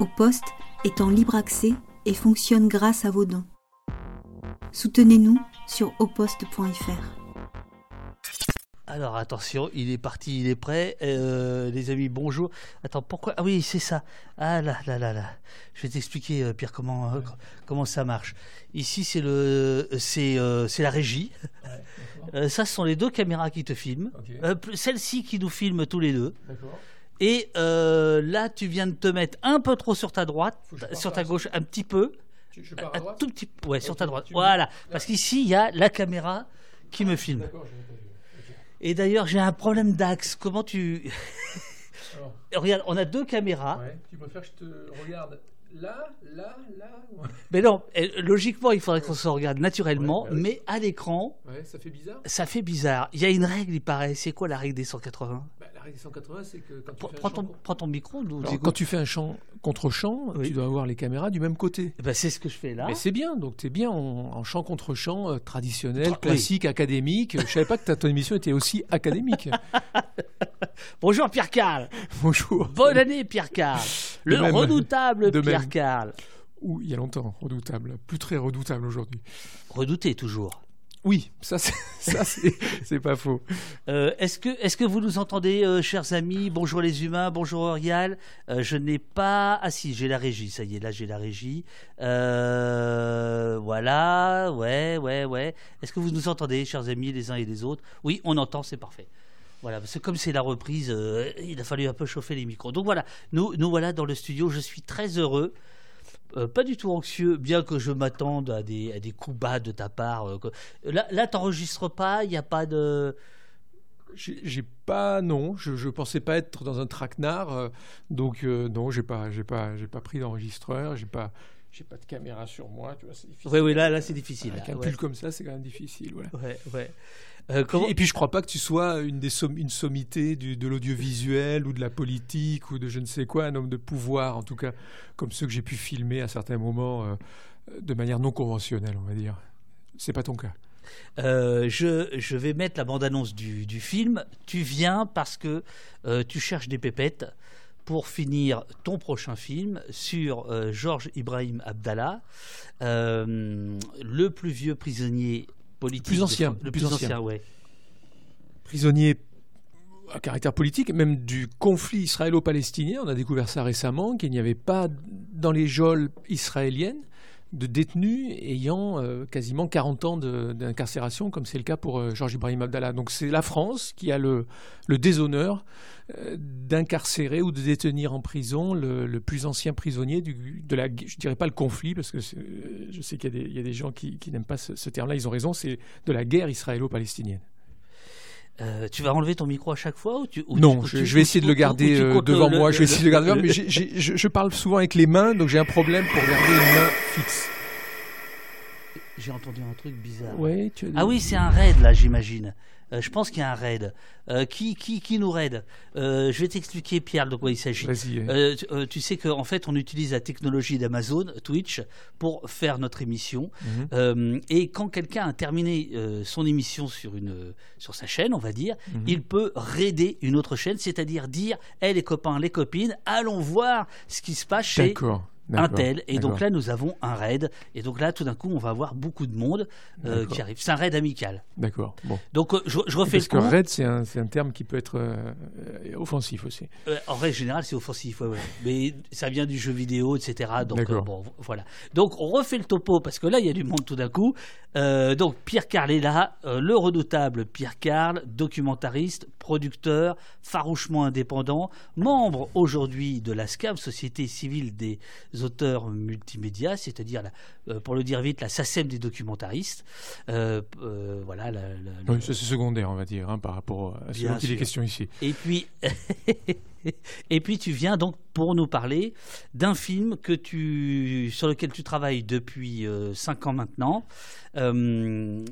Au poste est en libre accès et fonctionne grâce à vos dons. Soutenez-nous sur oposte.fr. Alors attention, il est parti, il est prêt. Euh, les amis, bonjour. Attends, pourquoi? Ah oui, c'est ça. Ah là là là là. Je vais t'expliquer, euh, Pierre, comment euh, comment ça marche. Ici, c'est le c'est c'est la régie. ça, ce sont les deux caméras qui te filment. Celle-ci qui nous filme tous les deux. Et là, tu viens de te mettre un peu trop sur ta droite, sur ta gauche, un petit peu. Je, pars à droite tout petit, ouais, sur ta droite. Voilà, parce qu'ici, il y a la caméra qui me filme. Et d'ailleurs, j'ai un problème d'axe. Comment tu. Regarde, on a deux caméras. Ouais, tu préfères que je te regarde là, là, là Mais non, logiquement, il faudrait qu'on se regarde naturellement, bah mais à l'écran. Ouais, ça fait bizarre. Ça fait bizarre. Il y a une règle, il paraît. C'est quoi la règle des 180 bah, La règle des 180, c'est que quand tu fais prends, un ton, prends ton micro. quand tu fais un chant contre chant, tu dois avoir les caméras du même côté. Bah, c'est ce que je fais là. Mais c'est bien, donc tu es bien en, chant contre chant euh, traditionnel, classique, académique. Je savais pas que ta, ton émission était aussi académique. Bonjour Pierre Carl. Bonjour. Bonne année Pierre Carl. Le redoutable Pierre Carl. Ou il y a longtemps, redoutable. Plus très redoutable aujourd'hui. Redouté toujours. Oui, ça c'est pas faux. Euh, est-ce que est-ce que vous nous entendez, euh, chers amis? Bonjour les humains, bonjour Orial. Euh, je n'ai pas. Ah si, j'ai la régie. Ça y est, là j'ai la régie. voilà, ouais, ouais, ouais. Est-ce que vous nous entendez, chers amis, les uns et les autres? Oui, on entend, c'est parfait. Voilà, parce que comme c'est la reprise, il a fallu un peu chauffer les micros. Donc voilà, nous nous voilà dans le studio. Je suis très heureux. Euh, pas du tout anxieux, bien que je m'attende à des, à des coups bas de ta part. Euh, là, là t'enregistres pas, il n'y a pas de. J'ai pas, non, je, je pensais pas être dans un traquenard, euh, donc non, j'ai pas, j'ai pas, j'ai pas pris d'enregistreur, j'ai pas, j'ai pas de caméra sur moi, tu vois, c'est difficile. Oui, oui, là, là, c'est difficile. Avec un pull comme ça, c'est quand même difficile, voilà. Ouais, ouais. Euh, et puis je crois pas que tu sois une, des une sommité du, de l'audiovisuel ou de la politique ou de je ne sais quoi, un homme de pouvoir, en tout cas, comme ceux que j'ai pu filmer à certains moments euh, de manière non conventionnelle, on va dire. C'est pas ton cas. Euh, je, je, vais mettre la bande-annonce du, du, film. Tu viens parce que tu cherches des pépettes pour finir ton prochain film sur Georges Ibrahim Abdallah, le plus vieux prisonnier politique. Plus ancien. Le plus, ancien, ouais. Prisonnier à caractère politique, même du conflit israélo-palestinien. On a découvert ça récemment, qu'il n'y avait pas dans les geôles israéliennes de détenus ayant euh, quasiment 40 ans d'incarcération, comme c'est le cas pour euh, Georges Ibrahim Abdallah. Donc c'est la France qui a le, le déshonneur euh, d'incarcérer ou de détenir en prison le, plus ancien prisonnier du, de la, je dirais pas le conflit, parce que je sais qu'il y, y, a des gens qui, qui n'aiment pas ce, ce terme-là, ils ont raison, c'est de la guerre israélo-palestinienne. Euh, tu vas enlever ton micro à chaque fois ou tu, Non, je, vais essayer de le garder euh, devant moi. je vais essayer de le garder devant, mais je, je, parle souvent avec les mains, donc j'ai un problème pour garder une main fixe. J'ai entendu un truc bizarre. Ouais, tu Ah oui, c'est un raid là, j'imagine. Euh, je pense qu'il y a un raid. Euh, qui, qui, qui nous raid euh, Je vais t'expliquer, Pierre, de quoi il s'agit. Tu, tu, sais qu'en fait, on utilise la technologie d'Amazon, Twitch, pour faire notre émission. Mhm. et quand quelqu'un a terminé son émission sur, une, sur sa chaîne, on va dire, mhm. il peut raider une autre chaîne, c'est-à-dire dire, hé les copains, les copines, allons voir ce qui se passe chez un tel. Et donc là, nous avons un raid. Et donc là, tout d'un coup, on va avoir beaucoup de monde euh, qui arrive. C'est un raid amical. D'accord. Bon. Donc euh, je, je, refais Parce que raid, c'est un, un, terme qui peut être euh, offensif aussi. en règle générale, c'est offensif. Ouais, ouais. Mais ça vient du jeu vidéo, etc. Donc bon, voilà. Donc on refait le topo parce que là, il y a du monde tout d'un coup. donc Pierre Carl est là, le redoutable Pierre Carl, documentariste, producteur, farouchement indépendant, membre aujourd'hui de la SCAM, Société civile des auteurs multimédia, c'est-à-dire, euh, pour le dire vite, la SACEM des documentaristes. Euh, euh, voilà. c'est secondaire, on va dire, hein, par rapport à ce dont il est question ici. Et puis. Et puis tu viens donc pour nous parler d'un film que tu, sur lequel tu travailles depuis 5 ans maintenant. Il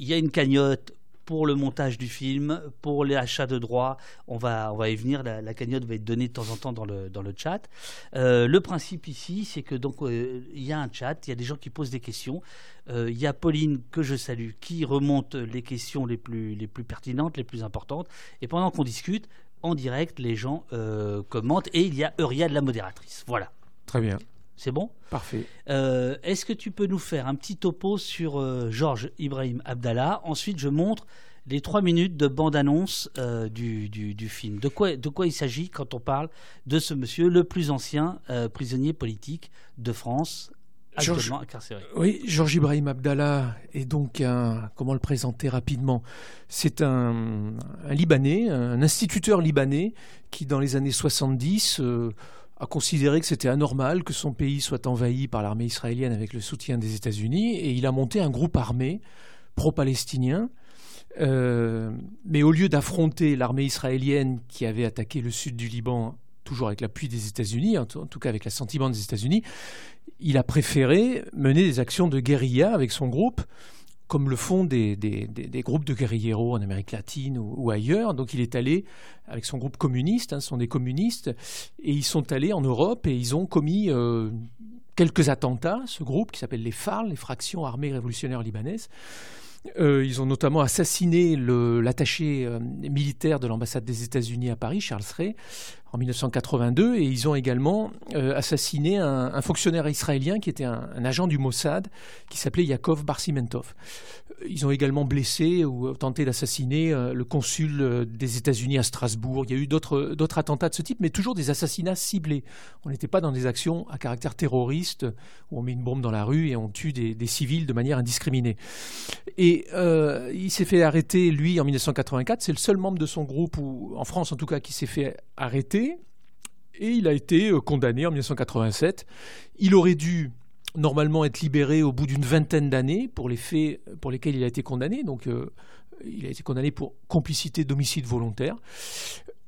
y a une cagnotte pour le montage du film, pour les achats de droits. On va, on va y venir. La, cagnotte va être donnée de temps en temps dans le, dans le chat. Euh, le principe ici, c'est que donc euh, il y a un chat, il y a des gens qui posent des questions. Euh, il y a Pauline que je salue qui remonte les questions les plus, les plus pertinentes, les plus importantes. Et pendant qu'on discute, en direct, les gens commentent et il y a Euria, la modératrice. Voilà. Très bien. C'est bon Parfait. Euh, est-ce que tu peux nous faire un petit topo sur euh, Georges Ibrahim Abdallah? Ensuite, je montre les trois minutes de bande-annonce euh, du, du, film. De quoi, de quoi il s'agit quand on parle de ce monsieur, le plus ancien prisonnier politique de France actuellement incarcéré? Oui, Georges Ibrahim Abdallah est donc un, comment le présenter rapidement? C'est un, un, Libanais, un instituteur libanais qui, dans les années 70, a considéré que c'était anormal que son pays soit envahi par l'armée israélienne avec le soutien des États-Unis et il a monté un groupe armé pro-palestinien. Euh, mais au lieu d'affronter l'armée israélienne qui avait attaqué le sud du Liban, toujours avec l'appui des États-Unis, en, tout cas avec l'assentiment des États-Unis, il a préféré mener des actions de guérilla avec son groupe comme le font des, groupes de guerrilleros en Amérique latine ou, ailleurs. Donc il est allé avec son groupe communiste, hein, ce sont des communistes, et ils sont allés en Europe et ils ont commis euh, quelques attentats, ce groupe qui s'appelle les FARL, les Fractions Armées Révolutionnaires Libanaises. Euh, ils ont notamment assassiné l'attaché euh, militaire de l'ambassade des États-Unis à Paris, Charles Ray, en 1982, et ils ont également euh, assassiné un, fonctionnaire israélien qui était un, agent du Mossad, qui s'appelait Yakov Barsimentov. Ils ont également blessé ou tenté d'assassiner euh, le consul euh, des États-Unis à Strasbourg. Il y a eu d'autres attentats de ce type, mais toujours des assassinats ciblés. On n'était pas dans des actions à caractère terroriste où on met une bombe dans la rue et on tue des, des civils de manière indiscriminée. Et il s'est fait arrêter, lui, en 1984. C'est le seul membre de son groupe, ou en France en tout cas, qui s'est fait arrêter et il a été euh, condamné en 1987. Il aurait dû normalement être libéré au bout d'une vingtaine d'années pour les faits pour lesquels il a été condamné. Donc euh, il a été condamné pour complicité d'homicide volontaire.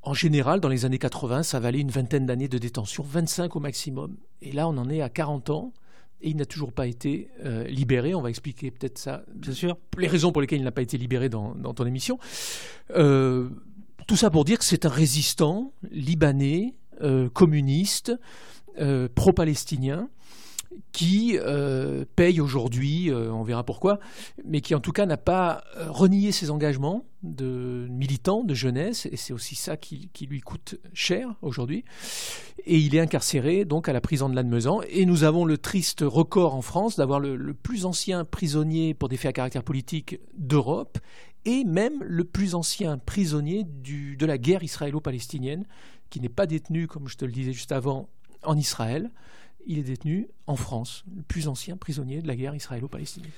En général, dans les années 80, ça valait une vingtaine d'années de détention, 25 au maximum. Et là, on en est à 40 ans. Et il n'a toujours pas été euh, libéré. On va expliquer peut-être ça. Bien sûr. Les raisons pour lesquelles il n'a pas été libéré dans, dans ton émission. Tout ça pour dire que c'est un résistant libanais, euh, communiste, euh, pro-palestinien, qui euh, paye aujourd'hui, on verra pourquoi, mais qui en tout cas n'a pas renié ses engagements de militant, de jeunesse, et c'est aussi ça qui, lui coûte cher aujourd'hui. Et il est incarcéré donc à la prison de Lannemezan, et nous avons le triste record en France d'avoir le plus ancien prisonnier pour des faits à caractère politique d'Europe, et même le plus ancien prisonnier de la guerre israélo-palestinienne, qui n'est pas détenu, comme je te le disais juste avant, en Israël. Il est détenu en France, le plus ancien prisonnier de la guerre israélo-palestinienne.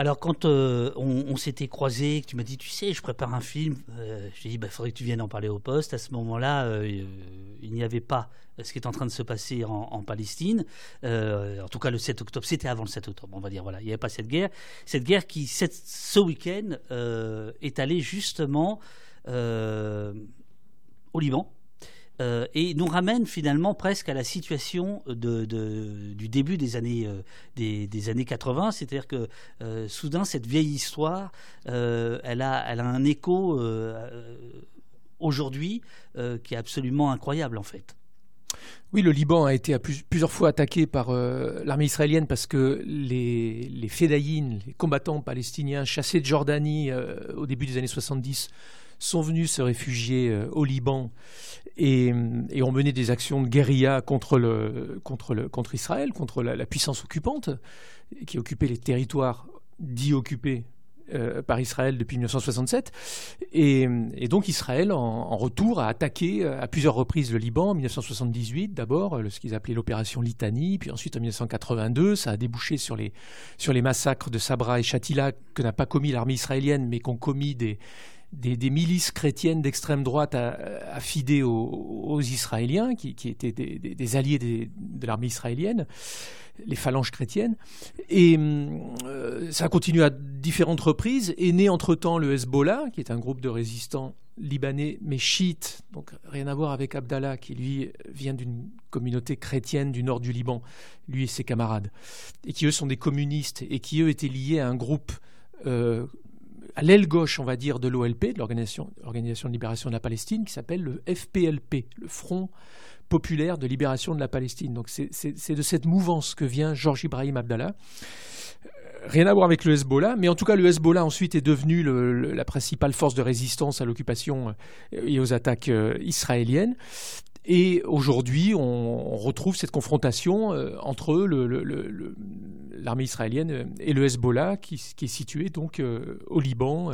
Alors, quand euh, on, s'était croisés, tu m'as dit, tu sais, je prépare un film, euh, je t'ai dit, il bah, faudrait que tu viennes en parler au poste. À ce moment-là, euh, il n'y avait pas ce qui est en train de se passer en, Palestine. en tout cas, le 7 octobre, c'était avant le 7 octobre, on va dire. Voilà, il n'y avait pas cette guerre. Cette guerre qui, ce week-end, est allée justement au Liban euh, et nous ramène finalement presque à la situation du début des années, euh, des, années 80, c'est-à-dire que euh, soudain cette vieille histoire, elle, a, elle a un écho aujourd'hui qui est absolument incroyable en fait. Oui, le Liban a été plusieurs fois attaqué par l'armée israélienne parce que les, les les combattants palestiniens chassés de Jordanie au début des années 70, sont venus se réfugier euh, au Liban et, ont mené des actions de guérilla contre, le, contre, le, contre Israël, contre la, puissance occupante qui occupait les territoires dits occupés euh, par Israël depuis 1967. Et, donc Israël, en, retour, a attaqué euh, à plusieurs reprises le Liban, en 1978 d'abord, ce qu'ils appelaient l'opération Litanie, puis ensuite en 1982, ça a débouché sur les, sur les massacres de Sabra et Shatila que n'a pas commis l'armée israélienne, mais qu'ont commis des, des, milices chrétiennes d'extrême droite affidées aux, aux Israéliens, qui, étaient des, alliés de l'armée israélienne, les phalanges chrétiennes. Et euh, ça a continué à différentes reprises. Et né entre-temps le Hezbollah, qui est un groupe de résistants libanais mais chiites, donc rien à voir avec Abdallah, qui lui vient d'une communauté chrétienne du nord du Liban, lui et ses camarades, et qui eux sont des communistes, et qui eux étaient liés à un groupe euh, à l'aile gauche, on va dire, de l'OLP, de l'Organisation de libération de la Palestine, qui s'appelle le FPLP, le Front populaire de libération de la Palestine. Donc c'est de cette mouvance que vient Georges Ibrahim Abdallah. Euh, rien à voir avec le Hezbollah, mais en tout cas le Hezbollah ensuite est devenu la principale force de résistance à l'occupation euh, et aux attaques euh, israéliennes. Et aujourd'hui, on, retrouve cette confrontation entre l'armée israélienne et le Hezbollah, qui, est situé donc au Liban.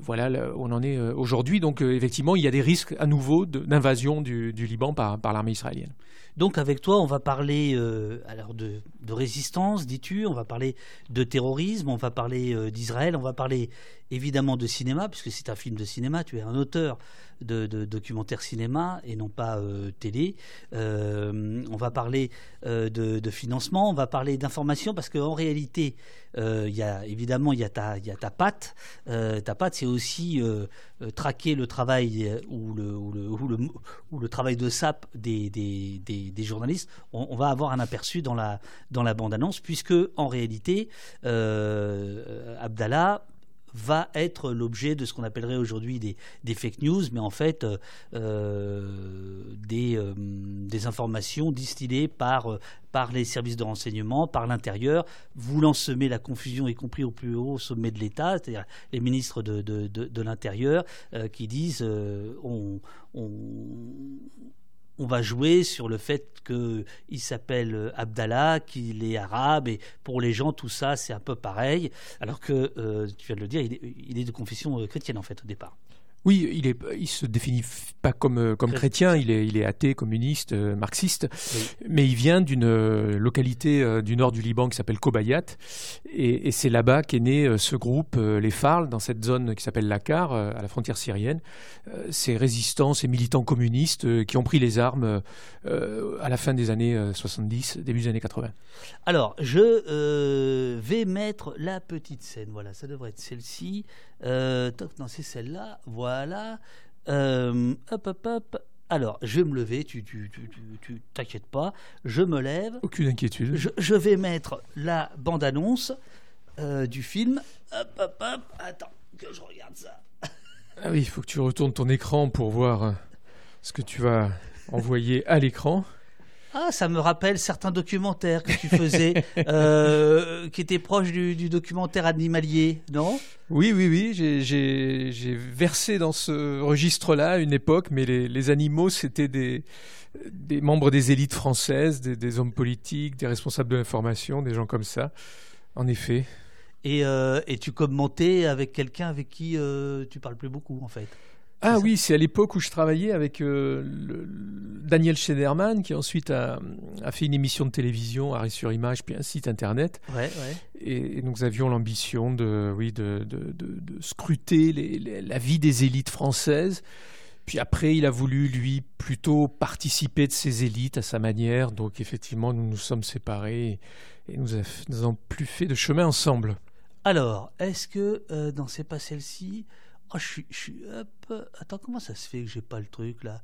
voilà, on en est aujourd'hui. Donc effectivement, il y a des risques à nouveau d'invasion du, Liban par l'armée israélienne. Donc avec toi, on va parler euh, alors de, résistance, dis-tu, on va parler de terrorisme, on va parler euh, d'Israël, on va parler évidemment de cinéma, puisque c'est un film de cinéma, tu es un auteur de, documentaire cinéma et non pas euh, télé. on va parler de, financement, on va parler d'information, parce qu'en réalité, il y a évidemment il y a ta, y a ta patte. ta patte, c'est aussi traquer le travail ou le, ou le, ou le, travail de SAP des, des des, journalistes, on, va avoir un aperçu dans la, dans la bande-annonce, puisque en réalité, euh, Abdallah va être l'objet de ce qu'on appellerait aujourd'hui des, fake news, mais en fait euh, des, euh, des, informations distillées par, les services de renseignement, par l'intérieur, voulant semer la confusion, y compris au plus haut sommet de l'État, c'est-à-dire les ministres de, l'Intérieur, qui disent on va jouer sur le fait qu'il s'appelle euh, Abdallah, qu'il est arabe, et pour les gens, tout ça, c'est un peu pareil, alors que, euh, tu viens de le dire, il est, de confession euh, chrétienne, en fait, au départ. Oui, il il se définit pas comme euh, comme chrétien. Il est, il est athée, communiste, euh, marxiste, mais il vient d'une euh, localité du nord du Liban qui s'appelle Kobayat, et, c'est là-bas qu'est né ce groupe, les Farl, dans cette zone qui s'appelle Lakar, à la frontière syrienne. ces résistants, ces militants communistes qui ont pris les armes à la fin des années 70, début des années 80. Alors, je vais mettre la petite scène. Voilà, ça devrait être celle-ci. Non, c'est celle-là. Voilà. Euh, hop, hop, hop. Alors, je vais me lever, tu t'inquiètes pas, je me lève. Aucune inquiétude. Je, vais mettre la bande-annonce euh, du film. Hop, hop, hop. Attends, que je regarde ça. Ah oui, il faut que tu retournes ton écran pour voir euh, ce que tu vas envoyer à l'écran. Ah, ça me rappelle certains documentaires que tu faisais, euh, qui étaient proches du, documentaire animalier, non? Oui, oui, oui. J'ai versé dans ce registre-là à une époque, mais les, animaux, c'était des, des membres des élites françaises, des, hommes politiques, des responsables de l'information, des gens comme ça. En effet. Et, euh, et tu commentais avec quelqu'un avec qui euh, tu parles plus beaucoup, en fait? Ah oui, c'est à l'époque où je travaillais avec euh, Daniel Schneiderman, qui ensuite a, fait une émission de télévision, Arrêt sur Image, puis un site internet. Ouais, Et, nous avions l'ambition de, oui, de, scruter la vie des élites françaises. Puis après, il a voulu, lui, plutôt participer de ces élites à sa manière. Donc effectivement, nous nous sommes séparés et nous n'avons plus fait de chemin ensemble. Alors, est-ce que euh, dans C'est pas celle-ci, Oh, je suis, je suis Attends, comment ça se fait que j'ai pas le truc là?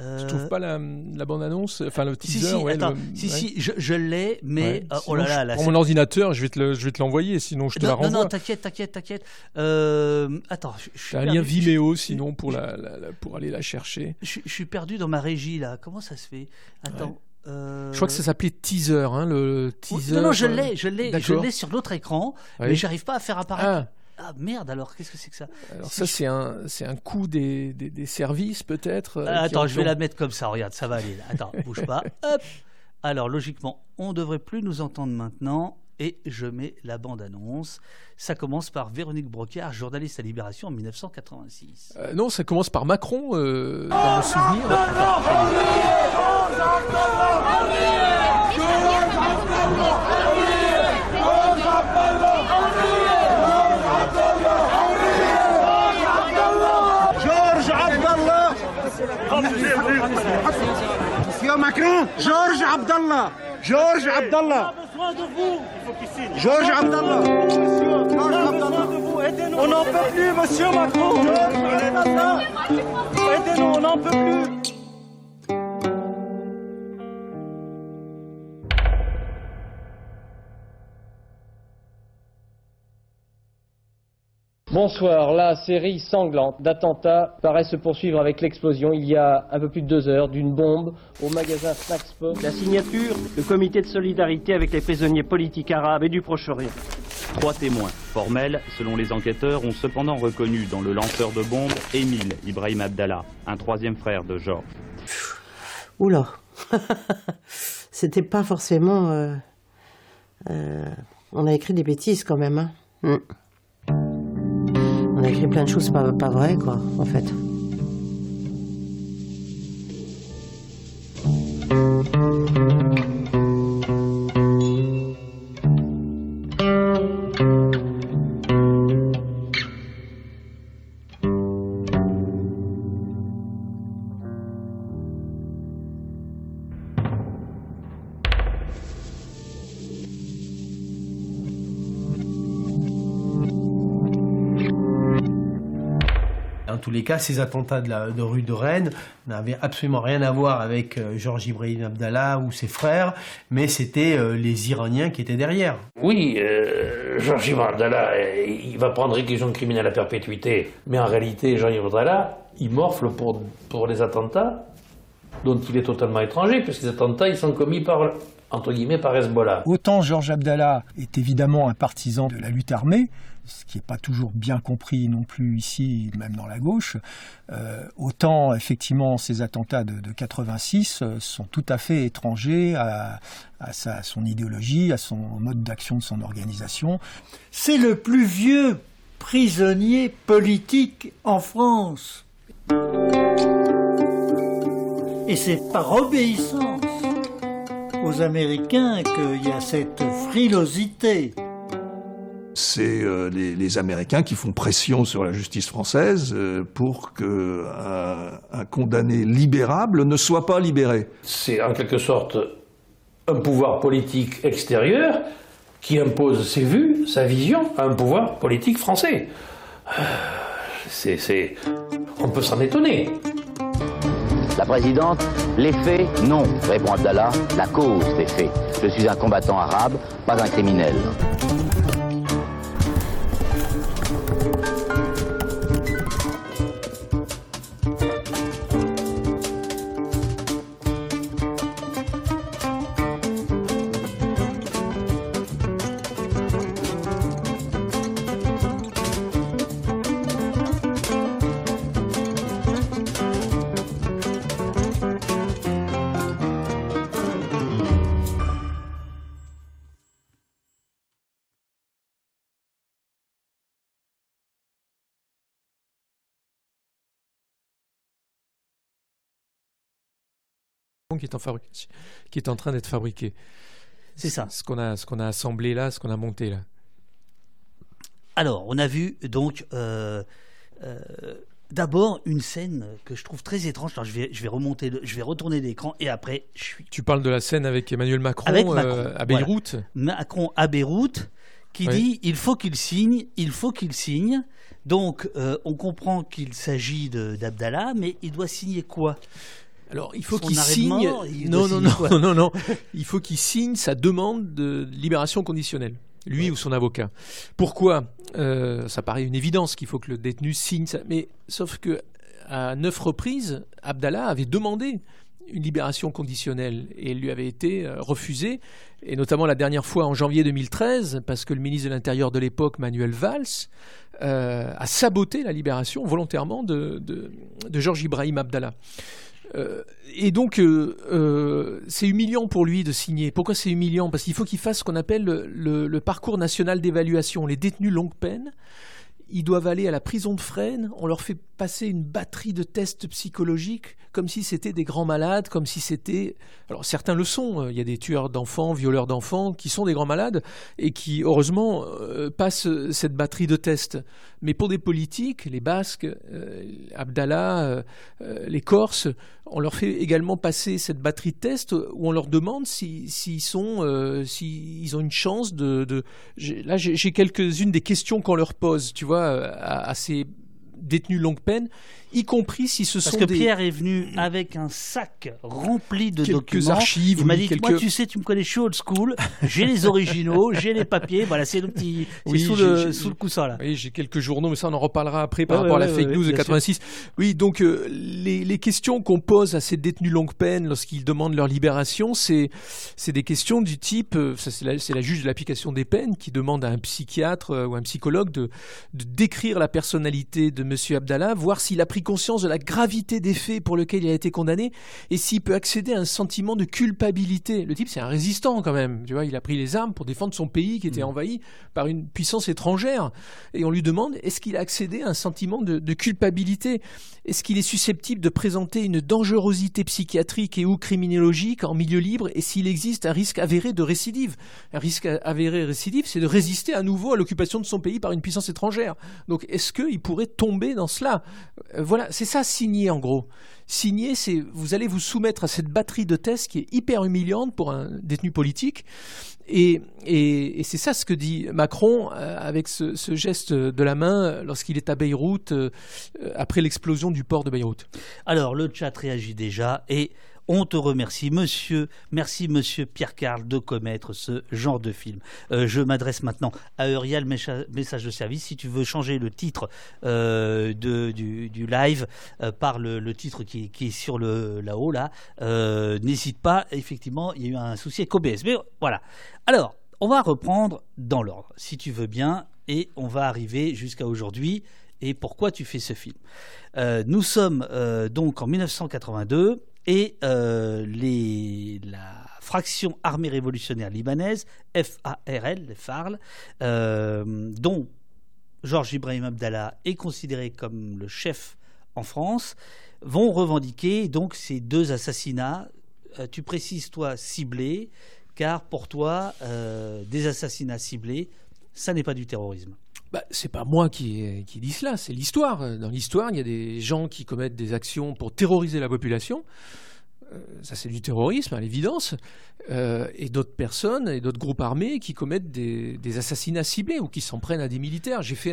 Euh... Tu trouves pas la, la bande-annonce Enfin, le teaser Si, si, ouais, attends, si, si, je, je l'ai, mais. Euh, oh là là, là. Prends mon ordinateur, je vais te, le, je vais te l'envoyer, sinon je te non, la renvoie. Non, non, t'inquiète, t'inquiète, t'inquiète. Euh, attends, je, je suis. T'as un lien Vimeo, sinon, pour, la, la, pour aller la chercher. Je, suis perdu dans ma régie, là. Comment ça se fait? Attends. Euh... Je crois que ça s'appelait teaser, hein, le teaser. Non, non, je l'ai, je l'ai, je l'ai sur l'autre écran, mais j'arrive pas à faire apparaître. Ah. Ah merde alors, qu'est-ce que c'est que ça Alors ça c'est un, c'est un coût des, des, services peut-être euh, Attends, je vais la mettre comme ça, regarde, ça va aller. Attends, bouge pas. Hop Alors logiquement, on devrait plus nous entendre maintenant. Et je mets la bande-annonce. Ça commence par Véronique Brocard, journaliste à Libération en 1986. Euh, non, ça commence par Macron, euh, dans mon souvenir. Monsieur Macron, Georges Abdallah. Georges Abdallah. Georges Abdallah. On n'en peut plus, monsieur Macron. Aidez-nous, on n'en peut plus. Bonsoir. La série sanglante d'attentats paraît se poursuivre avec l'explosion il y a un peu plus de deux heures d'une bombe au magasin Snackspot. La signature, le comité de solidarité avec les prisonniers politiques arabes et du Proche-Orient. Trois témoins formels, selon les enquêteurs, ont cependant reconnu dans le lanceur de bombes Émile Ibrahim Abdallah, un troisième frère de Georges. Oula C'était pas forcément. Euh, euh, on a écrit des bêtises quand même. Hein. Mm. On a écrit plein de choses pas, pas vraies, quoi, en fait. Ces attentats de, la, rue de Rennes n'avaient absolument rien à voir avec euh, Georges Ibrahim Abdallah ou ses frères, mais c'était euh, les Iraniens qui étaient derrière. Oui, euh, Georges Ibrahim Abdallah, il va prendre réclusion criminelle à perpétuité, mais en réalité, Georges Ibrahim Abdallah, il morfle pour, les attentats dont il est totalement étranger, puisque ces attentats, ils sont commis par entre guillemets par Hezbollah. Autant Georges Abdallah est évidemment un partisan de la lutte armée, ce qui n'est pas toujours bien compris non plus ici, même dans la gauche, euh, autant effectivement ces attentats de, 86 euh, sont tout à fait étrangers à, sa, son idéologie, à son mode d'action de son organisation. C'est le plus vieux prisonnier politique en France. Et c'est par obéissance aux Américains qu'il y a cette frilosité c'est euh, les, Américains qui font pression sur la justice française euh, pour que un, condamné libérable ne soit pas libéré. C'est en quelque sorte un pouvoir politique extérieur qui impose ses vues, sa vision à un pouvoir politique français. Euh, c'est, on peut s'en étonner. La présidente, les faits, non, répond Abdallah, la cause des faits. Je suis un combattant arabe, pas un criminel. Qui est en, fabrication, qui est en train d'être fabriqué. C'est ça. Ce qu'on a, ce qu'on a assemblé là, ce qu'on a monté là. Alors, on a vu donc euh, euh, d'abord une scène que je trouve très étrange. Alors, je vais, je vais remonter, je vais retourner l'écran et après, je suis. Tu parles de la scène avec Emmanuel Macron, euh, à Beyrouth. Macron à Beyrouth, qui dit il faut qu'il signe, il faut qu'il signe. Donc, on comprend qu'il s'agit d'Abdallah, mais il doit signer quoi? Alors, il faut qu'il signe. non, non, non, non, non, Il faut qu'il signe sa demande de libération conditionnelle, lui ou son avocat. Pourquoi? Euh, Ça paraît une évidence qu'il faut que le détenu signe ça, mais sauf que à neuf reprises, Abdallah avait demandé une libération conditionnelle et elle lui avait été euh, refusée, et notamment la dernière fois en janvier 2013, parce que le ministre de l'Intérieur de l'époque, Manuel Valls, euh, a saboté la libération volontairement de, de, de Georges Ibrahim Abdallah. Euh, et donc, euh, euh, c'est humiliant pour lui de signer. Pourquoi c'est humiliant? Parce qu'il faut qu'il fasse ce qu'on appelle le parcours national d'évaluation. Les détenus longue peine, ils doivent aller à la prison de Fresnes, on leur fait passer une batterie de tests psychologiques comme si c'était des grands malades, comme si c'était... Alors certains le sont, euh, il y a des tueurs d'enfants, violeurs d'enfants qui sont des grands malades et qui heureusement euh, passent cette batterie de tests. Mais pour des politiques, les Basques, euh, Abdallah, les Corses, on leur fait également passer cette batterie de tests où on leur demande s'ils sont, s'ils ont une chance de... Là j'ai quelques-unes des questions qu'on leur pose, tu vois, à ces détenus longue peine, y compris si ce Parce sont que des... Pierre est venu avec un sac rempli de Quelques documents. archives, Il m'a dit, quelques- moi tu sais, tu me connais, je suis old school, j'ai les originaux, j'ai les papiers, voilà, c'est le petit, Oui, sous, le, j'ai- sous le coussin là. Oui, j'ai quelques journaux, mais ça on en reparlera après par Ouais, rapport à la ouais, fake news de bien sûr. 86. Oui, donc euh, les, les questions qu'on pose à ces détenus longue peine lorsqu'ils demandent leur libération, c'est c'est des questions du type, euh, c'est la, juge de l'application des peines qui demande à un psychiatre euh, ou un psychologue de, de décrire la personnalité de Monsieur Abdallah, voir s'il a pris conscience de la gravité des faits pour lesquels il a été condamné et s'il peut accéder à un sentiment de culpabilité. Le type, c'est un résistant quand même. Tu vois, il a pris les armes pour défendre son pays qui était envahi par une puissance étrangère. Et on lui demande, est-ce qu'il a accédé à un sentiment de, de culpabilité? Est-ce qu'il est susceptible de présenter une dangerosité psychiatrique et ou criminologique en milieu libre? Et s'il existe un risque avéré de récidive? Un risque avéré de récidive, c'est de résister à nouveau à l'occupation de son pays par une puissance étrangère. Donc, est-ce qu'il pourrait tomber dans cela Euh, Voilà, c'est ça signer en gros. Signer, c'est vous allez vous soumettre à cette batterie de tests qui est hyper humiliante pour un détenu politique. Et, c'est ça ce que dit Macron euh, avec ce, geste de la main euh, lorsqu'il est à Beyrouth après l'explosion du port de Beyrouth. Alors, le chat réagit déjà et on te remercie, monsieur. Merci, monsieur Pierre Carl, de commettre ce genre de film. Euh, je m'adresse maintenant à Eurial, message de service. Si tu veux changer le titre euh, de, du, live euh, par le, titre qui, qui est sur le là-haut, là, n'hésite pas. Effectivement, il y a eu un souci avec OBS. Mais voilà. Alors, on va reprendre dans l'ordre, si tu veux bien, et on va arriver jusqu'à aujourd'hui. Et pourquoi tu fais ce film? Nous sommes donc en 1982 et euh, la fraction armée révolutionnaire libanaise, FARL, euh, dont Georges Ibrahim Abdallah est considéré comme le chef en France, vont revendiquer donc ces deux assassinats. Euh, tu précises, toi, ciblés, car pour toi, des assassinats ciblés, ça n'est pas du terrorisme. Bah, c'est pas moi qui, dis cela, c'est l'histoire. Dans l'histoire, il y a des gens qui commettent des actions pour terroriser la population. Euh, ça, c'est du terrorisme, à l'évidence. Euh, et d'autres personnes et d'autres groupes armés qui commettent des, assassinats ciblés ou qui s'en prennent à des militaires. J'ai fait.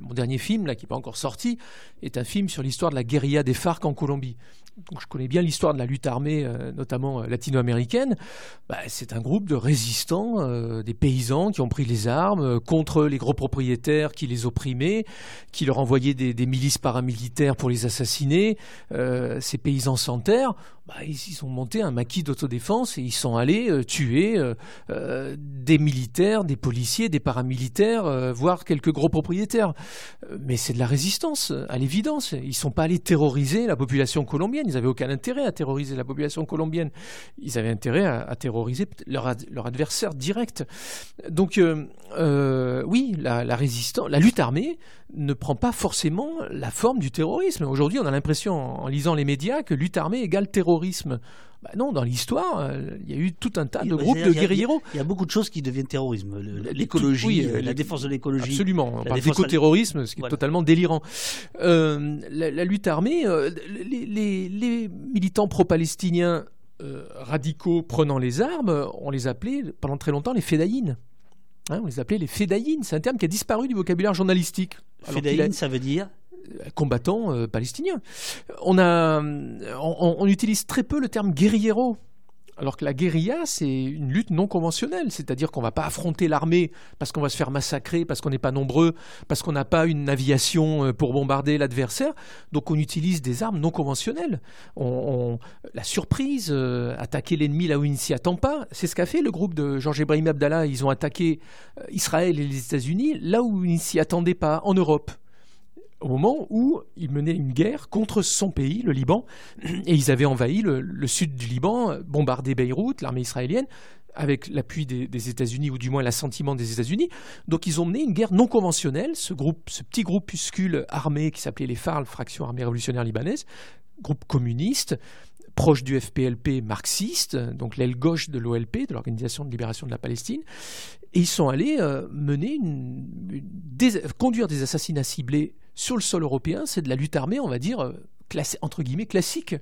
Mon dernier film, là, qui n'est pas encore sorti, est un film sur l'histoire de la guérilla des FARC en Colombie. Je connais bien l'histoire de la lutte armée, euh, notamment euh, latino-américaine. Bah, c'est un groupe de résistants, euh, des paysans qui ont pris les armes contre les gros propriétaires qui les opprimaient, qui leur envoyaient des, milices paramilitaires pour les assassiner. Ces paysans sans terre, bah, ils, ils ont monté un maquis d'autodéfense et ils sont allés euh, tuer euh, euh, des militaires, des policiers, des paramilitaires, voire quelques gros propriétaires. Mais c'est de la résistance, à l'évidence. Ils ne sont pas allés terroriser la population colombienne. Ils n'avaient aucun intérêt à terroriser la population colombienne. Ils avaient intérêt à, terroriser leur, ad- leur adversaire direct. Donc, oui, la, la résistance, la lutte armée ne prend pas forcément la forme du terrorisme. Aujourd'hui, on a l'impression, en lisant les médias, que lutte armée égale terrorisme. Bah non, dans l'histoire, euh, il y a eu tout un tas de groupes de guérilleros. Il y y a beaucoup de choses qui deviennent terrorisme. L'écologie, Oui, euh, euh, la défense de l'écologie. Absolument. On parle d'écoterrorisme, ce qui Voilà. est totalement délirant. Euh, la, la lutte armée, euh, les, les- les militants pro-palestiniens radicaux prenant les armes, on les appelait pendant très longtemps les fédaïnes. Hein, on les appelait les fédaïnes. C'est un terme qui a disparu du vocabulaire journalistique. Fédaïne, a- ça veut dire combattants euh, palestiniens. On, a, on, utilise très peu le terme guerriero. Alors que la guérilla, c'est une lutte non conventionnelle, c'est-à-dire qu'on ne va pas affronter l'armée parce qu'on va se faire massacrer, parce qu'on n'est pas nombreux, parce qu'on n'a pas une aviation euh, pour bombarder l'adversaire. Donc on utilise des armes non conventionnelles. On, la surprise, euh, attaquer l'ennemi là où il ne s'y attend pas, c'est ce qu'a fait le groupe de Georges Ibrahim Abdallah. Ils ont attaqué Israël et les États-Unis là où ils ne s'y attendaient pas, en Europe au moment où il menait une guerre contre son pays, le Liban, et ils avaient envahi le, sud du Liban, bombardé Beyrouth, l'armée israélienne, avec l'appui des, des États-Unis, ou du moins l'assentiment des États-Unis. Donc ils ont mené une guerre non conventionnelle, ce, groupe, ce petit groupuscule armé qui s'appelait les FARL, Fraction Armée Révolutionnaire Libanaise, groupe communiste, proche du FPLP marxiste, donc l'aile gauche de l'OLP, de l'Organisation de libération de la Palestine, et ils sont allés euh, mener conduire des assassinats ciblés sur le sol européen. C'est de la lutte armée, on va dire, euh, entre guillemets, classique.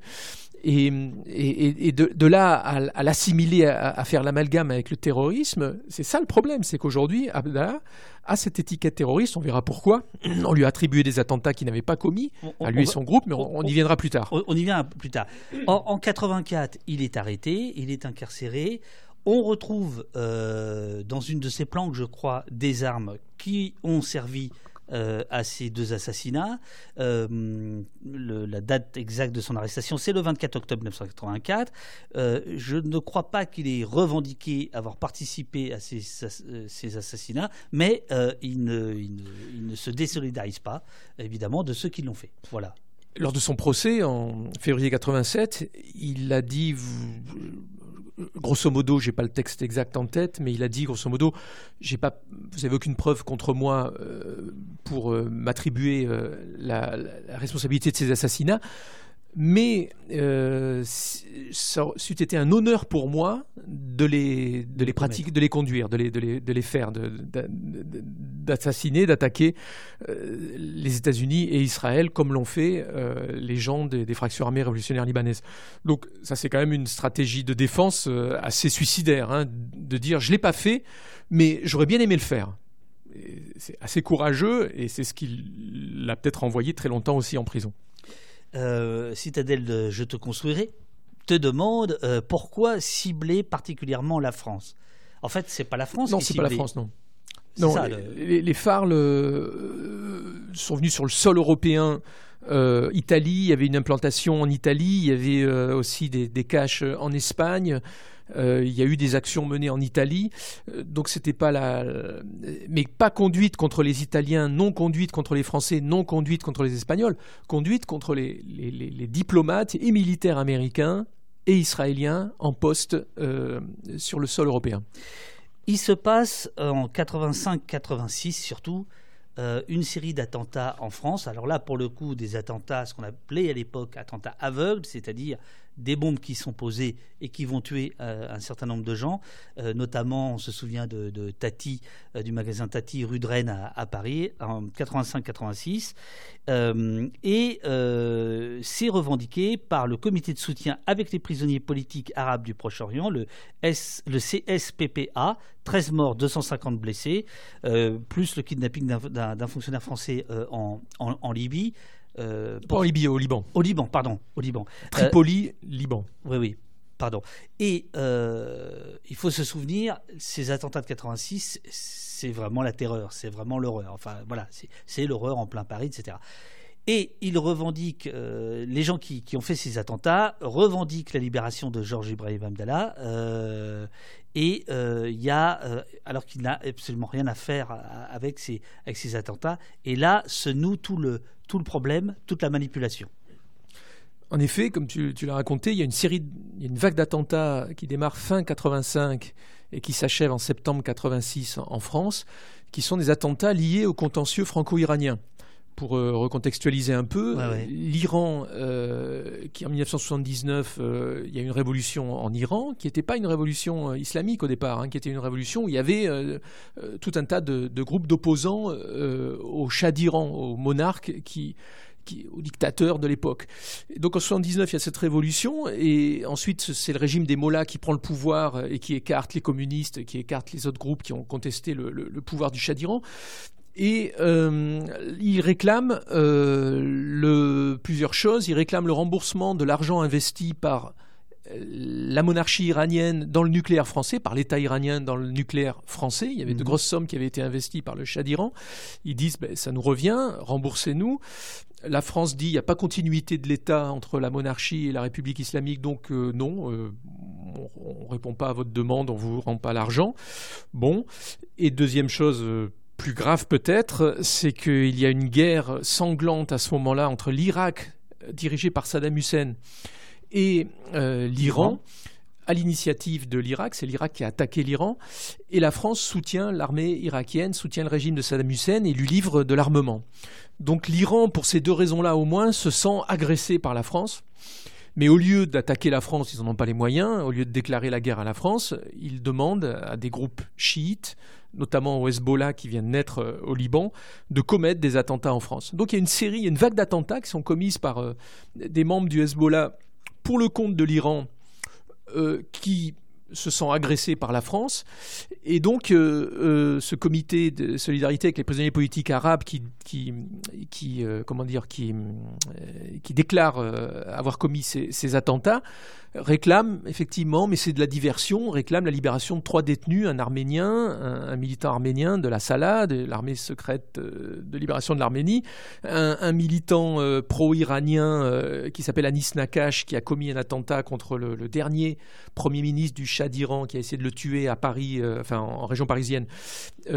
Et, de, là à, l'assimiler, à, faire l'amalgame avec le terrorisme, c'est ça le problème, c'est qu'aujourd'hui, Abdallah a cette étiquette terroriste, on verra pourquoi. On lui a attribué des attentats qu'il n'avait pas commis, à lui et son groupe, mais on, y viendra plus tard. On, y viendra plus tard. En, en 84, il est arrêté, il est incarcéré. On retrouve euh, dans une de ses planques, je crois, des armes qui ont servi euh, à ces deux assassinats. Euh, la date exacte de son arrestation, c'est le 24 octobre 1984. je ne crois pas qu'il ait revendiqué avoir participé à ces, assassinats, mais il ne, il, ne, se désolidarise pas, évidemment, de ceux qui l'ont fait. Voilà. Lors de son procès en février 87, il a dit, grosso modo, j'ai pas le texte exact en tête, mais il a dit grosso modo, j'ai pas, vous avez aucune preuve contre moi euh, pour euh, m'attribuer euh, la, responsabilité de ces assassinats mais euh, ça eût été un honneur pour moi de les, pratiquer, de les conduire, de les, faire, d'assassiner, d'attaquer euh, les États-Unis et Israël comme l'ont fait euh, les gens des, fractions armées révolutionnaires libanaises. Donc ça c'est quand même une stratégie de défense euh, assez suicidaire, hein, de dire je l'ai pas fait, mais j'aurais bien aimé le faire. C'est assez courageux et c'est ce qui l'a peut-être envoyé très longtemps aussi en prison. Euh, Citadelle de Je te construirai te demande euh, pourquoi cibler particulièrement la France? En fait, c'est pas la France. Non, c'est pas la France, non. Non, les, phares sont venus sur le sol européen. Euh, Italie, il y avait une implantation en Italie, il y avait aussi des, des caches en Espagne. Euh, il y a eu des actions menées en Italie, euh, donc c'était pas la, mais pas conduite contre les Italiens, non conduite contre les Français, non conduite contre les Espagnols, conduite contre les, diplomates et militaires américains et israéliens en poste euh, sur le sol européen. Il se passe en 85-86 surtout une série d'attentats en France. Alors là, pour le coup, des attentats, ce qu'on appelait à l'époque attentats aveugles, c'est-à-dire des bombes qui sont posées et qui vont tuer euh, un certain nombre de gens. Euh, notamment, on se souvient de, Tati, euh, du magasin Tati rue de Rennes à, Paris en 85-86. et c'est revendiqué par le comité de soutien avec les prisonniers politiques arabes du Proche-Orient, le, le CSPPA, 13 morts, 250 blessés, plus le kidnapping d'un fonctionnaire français en Libye. Euh, au Liban. Au Liban, pardon, au Liban. Tripoli, euh, Liban. Oui, oui, pardon. Et euh, il faut se souvenir, ces attentats de 86, c'est vraiment la terreur, c'est vraiment l'horreur. Enfin, voilà, c'est l'horreur en plein Paris, etc. Et ils revendiquent, euh, les gens qui, ont fait ces attentats revendiquent la libération de Georges Ibrahim Abdallah. Euh, et euh, il y a, alors qu'il n'a absolument rien à faire avec ces, avec ces attentats, et là se noue tout le, tout le problème, toute la manipulation. En effet, comme tu, l'as raconté, il y a une série, une vague d'attentats qui démarre fin 85 et qui s'achève en septembre 86 en France, qui sont des attentats liés au contentieux franco-iranien pour euh, recontextualiser un peu, l'Iran, euh, qui en 1979, euh, il y a une révolution en Iran, qui n'était pas une révolution islamique au départ, hein, qui était une révolution où il y avait tout un tas de, groupes d'opposants au Shah d'Iran, au monarque qui, qui, au dictateur de l'époque. Donc en 79, il y a cette révolution, et ensuite c'est le régime des Mollahs qui prend le pouvoir et qui écarte les communistes, qui écarte les autres groupes qui ont contesté le, le pouvoir du Shah d'Iran. Et euh, il réclame euh, le, plusieurs choses. Il réclame le remboursement de l'argent investi par euh, la monarchie iranienne dans le nucléaire français, par l'État iranien dans le nucléaire français. Il y avait de mhm. grosses sommes qui avaient été investies par le Shah d'Iran. Ils disent ben, ça nous revient, remboursez-nous. La France dit il n'y a pas continuité de l'État entre la monarchie et la République islamique, donc non, on ne répond pas à votre demande, on ne vous rend pas l'argent. Bon. Et deuxième chose plus grave peut-être, c'est qu'il y a une guerre sanglante à ce moment-là entre l'Irak, dirigé par Saddam Hussein, et euh, l'Iran. À l'initiative de l'Irak, c'est l'Irak qui a attaqué l'Iran, et la France soutient l'armée irakienne, soutient le régime de Saddam Hussein et lui livre de l'armement. Donc l'Iran, pour ces deux raisons-là au moins, se sent agressé par la France. Mais au lieu d'attaquer la France, ils n'en ont pas les moyens, au lieu de déclarer la guerre à la France, ils demandent à des groupes chiites notamment au Hezbollah qui vient de naître euh, au Liban, de commettre des attentats en France. Donc il y a une série, une vague d'attentats qui sont commises par euh, des membres du Hezbollah pour le compte de l'Iran, qui se sent agressé par la France. Et donc, euh, euh, ce comité de solidarité avec les prisonniers politiques arabes qui, qui, qui euh, comment dire, qui, qui déclare avoir commis ces attentats réclame effectivement, mais c'est de la diversion, réclame la libération de trois détenus, un arménien, un, militant arménien de la Sala, de l'armée secrète de libération de l'Arménie, un, militant pro-iranien qui s'appelle Anis Nakash, qui a commis un attentat contre le, dernier premier ministre du D'Iran, qui a essayé de le tuer à Paris, enfin en, région parisienne,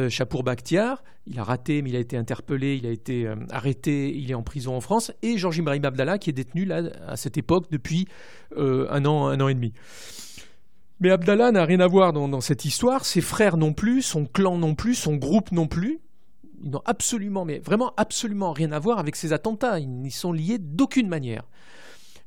Chapour Bakhtiar. Il a raté, mais il a été interpellé, il a été arrêté, il est en prison en France. Et Georges Ibrahim Abdallah, qui est détenu là, à cette époque depuis un un an, et demi. Mais Abdallah n'a rien à voir dans, cette histoire, ses frères non plus, son clan non plus, son groupe non plus. Ils n'ont absolument, mais vraiment absolument rien à voir avec ces attentats. Ils n'y sont liés d'aucune manière.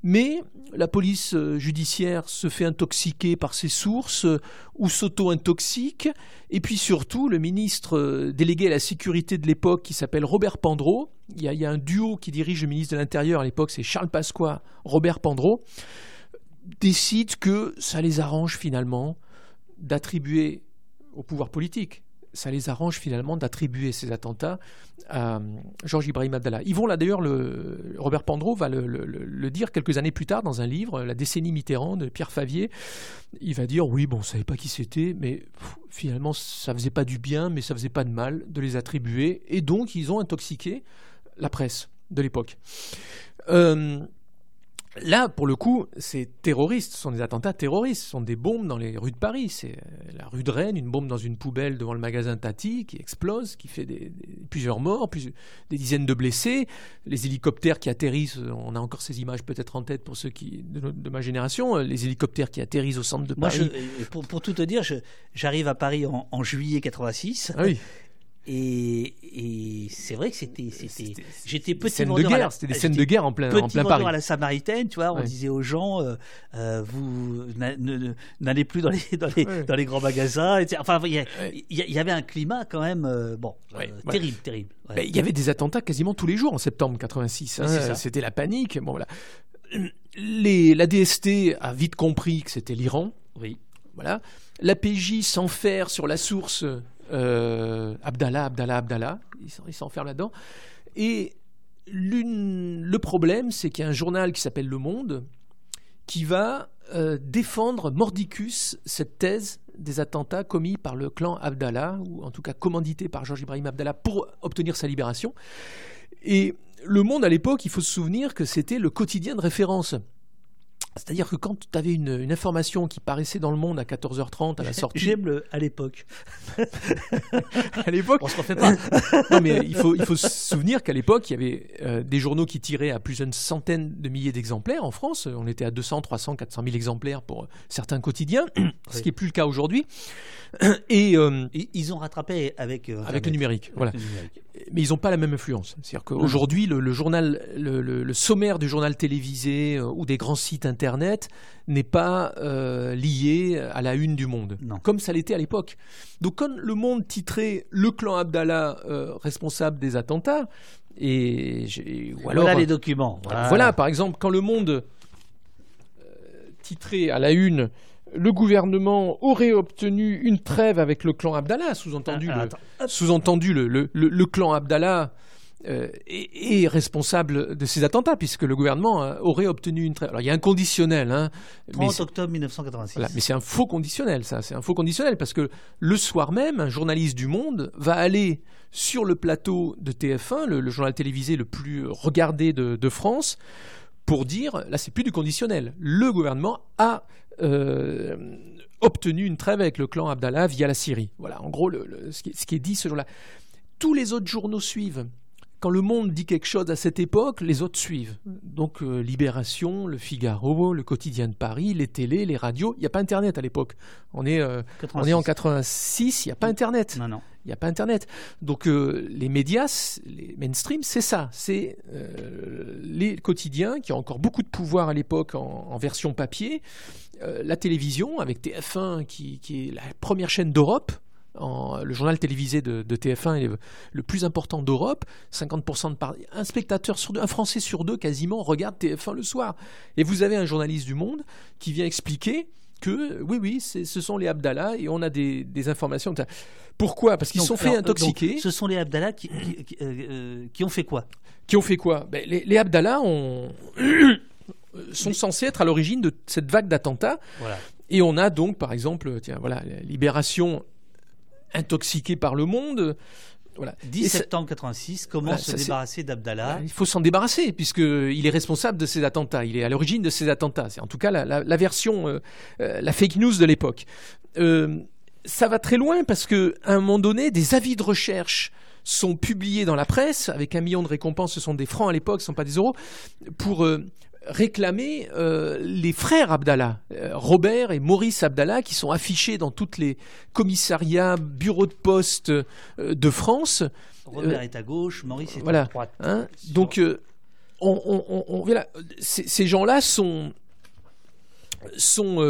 Mais la police euh, judiciaire se fait intoxiquer par ses sources euh, ou s'auto-intoxique. Et puis surtout, le ministre euh, délégué à la sécurité de l'époque, qui s'appelle Robert Pandreau, il y, a, un duo qui dirige le ministre de l'Intérieur à l'époque, c'est Charles Pasqua, Robert Pandreau décident que ça les arrange finalement d'attribuer au pouvoir politique, ça les arrange finalement d'attribuer ces attentats à euh, Georges Ibrahim Abdallah. Ils vont là d'ailleurs, le, Robert Pandreau va le, dire quelques années plus tard dans un livre, La décennie Mitterrand de Pierre Favier. Il va dire oui, bon, on ne savait pas qui c'était, mais finalement ça faisait pas du bien, mais ça faisait pas de mal de les attribuer. Et donc ils ont intoxiqué la presse de l'époque. Euh, Là, pour le coup, c'est terroristes, ce sont des attentats terroristes, ce sont des bombes dans les rues de Paris. C'est euh, la rue de Rennes, une bombe dans une poubelle devant le magasin Tati qui explose, qui fait plusieurs morts, des dizaines de blessés, les hélicoptères qui atterrissent, on a encore ces images peut-être en tête pour ceux qui, de, ma génération, les hélicoptères qui atterrissent au centre de Paris. pour, tout te dire, j'arrive à Paris en, en juillet 86. Ah oui. Et, c'est vrai que c'était, j'étais petit scènes de guerre, c'était des scènes de guerre en plein, en plein Paris. à la Samaritaine, tu vois, on disait aux gens, euh, euh, vous n'allez plus dans les, dans les, dans les grands magasins. Enfin, il y, avait un climat quand même, euh, bon, terrible, terrible. Il y avait des attentats quasiment tous les jours en septembre 86. Hein, c'était la panique. Bon voilà. Les, la DST a vite compris que c'était l'Iran. Oui. Voilà. L'APJ s'enferme sur la source euh, Abdallah, Abdallah, Abdallah. Il s'enferme là-dedans. Et le problème, c'est qu'il y a un journal qui s'appelle Le Monde qui va euh, défendre mordicus cette thèse des attentats commis par le clan Abdallah, ou en tout cas commandité par Georges Ibrahim Abdallah pour obtenir sa libération. Et Le Monde, à l'époque, il faut se souvenir que c'était le quotidien de référence. C'est-à-dire que quand tu avais une, information qui paraissait dans le monde à 14h30 à la sortie. J'aime à l'époque. à l'époque. On se refait pas. non, mais il faut, il faut se souvenir qu'à l'époque, il y avait euh, des journaux qui tiraient à plus d'une centaine de milliers d'exemplaires en France. On était à 200, 300, 400 000 exemplaires pour euh, certains quotidiens, ce qui n'est plus le cas aujourd'hui. Et, euh, ils ont rattrapé avec, avec le numérique. Voilà. Mais ils n'ont pas la même influence. C'est-à-dire qu'aujourd'hui, le, journal, le, le, sommaire du journal télévisé ou des grands sites internet n'est pas euh, lié à la une du monde, comme ça l'était à l'époque. Donc quand le monde titrait le clan Abdallah euh, responsable des attentats, et, ou alors, voilà les documents. Voilà. par exemple, quand le monde euh, titrait à la une le gouvernement aurait obtenu une trêve avec le clan Abdallah, sous-entendu, ah, le, sous-entendu le, le, clan Abdallah euh, est, responsable de ces attentats, puisque le gouvernement euh, aurait obtenu une trêve. Alors il y a un conditionnel. Hein, 30 octobre 1986. mais c'est un faux conditionnel, ça. C'est un faux conditionnel, parce que le soir même, un journaliste du Monde va aller sur le plateau de TF1, le, journal télévisé le plus regardé de, France, pour dire, là c'est plus du conditionnel, le gouvernement a euh, obtenu une trêve avec le clan Abdallah via la Syrie. Voilà, en gros, ce, qui, ce, qui, est dit ce jour-là. Tous les autres journaux suivent quand le monde dit quelque chose à cette époque, les autres suivent. Donc euh, Libération, Le Figaro, Le Quotidien de Paris, les télés, les radios. Il n'y a pas Internet à l'époque. On est, euh, on est en 86, il n'y a pas Internet. Non, non. Il n'y a pas Internet. Donc euh, les médias, les mainstream, c'est ça. C'est les quotidiens qui ont encore beaucoup de pouvoir à l'époque en, version papier. la télévision avec TF1 qui, qui est la première chaîne d'Europe le journal télévisé de, TF1 est le plus important d'Europe. 50% de par... un spectateur sur deux, un Français sur deux quasiment regarde TF1 le soir. Et vous avez un journaliste du Monde qui vient expliquer que oui, oui, ce sont les Abdallah et on a des, informations. Pourquoi? Parce qu'ils sont fait euh, intoxiquer. ce sont les Abdallah qui, euh, qui, ont fait quoi? Qui ont fait quoi? Ben, les, les, Abdallah ont sont censés être à l'origine de cette vague d'attentats. Et on a donc, par exemple, tiens, voilà, Libération intoxiquée par le monde. Voilà. 10 septembre 86, comment se débarrasser d'Abdallah Il faut s'en débarrasser, puisqu'il est responsable de ces attentats. Il est à l'origine de ces attentats. C'est en tout cas la, version, euh, euh, la fake news de l'époque. Euh, ça va très loin parce qu'à un moment donné, des avis de recherche sont publiés dans la presse, avec un million de récompenses, ce sont des francs à l'époque, ce ne sont pas des euros, pour réclamer euh, les frères Abdallah, euh, Robert et Maurice Abdallah, qui sont affichés dans tous les commissariats, bureaux de poste euh, de France. Robert est à gauche, Maurice est à droite. Hein. donc, on, ces gens-là sont sont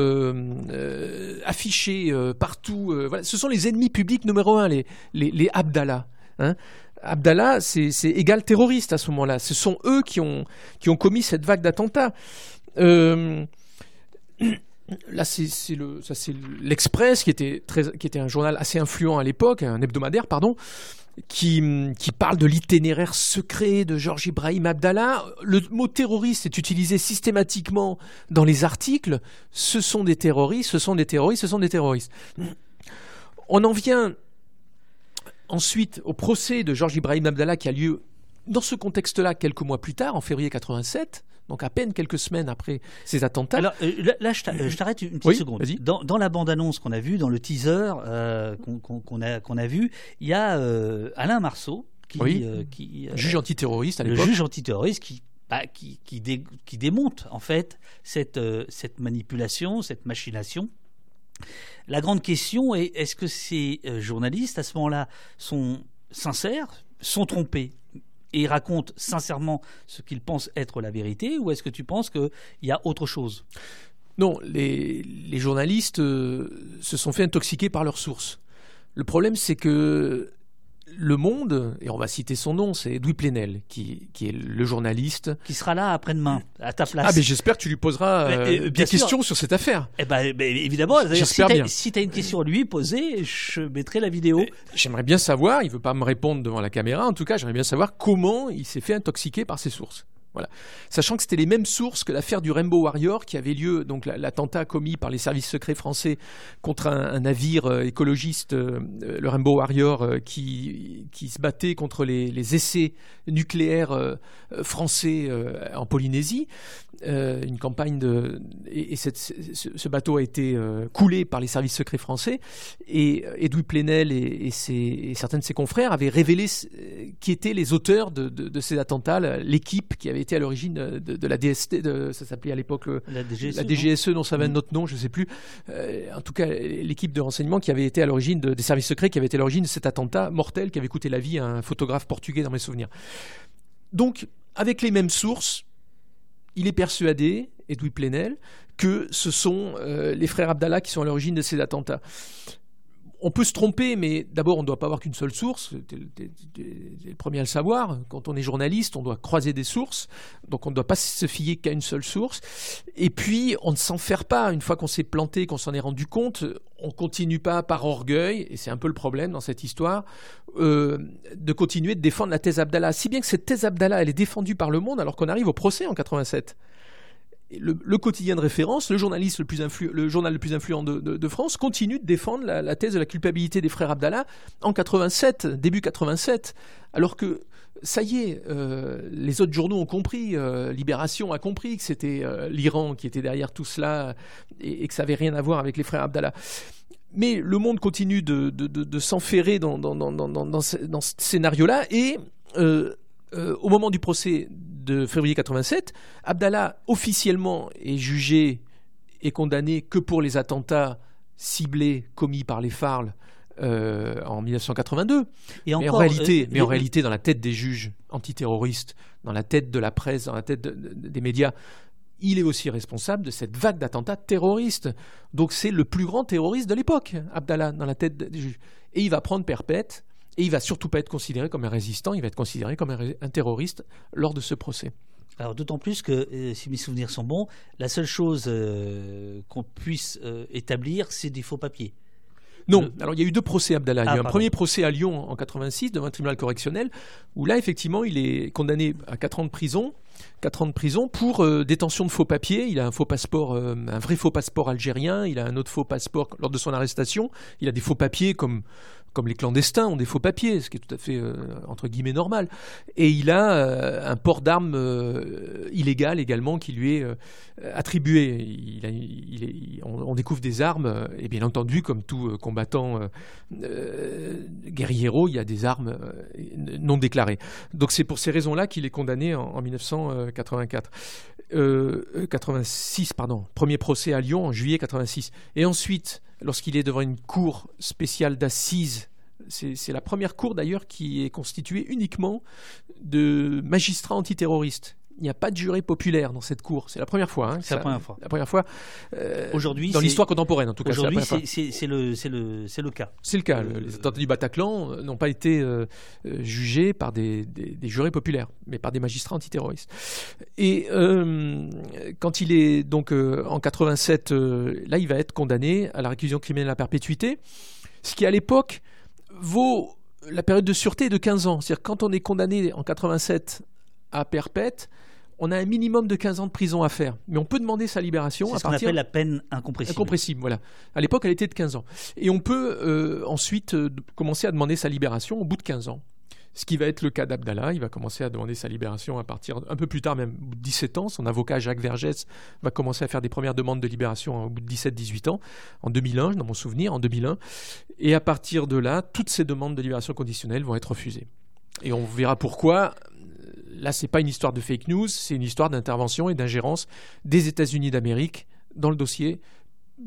affichés partout. Voilà. Ce sont les ennemis publics numéro un, les, les, les Abdallah. Hein. Abdallah, c'est égal terroriste à ce moment-là. Ce sont eux qui ont, qui commis cette vague d'attentats. Euh, là, c'est l'Express, qui, était qui était un journal assez influent à l'époque, un hebdomadaire, pardon, qui, qui parle de l'itinéraire secret de Georges Ibrahim Abdallah. Le mot terroriste est utilisé systématiquement dans les articles. Ce sont des terroristes, ce sont des terroristes, ce sont des terroristes. On en vient ensuite au procès de Georges Ibrahim Abdallah qui a lieu dans ce contexte-là quelques mois plus tard, en février 87, donc à peine quelques semaines après ces attentats. Alors euh, là, je t'arrête une petite seconde. Dans, la bande-annonce qu'on a vue, dans le teaser euh, qu'on a, vu, il y a euh, Alain Marceau, qui, qui juge antiterroriste à l'époque. Le juge antiterroriste qui bah, qui, qui, qui, démonte en fait cette, cette manipulation, cette machination la grande question est est-ce que ces euh, journalistes, à ce moment-là, sont sincères, sont trompés et racontent sincèrement ce qu'ils pensent être la vérité, ou est-ce que tu penses qu'il y a autre chose? Non, les, journalistes euh, se sont fait intoxiquer par leurs sources. Le problème, c'est que le Monde, et on va citer son nom, c'est Edoui Plenel, qui, est le journaliste. Qui sera là après-demain, à ta place. Ah, mais j'espère que tu lui poseras euh, euh, des questions sur cette affaire. Eh ben, évidemment. Si tu as une question à lui poser, je mettrai la vidéo. J'aimerais bien savoir, il ne veut pas me répondre devant la caméra, en tout cas, j'aimerais bien savoir comment il s'est fait intoxiquer par ses sources. Sachant que c'était les mêmes sources que l'affaire du Rainbow Warrior qui avait lieu, donc l'attentat commis par les services secrets français contre un, navire euh, écologiste, euh, le Rainbow Warrior, euh, qui, se battait contre les, essais nucléaires français en Polynésie. une campagne de. Et, ce, bateau a été coulé par les services secrets français. Et Edoui Plenel et, certains de ses confrères avaient révélé qui étaient les auteurs de, de ces attentats, l'équipe qui avait été à l'origine de, la DST, de, ça s'appelait à l'époque la DGSE, non, ça va notre nom, je ne sais plus. Euh, en tout cas, l'équipe de renseignement qui avait été à l'origine des services secrets, qui avait été à l'origine de cet attentat mortel qui avait coûté la vie à un photographe portugais dans mes souvenirs. Donc, avec les mêmes sources, il est persuadé, Edoui Plenel, que ce sont euh, les frères Abdallah qui sont à l'origine de ces attentats on peut se tromper, mais d'abord, on ne doit pas avoir qu'une seule source. C'est le premier à le savoir. Quand on est journaliste, on doit croiser des sources. Donc, on ne doit pas se fier qu'à une seule source. Et puis, on ne s'en fait pas. Une fois qu'on s'est planté, qu'on s'en est rendu compte, on continue pas par orgueil, et c'est un peu le problème dans cette histoire, euh, de continuer de défendre la thèse Abdallah. Si bien que cette thèse Abdallah, elle est défendue par le monde alors qu'on arrive au procès en 87 le, quotidien de référence, le journaliste le plus le journal le plus influent de, France, continue de défendre la, thèse de la culpabilité des frères Abdallah en 87, début 87, alors que ça y est, euh, les autres journaux ont compris, euh, Libération a compris que c'était euh, l'Iran qui était derrière tout cela et, que ça n'avait rien à voir avec les frères Abdallah. Mais le monde continue de, s'enferrer dans, dans, ce, scénario-là et au moment du procès de février 87, Abdallah officiellement est jugé et condamné que pour les attentats ciblés commis par les FARL euh, en 1982. Et mais, en réalité, euh, mais en réalité, dans la tête des juges antiterroristes, dans la tête de la presse, dans la tête des médias, il est aussi responsable de cette vague d'attentats terroristes. Donc c'est le plus grand terroriste de l'époque, Abdallah, dans la tête des juges. Et il va prendre perpète, et il va surtout pas être considéré comme un résistant, il va être considéré comme un, terroriste lors de ce procès. Alors d'autant plus que, euh, si mes souvenirs sont bons, la seule chose euh, qu'on puisse euh, établir, c'est des faux papiers. Non, alors il y a eu deux procès Abdallah. il y a eu ah, un premier procès à Lyon en 86 devant un tribunal correctionnel où là effectivement il est condamné à 4 ans de prison 4 ans de prison pour euh, détention de faux papiers. Il a un faux passeport, euh, un vrai faux passeport algérien. Il a un autre faux passeport lors de son arrestation. Il a des faux papiers comme comme les clandestins ont des faux papiers, ce qui est tout à fait euh, entre guillemets normal. Et il a un port d'armes illégal également qui lui est attribué. On, découvre des armes et bien entendu, comme tout combattant guerriero, il y a des armes non déclarées. Donc c'est pour ces raisons-là qu'il est condamné en, en 1900. 84. Euh, 86, euh, pardon. Premier procès à Lyon en juillet 86. Et ensuite, lorsqu'il est devant une cour spéciale d'assises, c'est la première cour d'ailleurs qui est constituée uniquement de magistrats antiterroristes il n'y a pas de juré populaire dans cette cour. C'est la première fois. Hein, c'est la première fois. La première fois. Euh, aujourd'hui, dans l'histoire contemporaine, en tout cas. Aujourd'hui, c'est le, le, le, cas. C'est le cas. les attentats du Bataclan euh, n'ont pas été euh, jugés par des, des, jurés populaires, mais par des magistrats antiterroristes. Et quand il est donc en 87, là, il va être condamné à la réclusion criminelle à perpétuité, ce qui à l'époque vaut la période de sûreté de 15 ans. C'est-à-dire quand on est condamné en 87 à perpète, on a un minimum de 15 ans de prison à faire. Mais on peut demander sa libération à ce partir. appelle la peine incompressible. Incompressible, voilà. À l'époque, elle était de 15 ans. Et on peut euh, ensuite euh, commencer à demander sa libération au bout de 15 ans. Ce qui va être le cas d'Abdallah. Il va commencer à demander sa libération à partir un peu plus tard, même 17 ans. Son avocat Jacques Vergès va commencer à faire des premières demandes de libération au bout de 17-18 ans, en 2001, dans mon souvenir, en 2001. Et à partir de là, toutes ces demandes de libération conditionnelle vont être refusées. Et on verra pourquoi là, c'est pas une histoire de fake news, c'est une histoire d'intervention et d'ingérence des États-Unis d'Amérique dans le dossier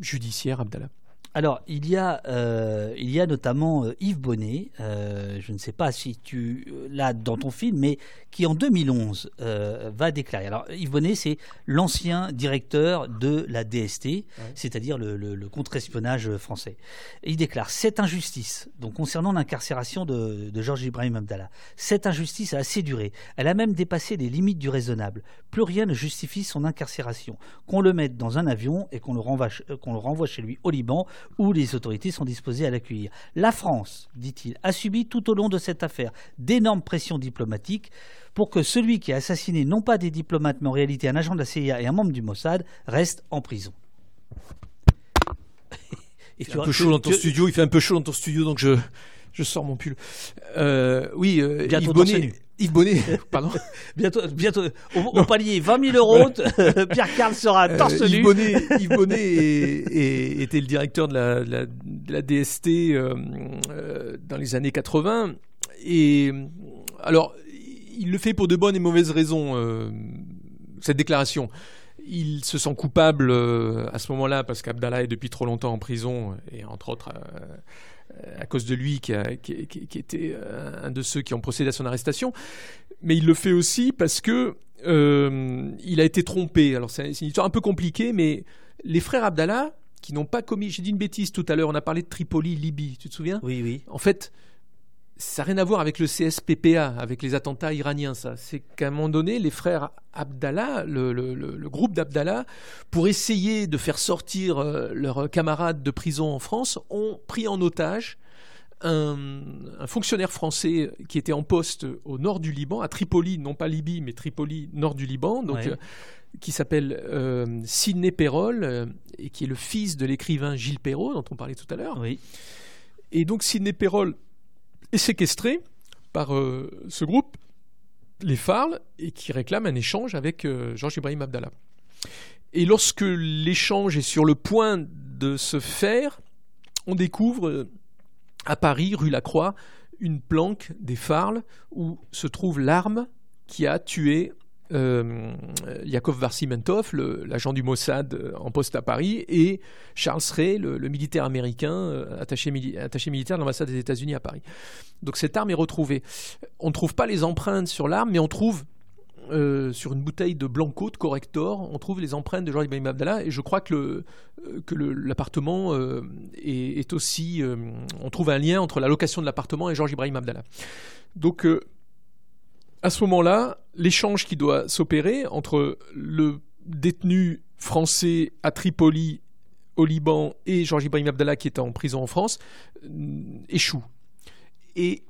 judiciaire Abdallah. Alors, il y a, euh, il y a notamment euh, Yves Bonnet, euh, je ne sais pas si tu l'as dans ton film, mais qui en 2011 va déclarer. Alors, Yves Bonnet, c'est l'ancien directeur de la DST, c'est-à-dire le, contre-espionnage français. il déclare Cette injustice, donc concernant l'incarcération de, de Georges Ibrahim Abdallah, cette injustice a assez duré. Elle a même dépassé les limites du raisonnable. Plus rien ne justifie son incarcération. Qu'on le mette dans un avion et qu'on le renvoie, qu'on le renvoie chez lui au Liban où les autorités sont disposées à l'accueillir. La France, dit-il, a subi tout au long de cette affaire d'énormes pressions diplomatiques pour que celui qui a assassiné non pas des diplomates mais en réalité un agent de la CIA et un membre du Mossad reste en prison. il fait un peu chaud dans ton studio, il fait un peu chaud dans ton studio donc je, je sors mon pull. Euh, oui, euh, bientôt Yves Bonnet, pardon. bientôt, bientôt, au, palier 20 000 euros, Pierre Carl sera euh, torse nu. Yves Bonnet, était le directeur de la, DST euh, euh, dans les années 80. Et alors, il le fait pour de bonnes et mauvaises raisons, cette déclaration. Il se sent coupable à ce moment-là parce qu'Abdallah est depuis trop longtemps en prison et entre autres à cause de lui qui, était euh, un de ceux qui ont procédé à son arrestation, mais il le fait aussi parce que euh, il a été trompé. Alors c'est une histoire un peu compliquée, mais les frères Abdallah qui n'ont pas commis, j'ai dit une bêtise tout à l'heure, on a parlé de Tripoli, Libye, tu te souviens? Oui, oui. En fait, ça n'a rien à voir avec le CSPPA, avec les attentats iraniens, ça. C'est qu'à un moment donné, les frères Abdallah, le, groupe d'Abdallah, pour essayer de faire sortir euh, leurs camarades de prison en France, ont pris en otage un, fonctionnaire français qui était en poste au nord du Liban, à Tripoli, non pas Libye, mais Tripoli, nord du Liban, donc, euh, qui s'appelle euh, Sidney Perrol, et qui est le fils de l'écrivain Gilles Perrault, dont on parlait tout à l'heure. Oui. Et donc Sidney Perrol est séquestré par euh, ce groupe, les Farles, et qui réclame un échange avec euh, Georges Ibrahim Abdallah. Et lorsque l'échange est sur le point de se faire, on découvre euh, à Paris, rue Lacroix, une planque des Farles où se trouve l'arme qui a tué euh, Yakov Varsimentov, l'agent du Mossad euh, en poste à Paris, et Charles Ray, le, militaire américain euh, attaché, militaire de l'ambassade des États-Unis à Paris. Donc cette arme est retrouvée. On ne trouve pas les empreintes sur l'arme, mais on trouve euh, sur une bouteille de Blanco de Corrector, on trouve les empreintes de Georges Ibrahim Abdallah. Et je crois que l'appartement est, aussi. on trouve un lien entre la location de l'appartement et Georges Ibrahim Abdallah. Donc, à ce moment-là, l'échange qui doit s'opérer entre le détenu français à Tripoli au Liban et Georges Ibrahim Abdallah qui est en prison en France échoue. Et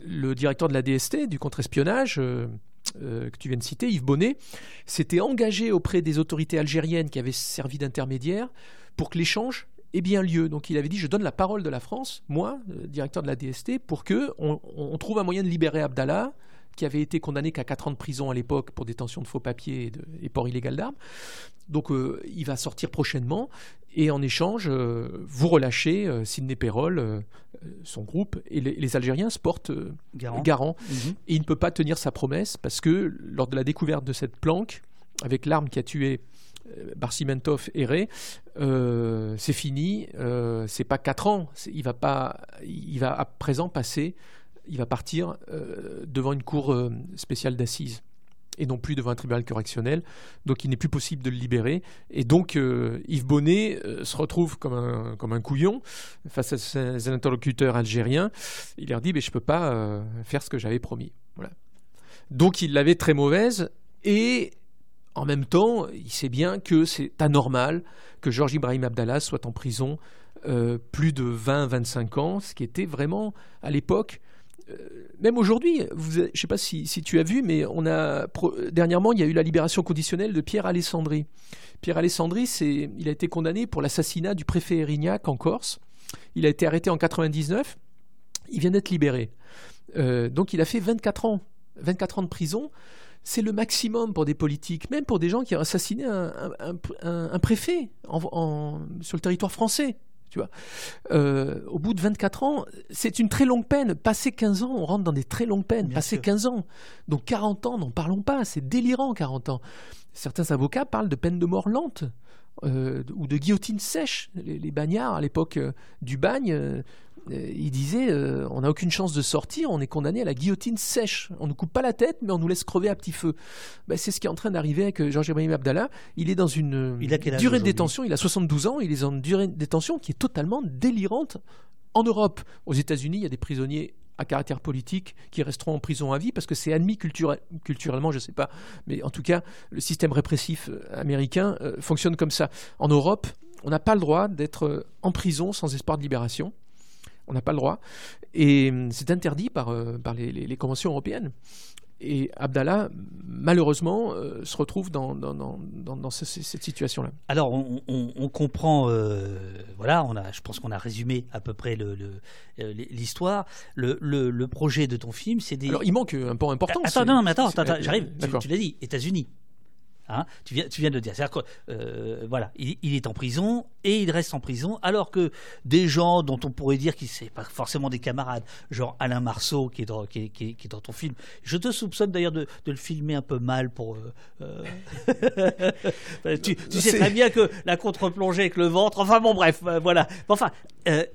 le directeur de la DST, du contre-espionnage, euh, euh, que tu viens de citer, Yves Bonnet, s'était engagé auprès des autorités algériennes qui avaient servi d'intermédiaire pour que l'échange ait bien lieu. Donc il avait dit, je donne la parole de la France, moi, directeur de la DST, pour que on trouve un moyen de libérer Abdallah, qui avait été condamné qu'à 4 ans de prison à l'époque pour détention de faux papiers et, port illégal d'armes. Donc euh, il va sortir prochainement et en échange, euh, vous relâchez euh, Sidney Perrol, son groupe, et les, Algériens se portent garant. Mhm. Et il ne peut pas tenir sa promesse parce que lors de la découverte de cette planque, avec l'arme qui a tué Barcimentov erré, c'est fini, c'est pas 4 ans, il va, pas, il va à présent passer il va partir euh, devant une cour euh, spéciale d'assises et non plus devant un tribunal correctionnel. Donc il n'est plus possible de le libérer. Et donc euh, Yves Bonnet se retrouve comme un, comme un couillon face à ses interlocuteurs algériens. Il leur dit mais Je ne peux pas faire ce que j'avais promis. Voilà. Donc il l'avait très mauvaise et en même temps, il sait bien que c'est anormal que Georges Ibrahim Abdallah soit en prison plus de 20-25 ans, ce qui était vraiment à l'époque euh, même aujourd'hui, je ne sais pas si, tu as vu, mais on a dernièrement, il y a eu la libération conditionnelle de Pierre Alessandri. Pierre Alessandri, il a été condamné pour l'assassinat du préfet Erignac en Corse. Il a été arrêté en 99. Il vient d'être libéré. Euh, donc il a fait 24 ans. 24 ans de prison. C'est le maximum pour des politiques, même pour des gens qui ont assassiné un, préfet sur le territoire français. Tu vois. Euh, au bout de 24 ans, c'est une très longue peine. Passé 15 ans, on rentre dans des très longues peines. Passé 15 ans. Donc 40 ans, n'en parlons pas. C'est délirant, 40 ans. Certains avocats parlent de peine de mort lente. Euh, ou de guillotine sèche. Les, bagnards, à l'époque euh, du bagne, euh, il disait euh, on n'a aucune chance de sortir, on est condamné à la guillotine sèche. On ne coupe pas la tête, mais on nous laisse crever à petit feu. Ben, c'est ce qui est en train d'arriver avec Georges Ibrahim Abdallah. Il est dans une durée de détention, il a 72 ans, il est dans une durée de détention qui est totalement délirante en Europe. Aux États-Unis, il y a des prisonniers à caractère politique qui resteront en prison à vie parce que c'est admis culturellement, je ne sais pas, mais en tout cas, le système répressif américain fonctionne comme ça. En Europe, on n'a pas le droit d'être en prison sans espoir de libération. On n'a pas le droit. Et hum, c'est interdit euh, par les, conventions européennes. Et Abdallah, malheureusement, euh, se retrouve dans, dans, dans, cette situation-là. Alors, on, comprend, euh, voilà, on a, je pense qu'on a résumé à peu près l'histoire. Le, le, le, projet de ton film, c'est des. Alors, il manque un point important. Attends, non, mais attends, attends j'arrive. Tu, tu l'as dit, États-Unis. Hein, tu, viens, tu viens de le dire. C'est-à-dire que, euh, voilà, il, est en prison et il reste en prison, alors que des gens dont on pourrait dire qu'ils ne pas forcément des camarades, genre Alain Marceau qui est dans, qui, est dans ton film, je te soupçonne d'ailleurs de, de, le filmer un peu mal pour. Euh, euh, tu, tu sais très bien que la contre-plongée avec le ventre, enfin bon, bref, voilà. Enfin,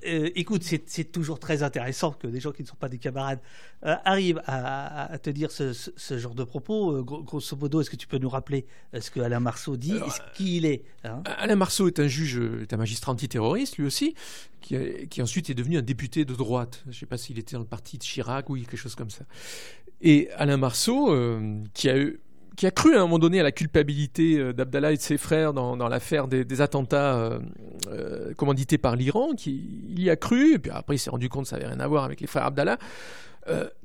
écoute, c'est toujours très intéressant que des gens qui ne sont pas des camarades arrivent à, à, te dire ce, ce, genre de propos. grosso modo, est-ce que tu peux nous rappeler ce que Alain Marceau dit? Ce qui il est. Hein? Alain Marceau est un juge, est un magistrat antiterroriste lui aussi, qui, qui ensuite est devenu un député de droite. Je ne sais pas s'il était dans le parti de Chirac ou quelque chose comme ça. Et Alain Marceau, euh, qui a eu qui a cru à un moment donné à la culpabilité euh, d'Abdallah et de ses frères dans, dans l'affaire des, attentats euh, euh, commandités par l'Iran, qui il y a cru, et puis après il s'est rendu compte que ça n'avait rien à voir avec les frères Abdallah,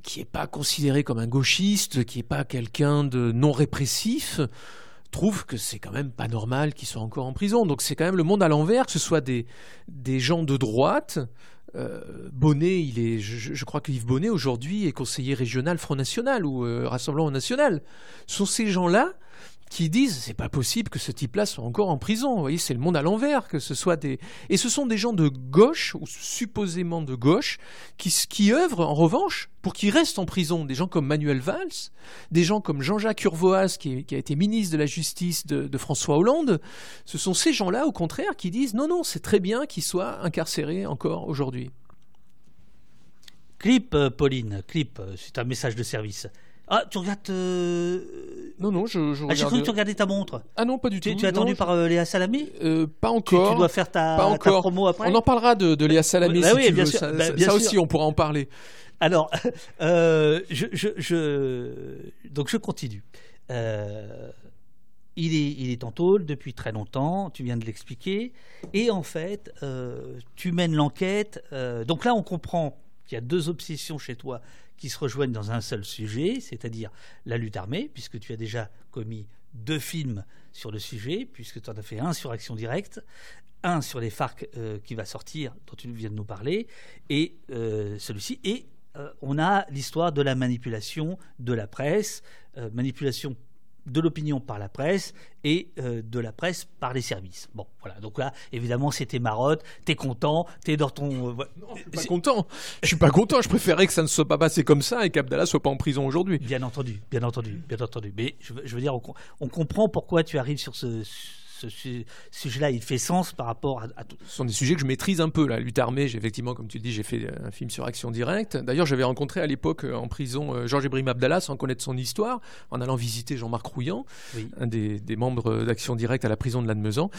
qui n'est pas considéré comme un gauchiste, qui n'est pas quelqu'un de non répressif, trouve que c'est quand même pas normal qu'ils soient encore en prison. Donc c'est quand même le monde à l'envers, que ce soit des, des gens de droite. Euh, Bonnet, il est, je, crois que Yves Bonnet aujourd'hui est conseiller régional Front National ou euh, Rassemblement National. Ce sont ces gens-là qui disent c'est pas possible que ce type-là soit encore en prison. Vous voyez, c'est le monde à l'envers, que ce soit des et ce sont des gens de gauche ou supposément de gauche qui œuvrent en revanche pour qu'il reste en prison. Des gens comme Manuel Valls, des gens comme Jean-Jacques Urvoas qui, a été ministre de la Justice de, François Hollande. Ce sont ces gens-là, au contraire, qui disent non non, c'est très bien qu'il soit incarcéré encore aujourd'hui. Clip, euh, Pauline, clip, euh, c'est un message de service. Ah, tu regardes. euh, Non, non, je, je Ah, j'ai cru que tu regardais ta montre. Ah non, pas du Tu, tout. tu es attendu par euh, Léa Salamé Euh, pas Tu- encore. Tu, dois faire ta, Pas ta encore. promo après On en parlera de, de Léa Salamé Bah si oui, tu bien veux. sûr. Ça, Bah, ça- bien ça sûr. aussi, on pourra en parler. Alors, euh, je, donc je continue. Euh, il est, il est en tôle depuis très longtemps, tu viens de l'expliquer, et en fait, tu mènes l'enquête. donc là, on comprend qu'il y a deux obsessions chez toi qui se rejoignent dans un seul sujet, c'est-à-dire la lutte armée, puisque tu as déjà commis deux films sur le sujet, puisque tu en as fait un sur Action Directe, un sur les FARC euh, qui va sortir, dont tu viens de nous parler, et euh, celui-ci. Et euh, on a l'histoire de la manipulation de la presse, manipulation de l'opinion par la presse et euh, de la presse par les services. Bon, voilà. Donc là, évidemment, c'était marotte. T'es content. T'es dans ton. euh, voilà. Je suis pas content. Je suis pas content. Je préférais que ça ne soit pas passé comme ça et qu'Abdallah soit pas en prison aujourd'hui. Bien entendu, bien entendu, bien entendu. Mais je veux, je veux dire, on comprend pourquoi tu arrives sur ce, ce su- sujet-là. Il fait sens par rapport à, à tout. Ce sont des sujets que je maîtrise un peu. La lutte armée, j'ai effectivement, comme tu le dis, j'ai fait un film sur Action Directe. D'ailleurs, j'avais rencontré à l'époque euh, en prison euh, Georges Ibrahim Abdallah sans connaître son histoire, en allant visiter Jean-Marc Rouillan, Oui. un des, des membres d'Action Directe à la prison de Lannemezan.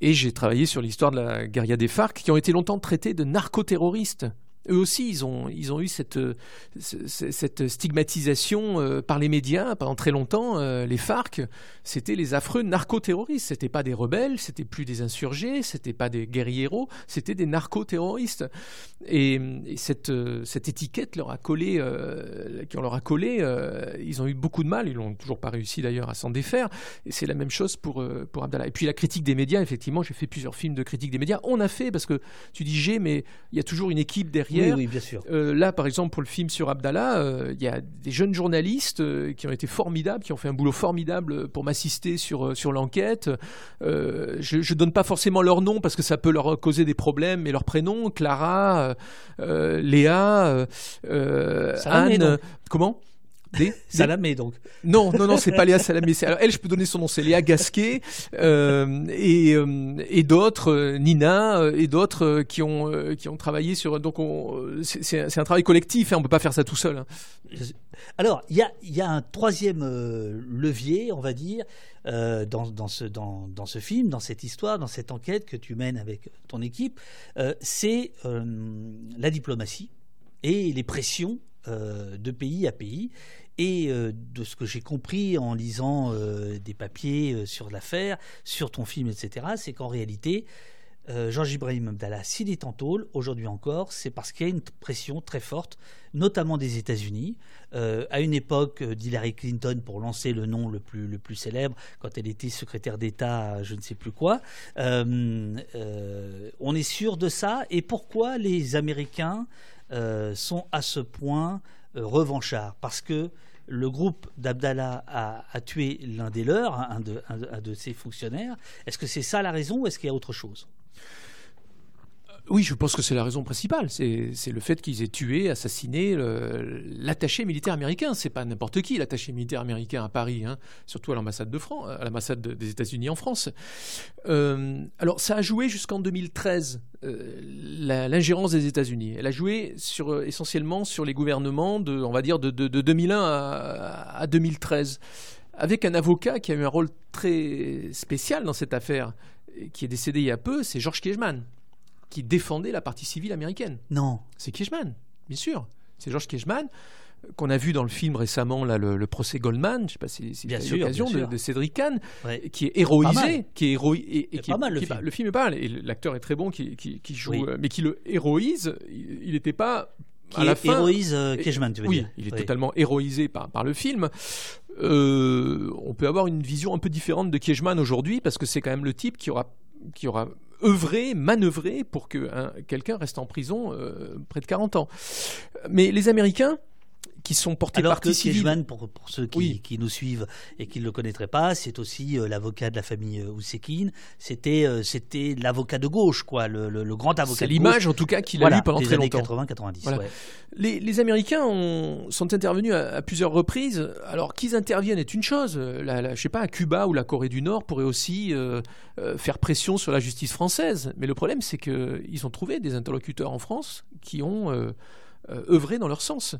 Et j'ai travaillé sur l'histoire de la guérilla des FARC, qui ont été longtemps traités de narcoterroristes. Eux aussi, ils ont, eu cette, euh, ce- ce- stigmatisation euh, par les médias pendant très longtemps. euh, les FARC, c'était les affreux narcoterroristes. C'était pas des rebelles, c'était plus des insurgés, c'était pas des guerrieros, c'était des narcoterroristes. Et, et cette, étiquette leur a collé, euh, qu'on leur a collé, ils ont eu beaucoup de mal. Ils n'ont toujours pas réussi d'ailleurs à s'en défaire. Et c'est la même chose pour, pour Abdallah. Et puis la critique des médias, effectivement, j'ai fait plusieurs films de critique des médias. On a fait, parce que tu dis j'ai, mais il y a toujours une équipe derrière. Oui, oui, bien sûr. Euh, là, par exemple, pour le film sur Abdallah, euh, il y a des jeunes journalistes euh, qui ont été formidables, qui ont fait un boulot formidable pour m'assister sur, sur l'enquête. Je ne donne pas forcément leur nom parce que ça peut leur causer des problèmes, mais leur prénom, Clara, Léa, Anne. Comment? Des- Salamé, donc. non, non, non, c'est pas Léa Salamé. Alors, elle, je peux donner son nom, c'est Léa Gasquet euh, et, euh, et d'autres, euh, Nina et d'autres qui ont qui ont travaillé sur. Donc, on- c'est- c'est un- travail collectif. Hein, on peut pas faire ça tout seul. hein. Alors, il y a, il y a un troisième levier, on va dire, euh, dans, dans ce, dans, dans ce film, dans cette histoire, dans cette enquête que tu mènes avec ton équipe, euh, c'est la diplomatie et les pressions euh, de pays à pays. Et euh, de ce que j'ai compris en lisant euh, des papiers sur l'affaire, sur ton film, etc., c'est qu'en réalité, Georges Ibrahim Abdallah, s'il est en tôle, aujourd'hui encore, c'est parce qu'il y a une pression très forte, notamment des États-Unis. À une époque d'Hillary Clinton, pour lancer le nom le plus, le plus célèbre, quand elle était secrétaire d'État, je ne sais plus quoi, on est sûr de ça. Et pourquoi les Américains euh, sont à ce point euh, revanchards Parce que le groupe d'Abdallah a, tué l'un des leurs, hein, un de, un de ses fonctionnaires. Est-ce que c'est ça la raison ou est-ce qu'il y a autre chose? Oui, je pense que c'est la raison principale. C'est le fait qu'ils aient tué, assassiné l'attaché militaire américain. C'est pas n'importe qui, l'attaché militaire américain à Paris, hein, surtout à l'ambassade de France, à l'ambassade de- des États-Unis en France. Euh, alors, ça a joué jusqu'en 2013 euh, l'ingérence des États-Unis. Elle a joué euh, essentiellement sur les gouvernements de, on va dire, de, de- de 2001 à, à 2013, avec un avocat qui a eu un rôle très spécial dans cette affaire, qui est décédé il y a peu, c'est George Kejman qui défendait la partie civile américaine. Non. C'est Kejman, bien sûr. C'est George Kejman euh, qu'on a vu dans le film récemment, là, le, le procès Goldman, je ne sais pas si, si Bien sûr, l'occasion, bien de, sûr. de Cédric Kahn, Ouais. qui est Pas héroïsé, qui est héroï- et, et C'est qui pas est- mal, le qui- film. Le film est pas mal, et l'acteur est très bon qui, qui- qui joue, Oui. euh, mais qui le héroïse, il n'était pas... Qui à la est- fin, héroïse, euh, Kejman, tu veux oui, dire. il est Oui. totalement héroïsé par, par le film. Euh, on peut avoir une vision un peu différente de Kejman aujourd'hui parce que c'est quand même le type qui aura, qui aura œuvré, manœuvré pour que un- quelqu'un reste en prison euh, près de 40 ans. Mais les Américains qui sont portés Alors partie que. Kejman, pour, pour ceux qui, Oui. qui nous suivent et qui ne le connaîtraient pas, c'est aussi euh, l'avocat de la famille euh, Oussekine. C'était euh, c'était l'avocat de gauche, quoi, le, le- le grand avocat C'est l'image, en tout cas, qu'il a eu pendant des très années longtemps. 80-90. Voilà. ouais. Les, les Américains ont- sont intervenus à, à plusieurs reprises. Alors qu'ils interviennent est une chose. La, la- je sais pas, à Cuba ou la Corée du Nord pourraient aussi faire pression sur la justice française. Mais le problème, c'est qu'ils ont trouvé des interlocuteurs en France qui ont œuvré dans leur sens.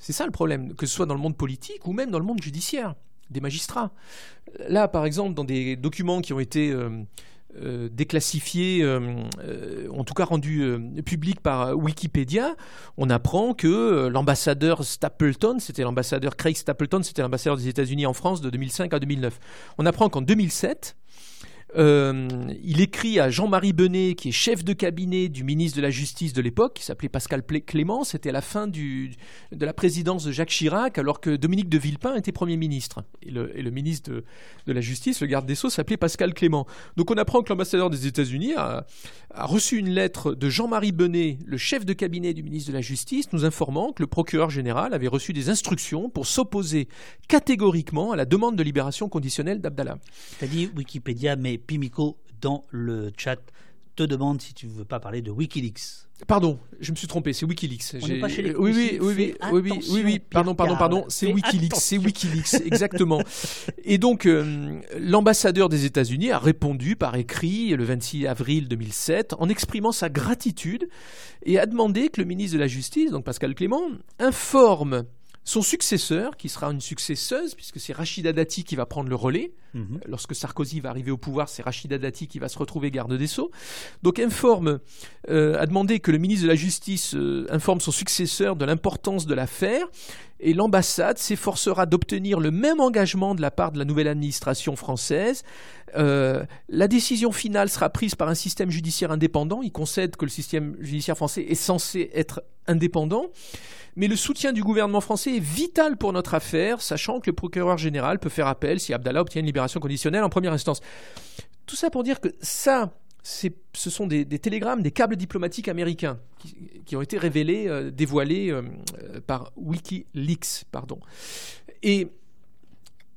C'est ça le problème, que ce soit dans le monde politique ou même dans le monde judiciaire, des magistrats. Là, par exemple, dans des documents qui ont été euh, euh, déclassifiés, en tout cas rendus publics par Wikipédia, on apprend que l'ambassadeur Stapleton, c'était l'ambassadeur Craig Stapleton, c'était l'ambassadeur des États-Unis en France de 2005 à 2009. On apprend qu'en 2007, euh, il écrit à Jean-Marie Benet, qui est chef de cabinet du ministre de la Justice de l'époque, qui s'appelait Pascal Clément. C'était à la fin de la présidence de Jacques Chirac, alors que Dominique de Villepin était Premier ministre. Et le, ministre de, la Justice, le garde des Sceaux, s'appelait Pascal Clément. Donc on apprend que l'ambassadeur des États-Unis a, reçu une lettre de Jean-Marie Benet, le chef de cabinet du ministre de la Justice, nous informant que le procureur général avait reçu des instructions pour s'opposer catégoriquement à la demande de libération conditionnelle d'Abdallah. dit Wikipédia, mais Pimico dans le chat te demande si tu ne veux pas parler de Wikileaks. Pardon, je me suis trompé, c'est Wikileaks. On n'est pas chez les oui, oui, oui, oui, oui, oui, oui, pardon, pardon, pardon, c'est Wikileaks, c'est Wikileaks, exactement. Et donc, euh, l'ambassadeur des États-Unis a répondu par écrit le 26 avril 2007 en exprimant sa gratitude et a demandé que le ministre de la Justice, donc Pascal Clément, informe son successeur, qui sera une successeuse, puisque c'est Rachida Dati qui va prendre le relais. Mhm. Lorsque Sarkozy va arriver au pouvoir, c'est Rachida Dati qui va se retrouver garde des Sceaux. Donc informe, euh, a demandé que le ministre de la Justice euh, informe son successeur de l'importance de l'affaire et l'ambassade s'efforcera d'obtenir le même engagement de la part de la nouvelle administration française. Euh, la décision finale sera prise par un système judiciaire indépendant. Il concède que le système judiciaire français est censé être indépendant. Mais le soutien du gouvernement français est vital pour notre affaire, sachant que le procureur général peut faire appel si Abdallah obtient une libération conditionnelle en première instance. Tout ça pour dire que ça, ce sont des, télégrammes, des câbles diplomatiques américains qui, ont été révélés, euh, dévoilés euh, par Wikileaks. Pardon. Et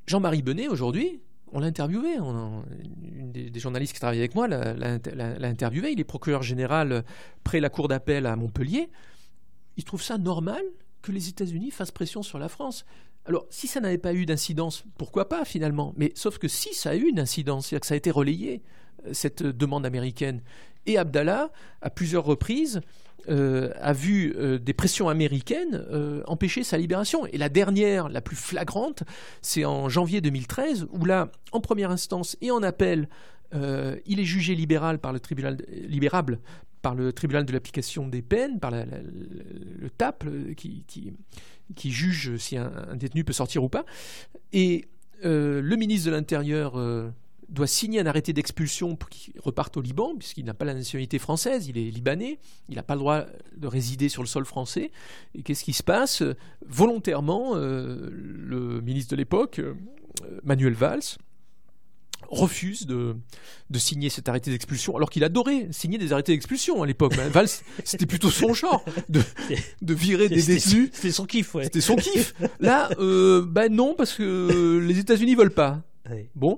Jean-Marie Benet, aujourd'hui, on l'a interviewé. une des, journalistes qui travaille avec moi l'a interviewé. Il est procureur général près la cour d'appel à Montpellier. Il trouve ça normal que les États-Unis fassent pression sur la France? Alors, si ça n'avait pas eu d'incidence, pourquoi pas finalement? Mais sauf que si ça a eu une incidence, c'est-à-dire que ça a été relayé, euh, cette demande américaine. Et Abdallah, à plusieurs reprises, euh, a vu euh, des pressions américaines empêcher sa libération. Et la dernière, la plus flagrante, c'est en janvier 2013, où là, en première instance et en appel, il est jugé libéral par le tribunal libérable par le tribunal de l'application des peines, par le TAP, qui, juge si un, détenu peut sortir ou pas. Et le ministre de l'Intérieur doit signer un arrêté d'expulsion pour qu'il reparte au Liban, puisqu'il n'a pas la nationalité française, il est libanais, il n'a pas le droit de résider sur le sol français. Et qu'est-ce qui se passe? Volontairement, euh, le ministre de l'époque, euh, Manuel Valls, refuse de, de, signer cet arrêté d'expulsion, alors qu'il adorait signer des arrêtés d'expulsion à l'époque. Valls, c'était plutôt son genre de, de virer des détenus. C'était son kiff, ouais. C'était son kiff. Là, euh, ben non, parce que les États-Unis veulent pas. Bon,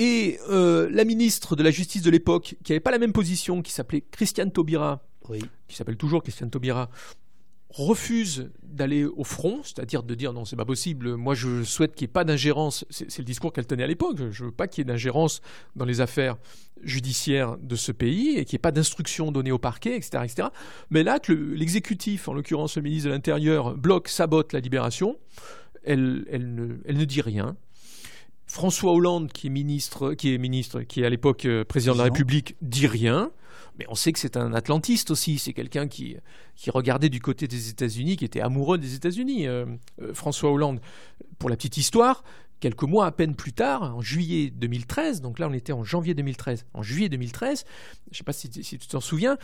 et euh, la ministre de la Justice de l'époque, qui n'avait pas la même position, qui s'appelait Christiane Taubira, qui s'appelle toujours Christiane Taubira, refuse d'aller au front, c'est-à-dire de dire non, c'est pas possible, moi je souhaite qu'il n'y ait pas d'ingérence, c'est le discours qu'elle tenait à l'époque, je veux pas qu'il y ait d'ingérence dans les affaires judiciaires de ce pays et qu'il n'y ait pas d'instructions données au parquet, etc. etc. Mais là, que l'exécutif, en l'occurrence le ministre de l'Intérieur, bloque, sabote la libération, elle, elle, elle ne dit rien, François Hollande, qui est ministre, qui est ministre, qui est à l'époque euh, président de la République, dit rien. Mais on sait que c'est un atlantiste aussi. C'est quelqu'un qui, qui regardait du côté des États-Unis, qui était amoureux des États-Unis. Euh, euh, François Hollande, pour la petite histoire, quelques mois à peine plus tard, en juillet 2013, donc là on était en janvier 2013, en juillet 2013, je ne sais pas si, tu t'en souviens,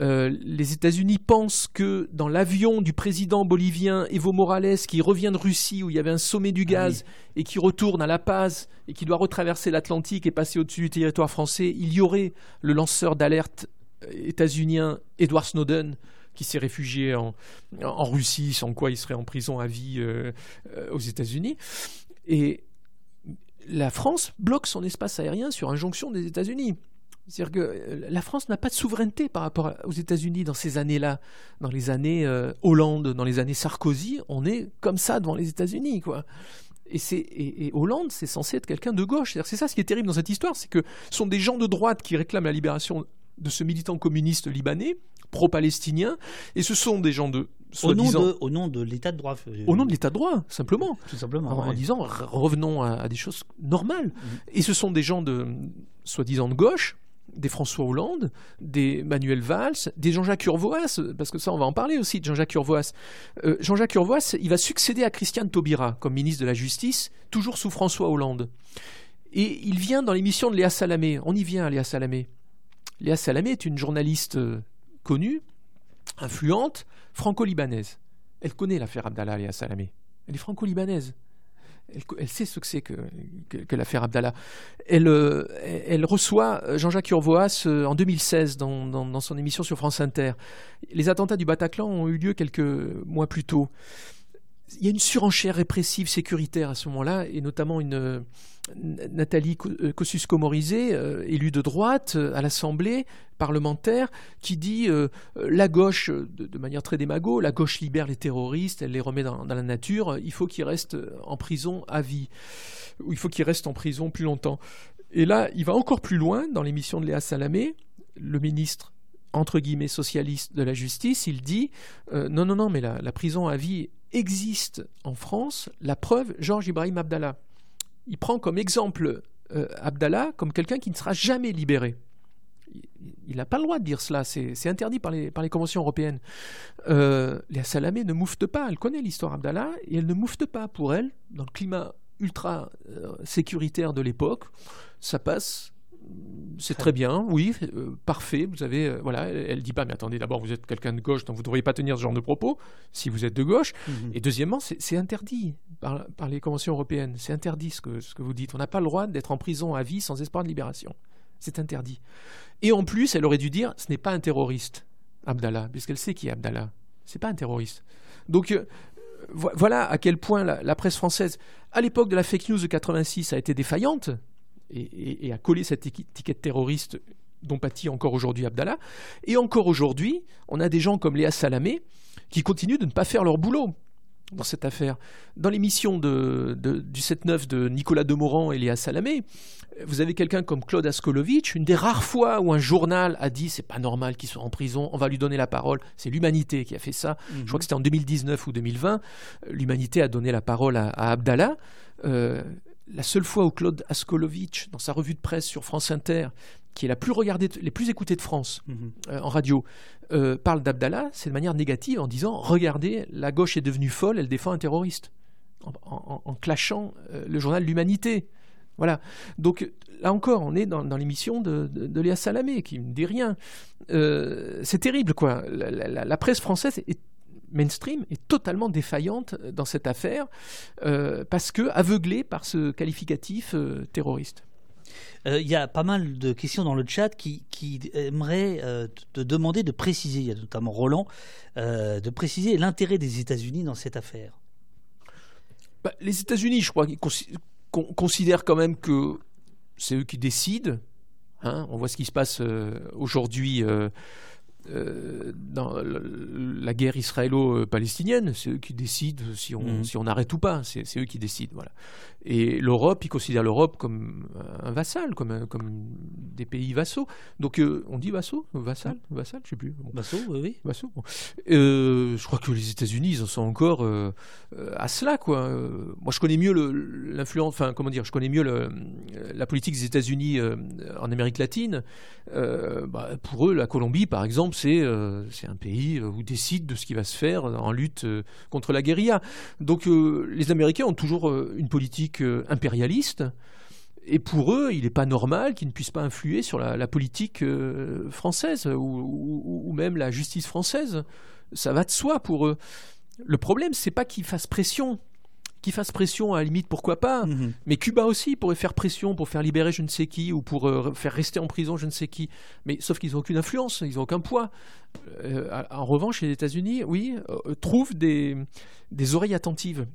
euh, les États-Unis pensent que dans l'avion du président bolivien Evo Morales qui revient de Russie où il y avait un sommet du ah gaz et qui retourne à La Paz et qui doit retraverser l'Atlantique et passer au-dessus du territoire français, il y aurait le lanceur d'alerte euh, états-unien Edward Snowden qui s'est réfugié en, Russie, sans quoi il serait en prison à vie euh, aux États-Unis. Et la France bloque son espace aérien sur injonction des États-Unis. C'est-à-dire que euh, la France n'a pas de souveraineté par rapport aux États-Unis dans ces années-là. Dans les années euh, Hollande, dans les années Sarkozy, on est comme ça devant les États-Unis, quoi. Et, et, Hollande, c'est censé être quelqu'un de gauche. C'est ça ce qui est terrible dans cette histoire, c'est que ce sont des gens de droite qui réclament la libération de ce militant communiste libanais, pro-palestinien, et ce sont des gens de au nom, de, au nom de l'état de droit. Au nom de l'état de droit, simplement. Tout simplement. En, disant revenons à, des choses normales. Mhm. Et ce sont des gens de soi-disant de gauche, des François Hollande, des Manuel Valls, des Jean-Jacques Urvoas, parce que ça on va en parler aussi de Jean-Jacques Urvoas. Euh, Jean-Jacques Urvoas, il va succéder à Christiane Taubira comme ministre de la Justice, toujours sous François Hollande. Et il vient dans l'émission de Léa Salamé. On y vient, Léa Salamé. Léa Salamé est une journaliste euh, connue, influente, franco-libanaise. Elle connaît l'affaire Abdallah Léa Salamé. Elle est franco-libanaise. Elle, sait ce que c'est que, l'affaire Abdallah. Elle, euh, reçoit Jean-Jacques Urvoas euh, en 2016 dans, dans, son émission sur France Inter. Les attentats du Bataclan ont eu lieu quelques mois plus tôt il y a une surenchère répressive sécuritaire à ce moment-là, et notamment une euh, Nathalie euh, Kosciusko-Morizet, euh, élue de droite à l'Assemblée parlementaire, qui dit la gauche, de, manière très démago, la gauche libère les terroristes, elle les remet dans, la nature, il faut qu'ils restent en prison à vie, ou il faut qu'ils restent en prison plus longtemps. Et là, il va encore plus loin dans l'émission de Léa Salamé, le ministre entre guillemets socialiste de la justice, il dit non, non, non, mais la, la prison à vie existe en France la preuve Georges Ibrahim Abdallah. Il prend comme exemple euh, Abdallah comme quelqu'un qui ne sera jamais libéré. Il n'a pas le droit de dire cela, c'est interdit par les, conventions européennes. Euh, Léa Salamé ne moufte pas, elle connaît l'histoire Abdallah et elle ne moufte pas pour elle, dans le climat ultra euh, sécuritaire de l'époque, ça passe c'est très bien, oui, euh, parfait. Vous avez, euh, voilà, elle dit pas, mais attendez, d'abord vous êtes quelqu'un de gauche, donc vous ne devriez pas tenir ce genre de propos si vous êtes de gauche. Mhm. Et deuxièmement, c'est interdit par, les conventions européennes. C'est interdit ce que, ce que vous dites. On n'a pas le droit d'être en prison à vie sans espoir de libération. C'est interdit. Et en plus, elle aurait dû dire, ce n'est pas un terroriste, Abdallah, puisqu'elle sait qui est Abdallah. C'est pas un terroriste. Donc euh, voilà à quel point la, la presse française, à l'époque de la fake news de 86, a été défaillante et, à coller cette étiquette terroriste dont pâtit encore aujourd'hui Abdallah. Et encore aujourd'hui, on a des gens comme Léa Salamé qui continuent de ne pas faire leur boulot dans cette affaire. Dans l'émission de, du 7-9 de Nicolas Demorand et Léa Salamé, vous avez quelqu'un comme Claude Askolovitch, une des rares fois où un journal a dit c'est pas normal qu'il soit en prison, on va lui donner la parole. C'est l'humanité qui a fait ça. Je crois mhm. que c'était en 2019 ou 2020. L'humanité a donné la parole à, Abdallah. Euh, la seule fois où Claude Askolovitch, dans sa revue de presse sur France Inter, qui est la plus regardée, les plus écoutées de France mhm. euh, en radio, euh, parle d'Abdallah, c'est de manière négative en disant Regardez, la gauche est devenue folle, elle défend un terroriste, en, clashant euh, le journal L'Humanité. Voilà. Donc là encore, on est dans, l'émission de, Léa Salamé, qui ne dit rien. c'est terrible, quoi. La, la, presse française est mainstream est totalement défaillante dans cette affaire euh, parce que aveuglée par ce qualificatif euh, terroriste. Euh, il y a pas mal de questions dans le chat qui, qui aimeraient te demander de préciser, il y a notamment Roland, de préciser l'intérêt des États-Unis dans cette affaire. Bah, les États-Unis, je crois, considèrent quand même que c'est eux qui décident. Hein. On voit ce qui se passe aujourd'hui euh, dans la guerre israélo-palestinienne, c'est eux qui décident si on, mhm. si on arrête ou pas, c'est eux qui décident. Voilà. Et l'Europe, ils considèrent l'Europe comme un vassal, comme, comme des pays vassaux. Donc euh, on dit vassaux Vassal Vassal Je sais plus. Vassaux, oui. oui. Vassaux. Euh, je crois que les États-Unis, ils en sont encore à cela. Quoi. moi, je connais mieux l'influence, enfin, comment dire, je connais mieux le, la politique des États-Unis en Amérique latine. Bah, pour eux, la Colombie, par exemple, euh, c'est un pays où décide de ce qui va se faire en lutte euh, contre la guérilla. Donc euh, les Américains ont toujours une politique impérialiste. Et pour eux, il n'est pas normal qu'ils ne puissent pas influer sur la, politique française ou, même la justice française. Ça va de soi pour eux. Le problème, c'est pas qu'ils fassent pression qui fasse pression, à la limite, pourquoi pas. Mhm. Mais Cuba aussi pourrait faire pression pour faire libérer je ne sais qui ou pour euh, faire rester en prison je ne sais qui. Mais sauf qu'ils n'ont aucune influence, ils n'ont aucun poids. Euh, en revanche, les États-Unis, oui, euh, trouvent des, des oreilles attentives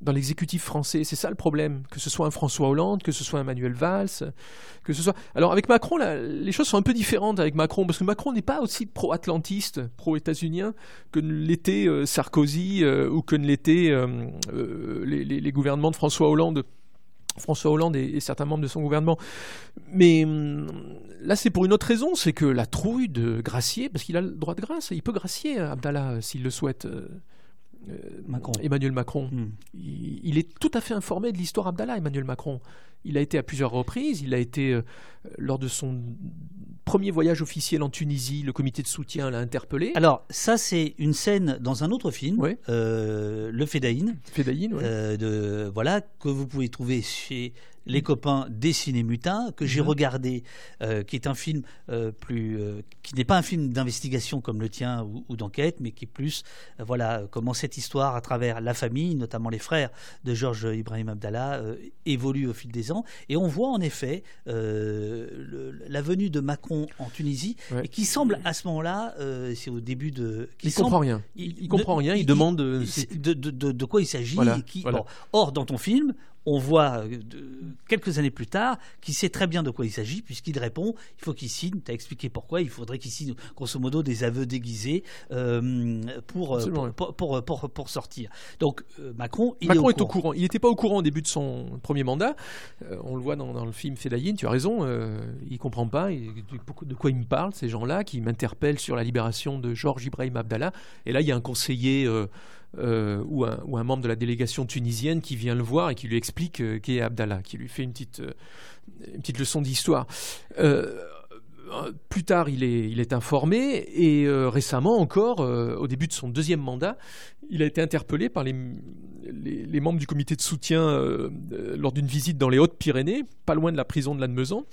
dans l'exécutif français. C'est ça le problème, que ce soit un François Hollande, que ce soit un Manuel Valls, que ce soit. Alors avec Macron, les choses sont un peu différentes avec Macron, parce que Macron n'est pas aussi pro-atlantiste, pro-états-unien que ne l'était euh, Sarkozy euh, ou que ne l'était euh, les, gouvernements de François Hollande François Hollande et, certains membres de son gouvernement. Mais hum, là, c'est pour une autre raison, c'est que la trouille de gracier, parce qu'il a le droit de grâce, il peut gracier Abdallah s'il le souhaite. Macron. Emmanuel Macron. Hmm. Il, est tout à fait informé de l'histoire Abdallah, Emmanuel Macron. Il a été à plusieurs reprises. Il a été, euh, lors de son premier voyage officiel en Tunisie, le comité de soutien l'a interpellé. Alors, ça, c'est une scène dans un autre film, euh, Le. Fedaïn, euh, de, voilà, que vous pouvez trouver chez les copains des cinémutins que j'ai mhm. regardé, euh, qui est un film euh, plus, euh, qui n'est pas un film d'investigation comme le tien ou, d'enquête, mais qui est plus, voilà, comment cette histoire à travers la famille, notamment les frères de Georges Ibrahim Abdallah, évolue au fil des ans. Et on voit en effet la venue de Macron en Tunisie, et qui semble à ce moment-là, c'est au début de, il comprend rien. Il, comprend rien. Il, demande de, de, quoi il s'agit. or, dans ton film, on voit euh, quelques années plus tard qu'il sait très bien de quoi il s'agit, puisqu'il répond il faut qu'il signe, tu as expliqué pourquoi, il faudrait qu'il signe grosso modo des aveux déguisés euh, pour, euh, pour, pour, sortir. Donc Macron, il est, au, courant. Il n'était pas au courant au début de son premier mandat. on le voit dans, le film Fedayin, tu as raison, il comprend pas de quoi il me parle, ces gens-là, qui m'interpellent sur la libération de Georges Ibrahim Abdallah. Et là, il y a un conseiller. Euh, ou, un, membre de la délégation tunisienne qui vient le voir et qui lui explique euh, qui est Abdallah, qui lui fait une petite, euh, leçon d'histoire. plus tard, il est, informé et récemment encore, au début de son deuxième mandat, il a été interpellé par les, les, les membres du comité de soutien lors d'une visite dans les Hautes-Pyrénées, pas loin de la prison de Lannemezan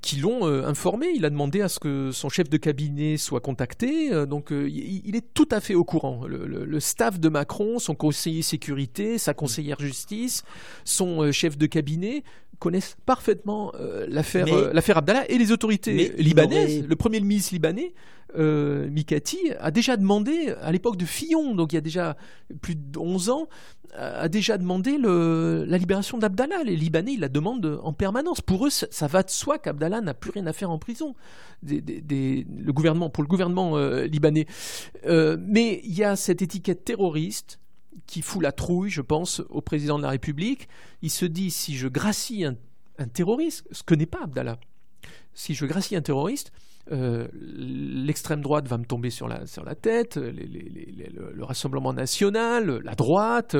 qui l'ont euh, informé. Il a demandé à ce que son chef de cabinet soit contacté. Euh, donc euh, il, est tout à fait au courant. Le, staff de Macron, son conseiller sécurité, sa conseillère justice, son chef de cabinet connaissent parfaitement l'affaire l'affaire Abdallah et les autorités libanaises. Le premier ministre libanais euh, Mikati a déjà demandé, à l'époque de Fillon, donc il y a déjà plus de 11 ans, a déjà demandé le, la libération d'Abdallah. Les Libanais, ils la demandent en permanence. Pour eux, ça, va de soi qu'Abdallah n'a plus rien à faire en prison. le gouvernement, pour le gouvernement euh, libanais. Euh, mais il y a cette étiquette terroriste qui fout la trouille, je pense, au président de la République. Il se dit si je gracie un, un terroriste, ce que n'est pas Abdallah, si je gracie un terroriste, euh, l'extrême droite va me tomber sur la, sur la tête, le, Rassemblement national, la droite,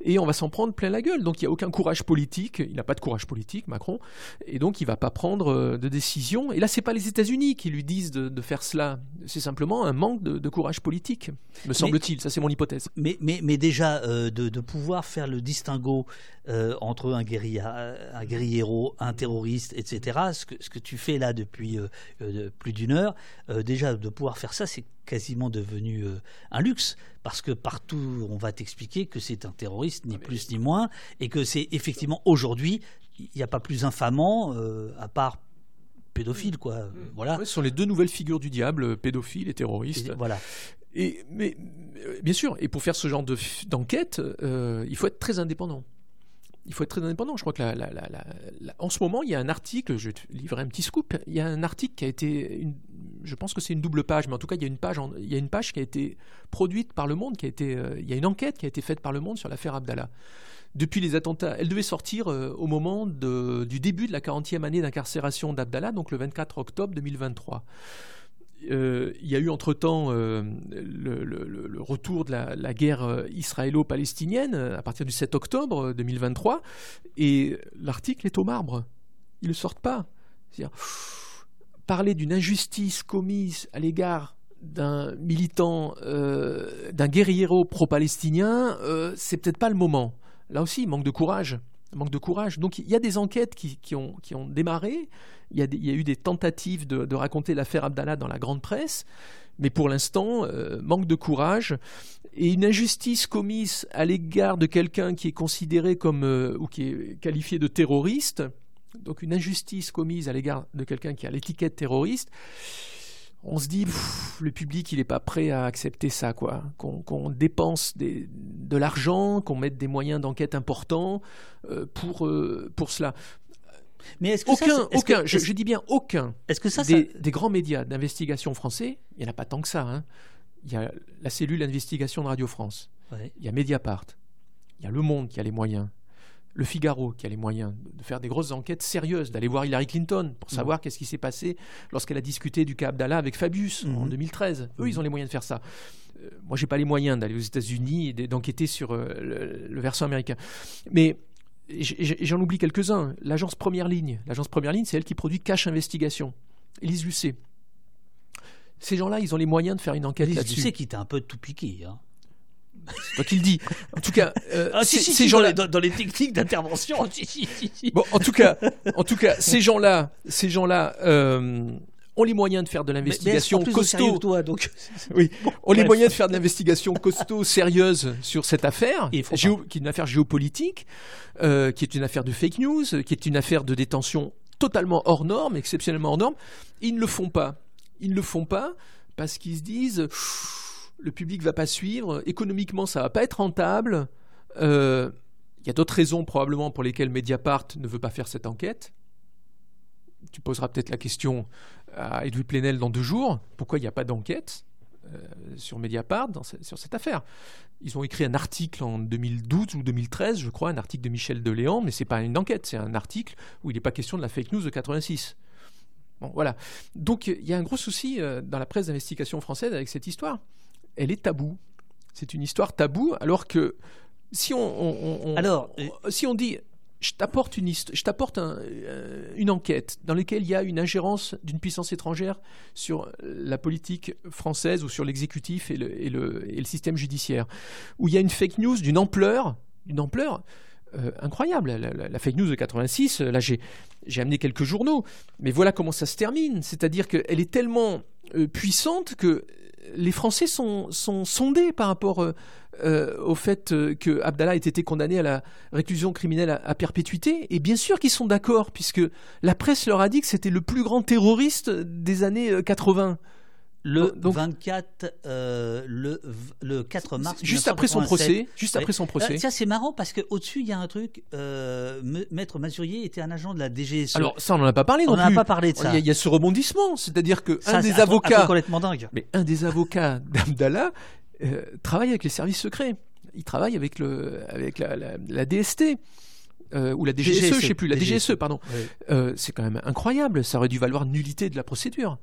et on va s'en prendre plein la gueule. Donc il n'y a aucun courage politique, il n'a pas de courage politique, Macron, et donc il ne va pas prendre euh, de décision. Et là, ce n'est pas les États-Unis qui lui disent de, faire cela, c'est simplement un manque de, courage politique, me semble-t-il. Ça, c'est mon hypothèse. Mais, mais, mais déjà, euh, de, pouvoir faire le distinguo entre un guérilla, un guerriero, un terroriste, etc., ce que, ce que tu fais là depuis plus d'une heure, euh, déjà de pouvoir faire ça, c'est quasiment devenu euh, un luxe, parce que partout on va t'expliquer que c'est un terroriste, ni plus ni moins, et que c'est effectivement aujourd'hui, il n'y a pas plus infamant, euh, à part pédophile, quoi. Voilà. ce sont les deux nouvelles figures du diable, pédophile et terroriste. voilà. Et, mais bien sûr, et pour faire ce genre d'enquête, il faut être très indépendant il faut être très indépendant. Je crois que en ce moment, il y a un article, je vais te livrer un petit scoop, il y a un article qui a été, je pense que c'est une double page, mais en tout cas, il y a une page, il y a une page qui a été produite par Le Monde, qui a été, euh, il y a une enquête qui a été faite par Le Monde sur l'affaire Abdallah. Depuis les attentats, elle devait sortir euh, au moment du début de la 40e année d'incarcération d'Abdallah, donc le 24 octobre 2023. Euh, il y a eu entre-temps euh, le, retour de la, guerre euh, israélo-palestinienne à partir du 7 octobre 2023, et l'article est au marbre. Ils ne sortent pas. parler d'une injustice commise à l'égard d'un militant, d'un guerriero pro-palestinien, c'est peut-être pas le moment. Là aussi, manque de courage manque de courage. Donc il y a des enquêtes qui, ont, démarré, il y, a il y, a eu des tentatives de, raconter l'affaire Abdallah dans la grande presse, mais pour l'instant, euh, manque de courage et une injustice commise à l'égard de quelqu'un qui est considéré comme euh, ou qui est qualifié de terroriste, donc une injustice commise à l'égard de quelqu'un qui a l'étiquette terroriste on se dit, le public, il n'est pas prêt à accepter ça, quoi. Qu'on dépense de l'argent, qu'on mette des moyens d'enquête importants euh, pour, euh, pour cela. Mais est-ce que aucun, aucun, je, dis bien aucun. Est-ce que ça, des, des grands médias d'investigation français, il n'y en a pas tant que ça. Hein. Il y a la cellule d'investigation de Radio France. Il y a Mediapart. Il y a Le Monde qui a les moyens. Le Figaro, qui a les moyens de faire des grosses enquêtes sérieuses, d'aller voir Hillary Clinton pour savoir qu'est-ce qui s'est passé lorsqu'elle a discuté du cas Abdallah avec Fabius en 2013. Eux, ils ont les moyens de faire ça. Euh, moi, j'ai pas les moyens d'aller aux États-Unis et d'enquêter sur euh, le, le, versant américain. Mais j'en oublie quelques-uns. L'agence Première Ligne. L'agence Première Ligne, c'est elle qui produit Cash Investigation. Elise Lucet. Ces gens-là, ils ont les moyens de faire une enquête là-dessus. Tu sais qui t'a un peu tout piqué. Hein. C'est toi qui le dis. En tout cas, euh, ah, si, si, ces gens-là dans, dans, les techniques d'intervention. bon, en tout cas, en tout cas, ces gens-là, ces gens-là. Euh, ont les moyens de faire de l'investigation costaud. Toi, donc... oui, ont les moyens de faire de l'investigation costaud, sérieuse sur cette affaire, géo, qui est une affaire géopolitique, euh, qui est une affaire de fake news, qui est une affaire de détention totalement hors norme, exceptionnellement hors norme. Ils ne le font pas. Ils ne le font pas parce qu'ils se disent le public va pas suivre, économiquement ça va pas être rentable. Euh, il y a d'autres raisons probablement pour lesquelles Mediapart ne veut pas faire cette enquête. Tu poseras peut-être la question à Edwin Plenel dans deux jours. Pourquoi il n'y a pas d'enquête euh, sur Mediapart sur cette affaire? Ils ont écrit un article en 2012 ou 2013, je crois, un article de Michel Deléan, mais c'est pas une enquête, c'est un article où il n'est pas question de la fake news de 86. Bon, voilà. Donc il y a un gros souci euh, dans la presse d'investigation française avec cette histoire elle est taboue. C'est une histoire taboue, alors que si on, alors, si on dit je t'apporte une, je t'apporte euh, une enquête dans laquelle il y a une ingérence d'une puissance étrangère sur la politique française ou sur l'exécutif et le, et, le, et le, système judiciaire, où il y a une fake news d'une ampleur, d'une ampleur euh, incroyable. La, fake news de 86, là j'ai, j'ai amené quelques journaux, mais voilà comment ça se termine. C'est-à-dire qu'elle est tellement euh, puissante que les Français sont, sondés par rapport euh, euh, au fait euh, que Abdallah ait été condamné à la réclusion criminelle à, perpétuité. Et bien sûr qu'ils sont d'accord, puisque la presse leur a dit que c'était le plus grand terroriste des années 80 le 24 le, le 4 mars juste après son procès juste après son procès. Tiens c'est marrant parce que au dessus il y a un truc maître Mazurier était un agent de la DGSE alors ça on n'en a pas parlé non on n'en a pas parlé de ça. Il y, a, ce rebondissement. C'est-à-dire que un des avocats complètement dingue. Mais un des avocats d'Abdallah travaille avec les services secrets. Il travaille avec le avec la, la, DST ou la DGSE, je je sais plus, la DGSE, pardon. c'est quand même incroyable. Ça aurait dû valoir nullité de la procédure.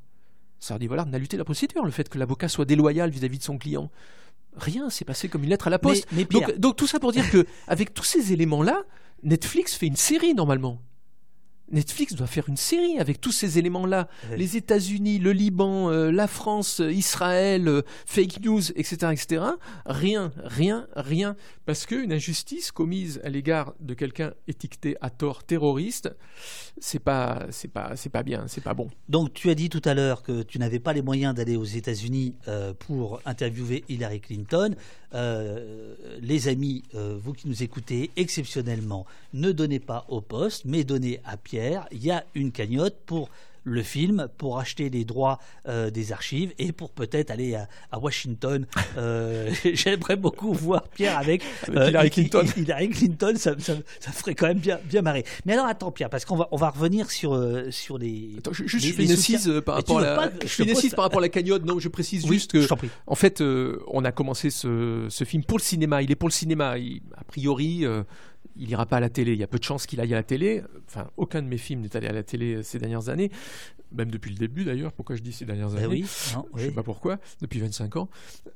Ça aurait dit voilà, de la procédure, le fait que l'avocat soit déloyal vis-à-vis de son client. Rien s'est passé comme une lettre à la poste. donc, tout ça pour dire que avec tous ces éléments-là, Netflix fait une série normalement. Netflix doit faire une série avec tous ces éléments-là. Les États-Unis, le Liban, euh, la France, Israël, euh, fake news, etc., etc. Rien, rien, rien. Parce qu'une injustice commise à l'égard de quelqu'un étiqueté à tort terroriste, c'est pas, c'est pas, c'est pas bien, c'est pas bon. Donc tu as dit tout à l'heure que tu n'avais pas les moyens d'aller aux États-Unis euh, pour interviewer Hillary Clinton. Les amis, vous qui nous écoutez exceptionnellement, ne donnez pas au poste, mais donnez à Pierre. Il y a une cagnotte pour le film pour acheter les droits euh, des archives et pour peut-être aller à, Washington. Euh, j'aimerais beaucoup voir Pierre avec, euh, Hillary Clinton. Hillary Clinton, ça, ça, ferait quand même bien, bien marrer. Mais alors attends Pierre, parce qu'on va, on va revenir sur, sur les... Attends, je, je fais une par rapport à la... je par rapport à la cagnotte. Non, je précise juste que, en fait, on a commencé ce, ce, film pour le cinéma. Il est pour le cinéma. a priori il ira pas à la télé. Il y a peu de chances qu'il aille à la télé. Enfin, aucun de mes films n'est allé à la télé euh, ces dernières années, même depuis le début d'ailleurs. Pourquoi je dis ces dernières ben années oui, Je ne sais pas pourquoi, depuis 25 ans.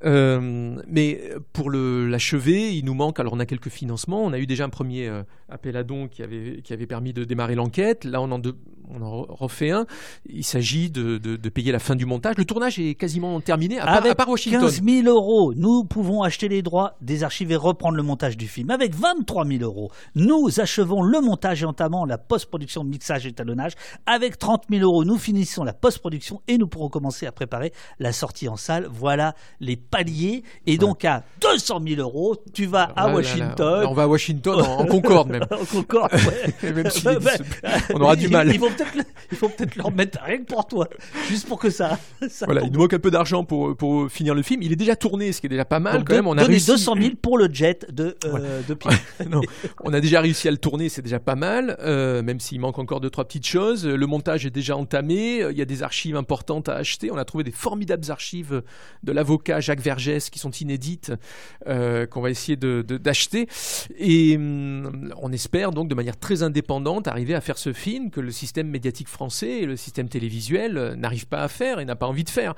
Euh, mais pour l'achever, il nous manque. Alors, on a quelques financements. On a eu déjà un premier euh, appel à dons qui avait, qui avait permis de démarrer l'enquête. Là, on en, on en refait un. Il s'agit de, de, payer la fin du montage. Le tournage est quasiment terminé, à, Avec à part Washington. 15 000 euros, nous pouvons acheter les droits des archives et reprendre le montage du film. Avec 23 000 euros, nous achevons le montage et entamons la post-production, mixage et talonnage. Avec 30 000 euros, nous finissons la post-production et nous pourrons commencer à préparer la sortie en salle. Voilà les paliers. Et donc à 200 000 euros, tu vas à Washington. On va à Washington en, Concorde même. en Concorde, ouais. même si on aura du mal. Il, faut peut-être leur mettre rien que pour toi, juste pour que ça. voilà, il nous manque un peu d'argent pour, pour finir le film. Il est déjà tourné, ce qui est déjà pas mal quand même. On a réussi... 200 000 pour le jet de, euh, de non, on a déjà réussi à le tourner, c'est déjà pas mal, euh, même s'il manque encore deux trois petites choses. Le montage est déjà entamé années. Il y a des archives importantes à acheter. On a trouvé des formidables archives de l'avocat Jacques Vergès qui sont inédites, qu'on va essayer d'acheter. Et hum, on espère donc de manière très indépendante arriver à faire ce film que le système médiatique français et le système télévisuel n'arrivent pas à faire et n'a pas envie de faire.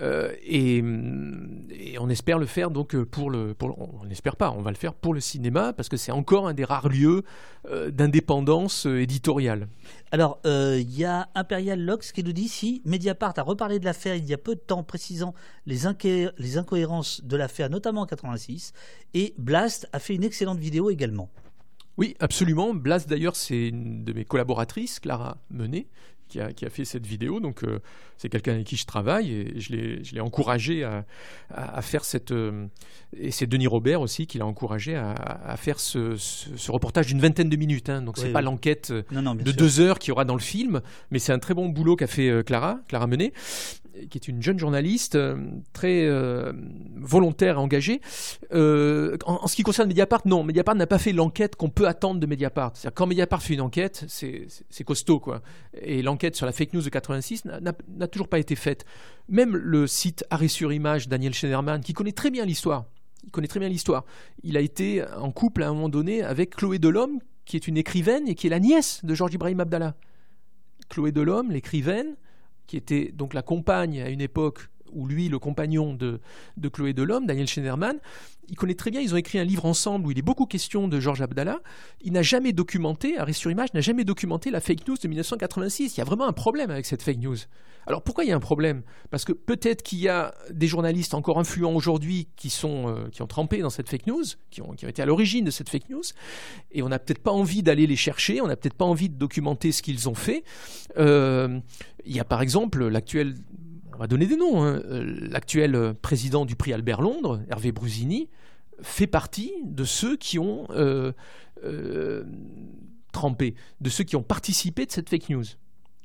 et, hum, et, on espère le faire donc pour le, on n'espère pas, on va le faire pour le cinéma parce que c'est encore un des rares lieux euh, d'indépendance euh, éditoriale. Alors, euh, il y a Imperial Lox qui nous dit si Mediapart a reparlé de l'affaire il y a peu de temps, précisant les, les incohérences de l'affaire, notamment en 86, et Blast a fait une excellente vidéo également. Oui, absolument. Blast, d'ailleurs, c'est une de mes collaboratrices, Clara Menet, qui a, fait cette vidéo. Donc, euh, c'est quelqu'un avec qui je travaille et je l'ai encouragé à, à, faire cette. Euh, et c'est Denis Robert aussi qui l'a encouragé à, faire ce, ce, reportage d'une vingtaine de minutes. Hein. Donc, c'est pas l'enquête de deux heures qu'il y aura dans le film, mais c'est un très bon boulot qu'a fait euh, Clara, Clara Menet qui est une jeune journaliste euh, très euh, volontaire et engagée. Euh, en, ce qui concerne Mediapart, non, Mediapart n'a pas fait l'enquête qu'on peut attendre de Mediapart. C'est-à-dire quand Mediapart fait une enquête, c'est costaud, quoi. Et l'enquête sur la fake news de 86 n'a toujours pas été faite. Même le site Arrêt sur Image, Daniel Schneiderman, qui connaît très bien l'histoire, il connaît très bien l'histoire. Il a été en couple à un moment donné avec Chloé Delhomme, qui est une écrivaine et qui est la nièce de Georges Ibrahim Abdallah. Chloé Delhomme, l'écrivaine, qui était donc la compagne à une époque où lui, le compagnon de, de Chloé Delhomme, Daniel Schneiderman, il connaît très bien, ils ont écrit un livre ensemble où il est beaucoup question de Georges Abdallah. Il n'a jamais documenté, Arrêt sur Image n'a jamais documenté la fake news de 1986. Il y a vraiment un problème avec cette fake news. Alors pourquoi il y a un problème? Parce que peut-être qu'il y a des journalistes encore influents aujourd'hui qui, sont, euh, qui ont trempé dans cette fake news, qui ont, qui ont été à l'origine de cette fake news, et on n'a peut-être pas envie d'aller les chercher, on n'a peut-être pas envie de documenter ce qu'ils ont fait. Euh, il y a par exemple l'actuel on va donner des noms. Hein. Euh, l'actuel président du prix Albert Londres, Hervé Brusini, fait partie de ceux qui ont euh, euh, trempé, de ceux qui ont participé de cette fake news.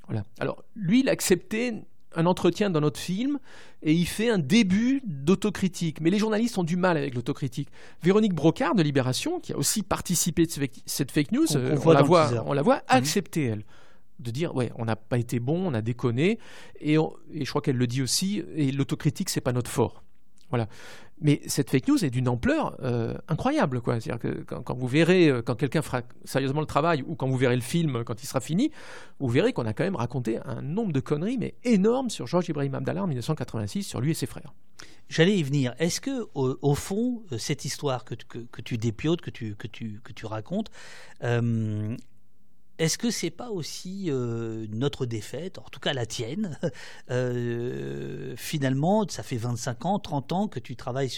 Voilà. Alors, lui, il a accepté un entretien dans notre film et il fait un début d'autocritique. Mais les journalistes ont du mal avec l'autocritique. Véronique Brocard de Libération, qui a aussi participé de cette fake news, on, la, voit, on la voit accepter, elle de dire ouais on n'a pas été bon on a déconné et, et je crois qu'elle le dit aussi et l'autocritique c'est pas notre fort. Voilà. Mais cette fake news est d'une ampleur euh, incroyable quoi. C'est-à-dire que quand, vous verrez euh, quand quelqu'un fera sérieusement le travail ou quand vous verrez le film quand il sera fini vous verrez qu'on a quand même raconté un nombre de conneries mais énormes sur Georges Ibrahim Abdallah en 1986 sur lui et ses frères. J'allais y venir. Est-ce que, au, fond, euh, cette histoire que, que, tu dépiotes, que tu, que tu, que tu racontes, est-ce que c'est pas aussi euh, notre défaite, en tout cas la tienne euh, Finalement, ça fait 25 ans, 30 ans que tu travailles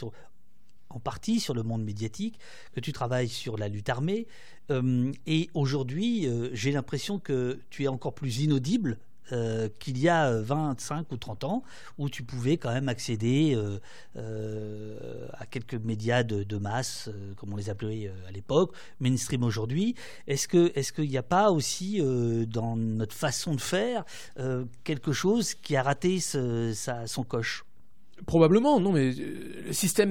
en partie sur le monde médiatique, que tu travailles sur la lutte armée, euh, et aujourd'hui, j'ai l'impression que tu es encore plus inaudible euh, qu'il y a 25 ou 30 ans, où tu pouvais quand même accéder euh, euh, à quelques médias de, masse, comme on les appelait à l'époque, mainstream aujourd'hui. Est-ce qu'il n'y a pas aussi dans notre façon de faire quelque chose qui a raté son coche? Probablement, non, mais le système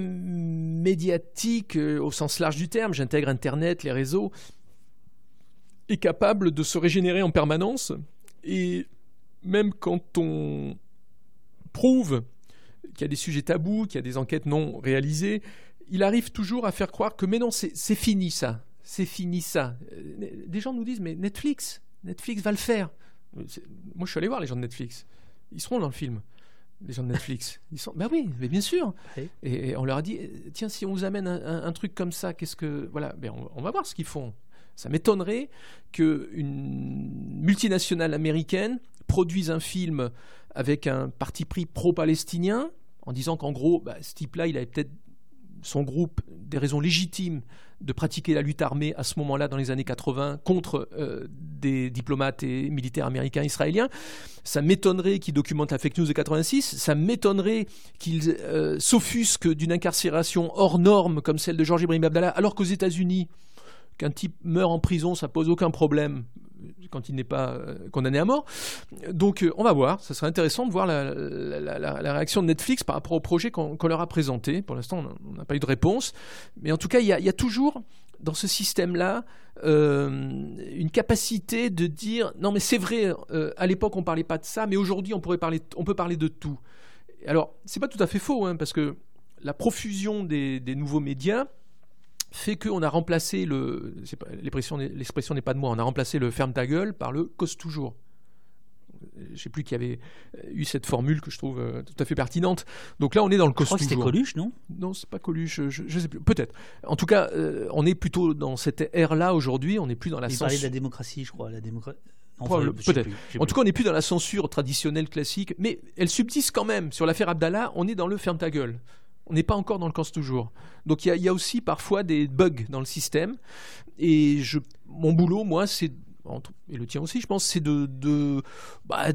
médiatique au sens large du terme, j'intègre Internet, les réseaux, est capable de se régénérer en permanence et même quand on prouve qu'il y a des sujets tabous, qu'il y a des enquêtes non réalisées, il arrive toujours à faire croire que mais non, c'est fini ça, c'est fini ça. Euh, des gens nous disent mais Netflix, Netflix va le faire. Moi je suis allé voir les gens de Netflix, ils seront dans le film. Les gens de Netflix, ils sont. Ben oui, mais bien sûr. Et, on leur a dit, tiens, si on vous amène un, truc comme ça, qu'est-ce que, voilà, ben on va voir ce qu'ils font. Ça m'étonnerait qu'une multinationale américaine produise un film avec un parti pris pro-palestinien, en disant qu'en gros, bah, ce type-là, il avait peut-être son groupe des raisons légitimes de pratiquer la lutte armée à ce moment-là, dans les années 80, contre euh, des diplomates et militaires américains israéliens. Ça m'étonnerait qu'il documente la fake news de 86. Ça m'étonnerait qu'il euh, s'offusque d'une incarcération hors norme comme celle de Georges Ibrahim Abdallah, alors qu'aux États-Unis, qu'un type meurt en prison, ça pose aucun problème quand il n'est pas euh, condamné à mort. Donc euh, on va voir, ça serait intéressant de voir la, réaction de Netflix par rapport au projet qu'on leur a présenté. Pour l'instant, on n'a pas eu de réponse. Mais en tout cas, il y a, toujours dans ce système-là une capacité de dire non mais c'est vrai, à l'époque on parlait pas de ça, mais aujourd'hui on on peut parler de tout. Alors c'est pas tout à fait faux, hein, parce que la profusion des nouveaux médias fait qu'on a remplacé le. L'expression n'est pas de moi, on a remplacé le ferme ta gueule par le cause toujours. Je ne sais plus qui avait eu cette formule que je trouve euh, tout à fait pertinente. Donc là, on est dans le cause toujours. c'était Coluche, non? Non, c'est pas Coluche, je ne sais plus. Peut-être. En tout cas, euh, on est plutôt dans cette ère-là aujourd'hui, on n'est plus dans la Il parlait de la démocratie, je crois. La démocratie. Peut-être. En tout cas, on n'est plus dans la censure traditionnelle classique, mais elle subsiste quand même. Sur l'affaire Abdallah, on est dans le ferme ta gueule on n'est pas encore dans le cause toujours. Donc il y, a aussi parfois des bugs dans le système. Et je, mon boulot, moi, c'est et le tien aussi, je pense, c'est de, bah,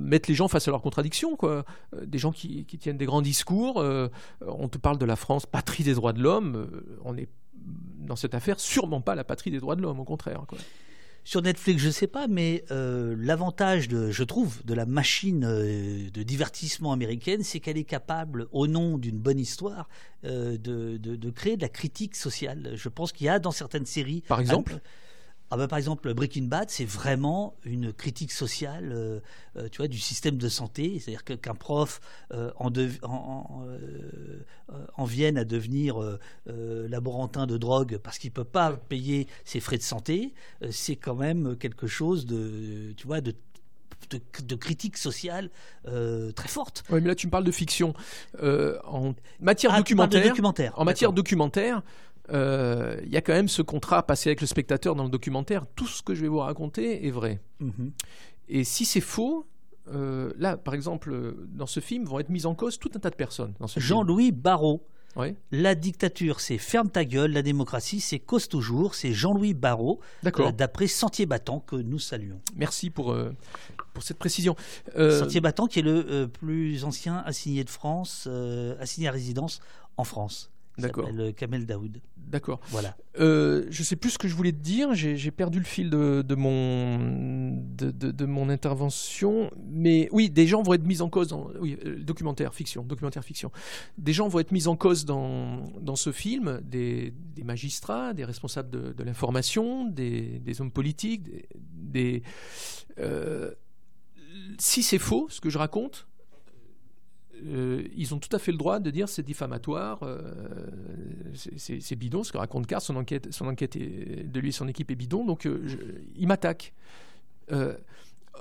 mettre les gens face à leurs contradictions. Euh, des gens qui, tiennent des grands discours, euh, on te parle de la France, patrie des droits de l'homme, euh, on est dans cette affaire sûrement pas la patrie des droits de l'homme, au contraire. Sur Netflix, je ne sais pas, mais euh, l'avantage, je trouve, de la machine euh, de divertissement américaine, c'est qu'elle est capable, au nom d'une bonne histoire, euh, de, créer de la critique sociale. Je pense qu'il y a dans certaines séries. Par exemple ah bah, par exemple, Breaking Bad, c'est vraiment une critique sociale, euh, euh, tu vois, du système de santé. C'est-à-dire qu'un prof euh, en, en, vienne à devenir laborantin de drogue parce qu'il peut pas payer ses frais de santé, c'est quand même quelque chose de, tu vois, de de, critique sociale très forte. Oui, mais là tu me parles de fiction. en matière ah, documentaire, documentaire, en matière documentaire, il euh, y a quand même ce contrat passé avec le spectateur dans le documentaire. Tout ce que je vais vous raconter est vrai. Mhm. Et si c'est faux, euh, là, par exemple, dans ce film, vont être mises en cause tout un tas de personnes. Jean-Louis Barrault. La dictature, c'est ferme ta gueule. La démocratie, c'est cause toujours. C'est Jean-Louis Barrault, euh, d'après Sentier Battant, que nous saluons. Merci pour, pour cette précision. Sentier Battant, qui est le plus ancien assigné de France, assigné à résidence en France. D'accord. s'appelle Kamel Daoud. D'accord. Voilà. Euh, je sais plus ce que je voulais te dire. J'ai perdu le fil de, de mon de, de, mon intervention. Mais oui, des gens vont être mis en cause. Dans, oui, euh, documentaire fiction, documentaire fiction. Des gens vont être mis en cause dans, dans ce film. Des, des magistrats, des responsables de, l'information, des, des, hommes politiques, des. Euh, si c'est faux, ce que je raconte, euh, ils ont tout à fait le droit de dire c'est diffamatoire, euh, c'est bidon, ce que raconte Carr, son enquête, son enquête de lui et son équipe est bidon, donc euh, il m'attaque.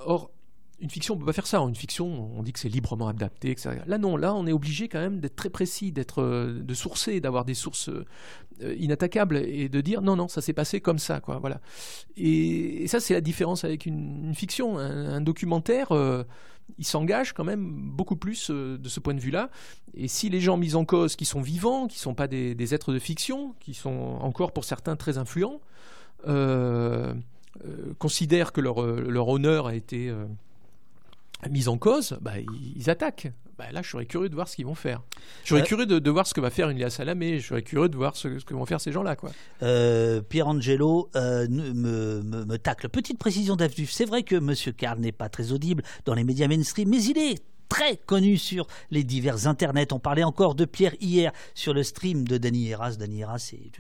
or, une fiction, on ne peut pas faire ça. Une fiction, on dit que c'est librement adapté, etc. Là, non, là, on est obligé quand même d'être très précis, d'être, de sourcer, d'avoir des sources inattaquables et de dire non, non, ça s'est passé comme ça, quoi. Voilà. Et, ça, c'est la différence avec une, fiction. Un, documentaire, il s'engage quand même beaucoup plus euh, de ce point de vue-là. Et si les gens mis en cause, qui sont vivants, qui ne sont pas des, êtres de fiction, qui sont encore pour certains très influents, euh, euh, considèrent que leur, honneur a été mis en cause, bah, ils attaquent. Bah, là, je serais curieux de voir ce qu'ils vont faire. Je serais euh, curieux de, voir ce que va faire une Lia Salamé. Je serais curieux de voir ce, que vont faire ces gens-là. quoi. Euh, Pierre Angelo euh, me, me, tacle. Petite précision d'Avduf. C'est vrai que M. Carl n'est pas très audible dans les médias mainstream, mais il est très connu sur les divers internets. On parlait encore de Pierre hier sur le stream de Danny Heras. Danny Heras, c'est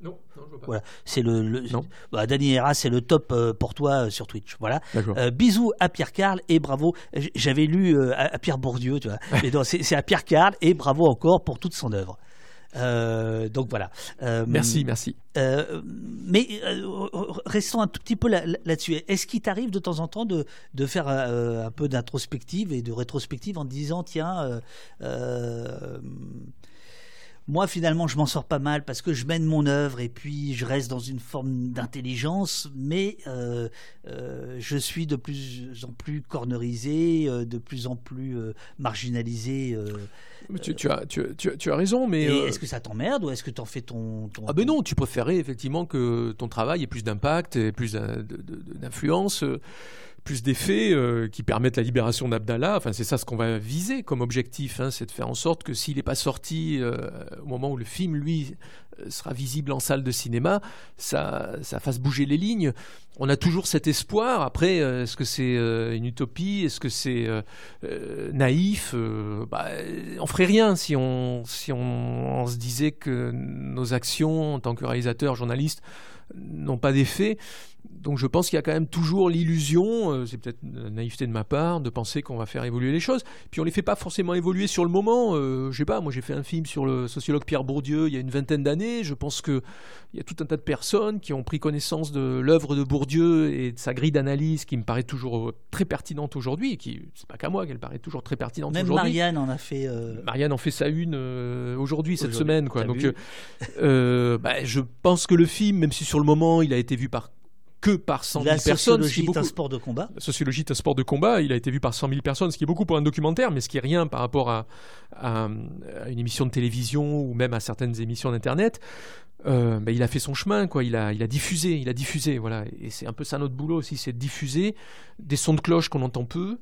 Non, non, je vois pas. Voilà, c'est le, le bah, Danny c'est le top euh, pour toi euh, sur Twitch. Voilà. Euh, bisous à Pierre Carl et bravo. J'avais lu à, Pierre Bourdieu, tu vois. c'est à Pierre Carl et bravo encore pour toute son œuvre. donc voilà. merci, merci. mais restons un tout petit peu là-dessus. Est-ce qu'il t'arrive de temps en temps de, de faire un peu d'introspective et de rétrospective en te disant tiens moi, finalement, je m'en sors pas mal parce que je mène mon œuvre et puis je reste dans une forme d'intelligence, mais euh, euh, je suis de plus en plus cornerisé, euh, de plus en plus marginalisé. tu, as, tu, tu, as raison, mais. Est-ce que ça t'emmerde ou est-ce que tu en fais ton, Ah, ben non, tu préférais effectivement que ton travail ait plus d'impact et plus d'influence plus d'effets euh, qui permettent la libération d'Abdallah. Enfin, c'est ça ce qu'on va viser comme objectif, hein, c'est de faire en sorte que s'il n'est pas sorti euh, au moment où le film, lui, sera visible en salle de cinéma, ça, fasse bouger les lignes. On a toujours cet espoir. Après, est-ce que c'est une utopie? Est-ce que c'est naïf? Bah, On ferait rien si on, si on se disait que nos actions en tant que réalisateurs, journalistes, n'ont pas d'effet. Donc je pense qu'il y a quand même toujours l'illusion, euh, c'est peut-être une naïveté de ma part, de penser qu'on va faire évoluer les choses. Puis on les fait pas forcément évoluer sur le moment. Euh, je sais pas, moi j'ai fait un film sur le sociologue Pierre Bourdieu il y a une vingtaine d'années. Je pense qu'il y a tout un tas de personnes qui ont pris connaissance de l'œuvre de Bourdieu et de sa grille d'analyse qui me paraît toujours euh, très pertinente aujourd'hui. Qui c'est pas qu'à moi qu'elle paraît toujours très pertinente aujourd'hui. Même Marianne en a fait. Marianne en fait sa une aujourd'hui cette semaine quoi. Donc bah, je pense que le film, même si sur le moment il a été vu par que par 100 000 personnes. La sociologie est un sport de combat. La sociologie est un sport de combat. Il a été vu par 100 000 personnes, ce qui est beaucoup pour un documentaire, mais ce qui est rien par rapport à, une émission de télévision ou même à certaines émissions d'internet. Euh, ben, il a fait son chemin, quoi. Il a, il a diffusé, il a diffusé, voilà. Et c'est un peu ça notre boulot aussi, c'est de diffuser des sons de cloche qu'on entend peu,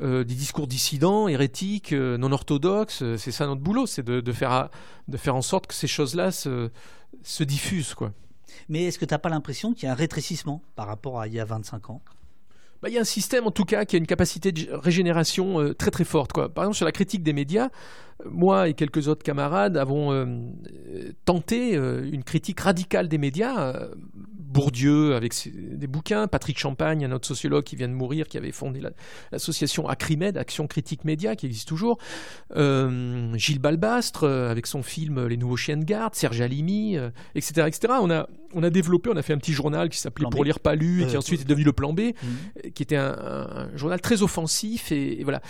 euh, des discours dissidents, hérétiques, euh, non orthodoxes. C'est ça notre boulot, c'est de, faire, de faire en sorte que ces choses-là se, se diffusent, quoi. Mais est-ce que tu n'as pas l'impression qu'il y a un rétrécissement par rapport à il y a 25 ans? Bah, il y a un système en tout cas qui a une capacité de régénération euh, très très forte. Par exemple sur la critique des médias, moi et quelques autres camarades avons euh, tenté euh, une critique radicale des médias Bourdieu avec des bouquins, Patrick Champagne, un autre sociologue qui vient de mourir, qui avait fondé l'association Acrimed, Action Critique Média, qui existe toujours, euh, Gilles Balbastre euh, avec son film Les Nouveaux Chiens de Garde, Serge Alimi, etc., euh, etc. On a, on a développé, on a fait un petit journal qui s'appelait Pour lire pas lu, et qui ensuite est devenu le Plan B, mmh. qui était un, journal très offensif, et, voilà.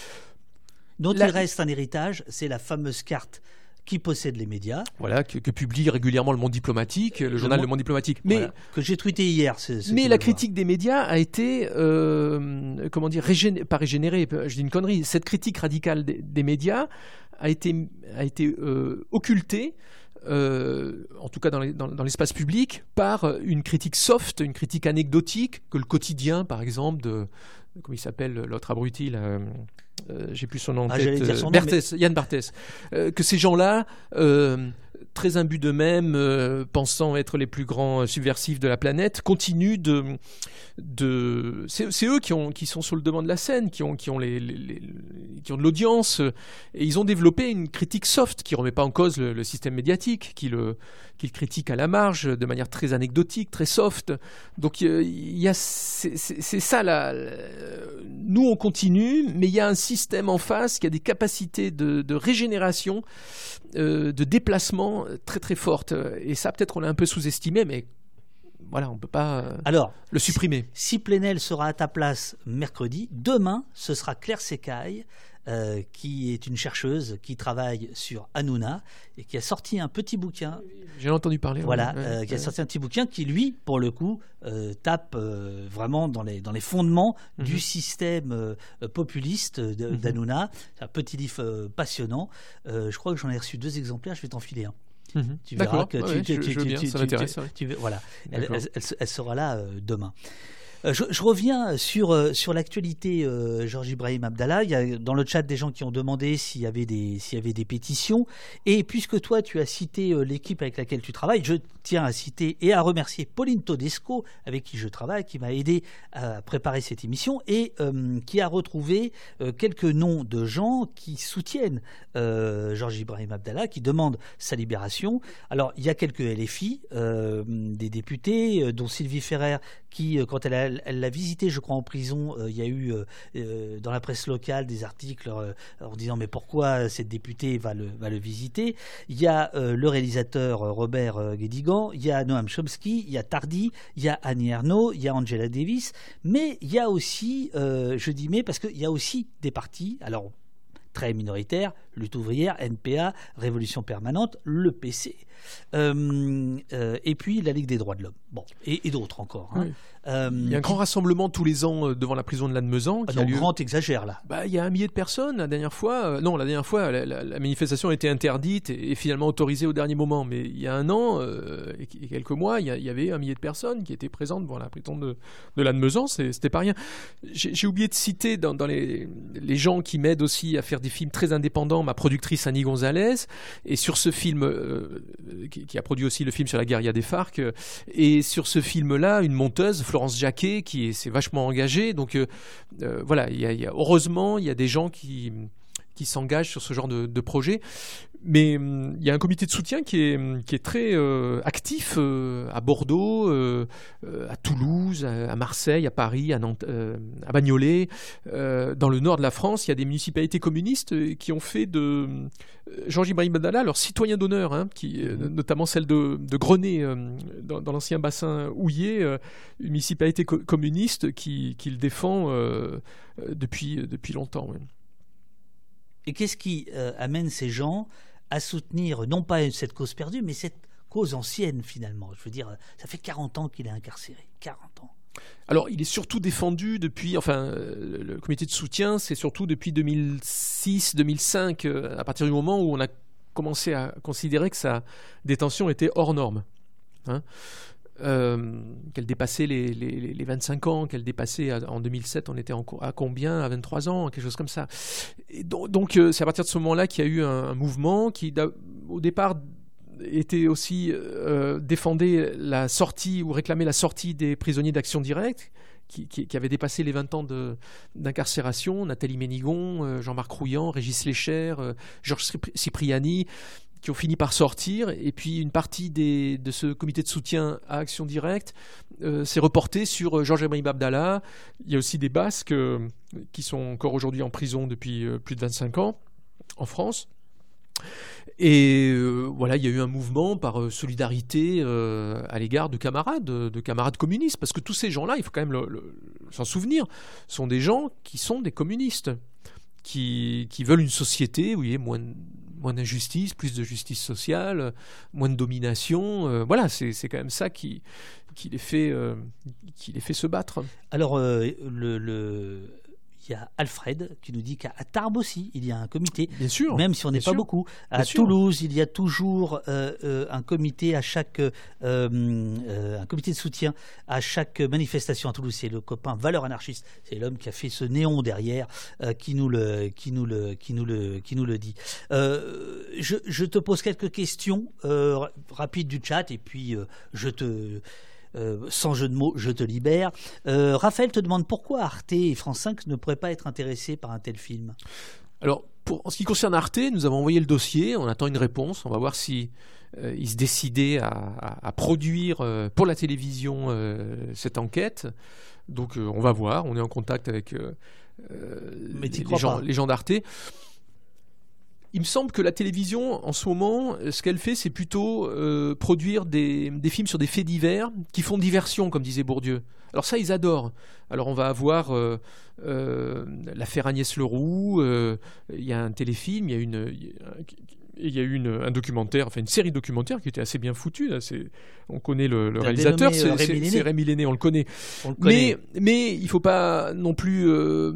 Dont il reste un héritage, c'est la fameuse carte qui possède les médias. Voilà, que, publie régulièrement le Monde Diplomatique, le, journal Le Monde Diplomatique. Mais que j'ai tweeté hier. mais la critique des médias a été, euh, comment dire, pas régénérée. Je dis une connerie. Cette critique radicale des, médias a été, a été euh, occultée. Euh, en tout cas dans l'espace public, par une critique soft, une critique anecdotique, que le quotidien, par exemple, de, comment il s'appelle l'autre abruti là, euh, j'ai plus son nom ah, tête, euh, Yann Barthès, euh, que ces gens-là, très imbus d'eux-mêmes, pensant être les plus grands subversifs de la planète, continuent de, de... c'est eux qui, ont, qui sont sur le devant de la scène, qui ont, qui ont, les, qui ont de l'audience, et ils ont développé une critique soft qui remet pas en cause le, système médiatique, qui le, critique à la marge, de manière très anecdotique, très soft. Donc il y a, c'est ça là. Nous on continue, mais il y a un système en face qui a des capacités de, régénération, euh, de déplacement très très fortes. Et ça, peut-être, on l'a un peu sous-estimé, mais voilà, on ne peut pas euh, Alors, le supprimer. Si, Plenel sera à ta place mercredi, demain, ce sera Claire Secaille euh, qui est une chercheuse qui travaille sur Hanouna et qui a sorti un petit bouquin. J'ai entendu parler. Voilà, euh, qui a sorti un petit bouquin qui, lui, pour le coup, euh, tape vraiment dans les, dans les fondements mhm. du système populiste mhm. d'Hanouna. C'est un petit livre passionnant. je crois que j'en ai reçu deux exemplaires, je vais t'en filer un. Mhm. Tu verras que tu, tu, tu. Voilà, elle, elle, sera là demain. Euh, je, reviens sur, euh, sur l'actualité, euh, Georges Ibrahim Abdallah. Il y a dans le chat des gens qui ont demandé s'il y, avait des, s'il y avait des pétitions. Et puisque toi, tu as cité l'équipe avec laquelle tu travailles, je tiens à citer et à remercier Pauline Todesco, avec qui je travaille, qui m'a aidé à préparer cette émission et qui a retrouvé quelques noms de gens qui soutiennent Georges Ibrahim Abdallah, qui demandent sa libération. Alors, il y a quelques LFI, des députés, dont Sylvie Ferrer, qui, quand elle a elle l'a visité, je crois, en prison. Euh, il y a eu euh, euh, dans la presse locale des articles en disant mais pourquoi cette députée va le, visiter? Il y a le réalisateur Robert Guédigan, il y a Noam Chomsky, il y a Tardy, il y a Annie Ernaux, il y a Angela Davis, mais il y a aussi, je dis mais parce qu'il y a aussi des partis. Alors très minoritaires, lutte ouvrière, NPA, Révolution permanente, le PC. Et puis la Ligue des droits de l'homme. Bon, et, d'autres encore. Hein. Euh, il y a un grand rassemblement tous les ans euh, devant la prison de Lannemezan. Ah non, grand exagère là. Bah, il y a un millier de personnes la dernière fois. Euh, non, la dernière fois, la, manifestation a été interdite et, finalement autorisée au dernier moment. Mais il y a un an et, quelques mois, il y, avait un millier de personnes qui étaient présentes devant la prison de, de Lannemezan. C'était pas rien. J'ai oublié de citer dans, les, les, gens qui m'aident aussi à faire des films très indépendants, ma productrice Annie Gonzalez. Et sur ce film, qui, a produit aussi le film sur la guérilla des FARC, et sur ce film-là, une monteuse, Florence Jacquet, qui s'est vachement engagée. Donc voilà, il y, a, heureusement, il y a des gens qui qui s'engagent sur ce genre de, projet. Mais hum, il y a un comité de soutien qui est, hum, qui est très euh, actif euh, à Bordeaux, euh, à Toulouse, à, Marseille, à Paris, à, Nantes, à Bagnolet. dans le nord de la France, il y a des municipalités communistes qui ont fait de Georges Ibrahim Badala leur citoyen d'honneur, hein, qui, mmh. notamment celle de, de Grenay, dans, l'ancien bassin houillé, une municipalité communiste qui, qui, le défend depuis, depuis longtemps. Et qu'est-ce qui euh, amène ces gens à soutenir non pas cette cause perdue, mais cette cause ancienne finalement? Je veux dire, ça fait 40 ans qu'il est incarcéré. 40 ans. Alors, il est surtout défendu depuis, enfin, euh, le comité de soutien, c'est surtout depuis 2006-2005, euh, à partir du moment où on a commencé à considérer que sa détention était hors norme. Hein. Euh, qu'elle dépassait les, les, 25 ans, qu'elle dépassait en 2007, on était à combien? À 23 ans, quelque chose comme ça. donc, euh, c'est à partir de ce moment-là qu'il y a eu un, mouvement qui, au départ, était aussi euh, défendait la sortie ou réclamait la sortie des prisonniers d'action directe. Qui, qui, avaient dépassé les 20 ans d'incarcération, Nathalie Ménigon, Jean-Marc Rouillant, Régis Lécher, Georges Cipriani, qui ont fini par sortir. Et puis une partie de ce comité de soutien à Action Directe euh, s'est reportée sur euh, Georges Ibrahim Abdallah. Il y a aussi des Basques euh, qui sont encore aujourd'hui en prison depuis plus de 25 ans en France. Et voilà, il y a eu un mouvement par solidarité à l'égard de camarades, de camarades communistes, parce que tous ces gens-là, il faut quand même s'en souvenir, sont des gens qui sont des communistes, qui, qui veulent une société où il y ait moins, moins d'injustice, plus de justice sociale, moins de domination. Euh, voilà, c'est quand même ça qui, qui, les fait, euh, qui les fait se battre. Alors, euh, le, il y a Alfred qui nous dit qu'à Tarbes aussi, il y a un comité. Bien sûr. Même si on n'est pas beaucoup. À Toulouse, il y a toujours euh, euh, un comité à chaque euh, un comité de soutien à chaque manifestation à Toulouse. C'est le copain Valeur anarchiste. C'est l'homme qui a fait ce néon derrière qui nous le qui nous le qui nous le qui nous le dit. Je, je, te pose quelques questions rapides du chat et puis je te euh, sans jeu de mots, je te libère. Euh, Raphaël te demande pourquoi Arte et France 5 ne pourraient pas être intéressés par un tel film. Alors, pour, en ce qui concerne Arte, nous avons envoyé le dossier, on attend une réponse, on va voir si euh, ils se décidaient à, produire pour la télévision cette enquête. Donc, on va voir, on est en contact avec les, gens, les gens d'Arte il me semble que la télévision, en ce moment, ce qu'elle fait, c'est plutôt euh, produire des, films sur des faits divers qui font diversion, comme disait Bourdieu. Alors ça, ils adorent. Alors on va avoir euh, euh, l'affaire Agnès Leroux, il y a un téléfilm, il y a une il y a eu une, un documentaire, enfin une série documentaire qui était assez bien foutue. on connaît le, réalisateur, c'est Rémi Lenné, on le connaît. Mais, mais il faut pas non plus euh,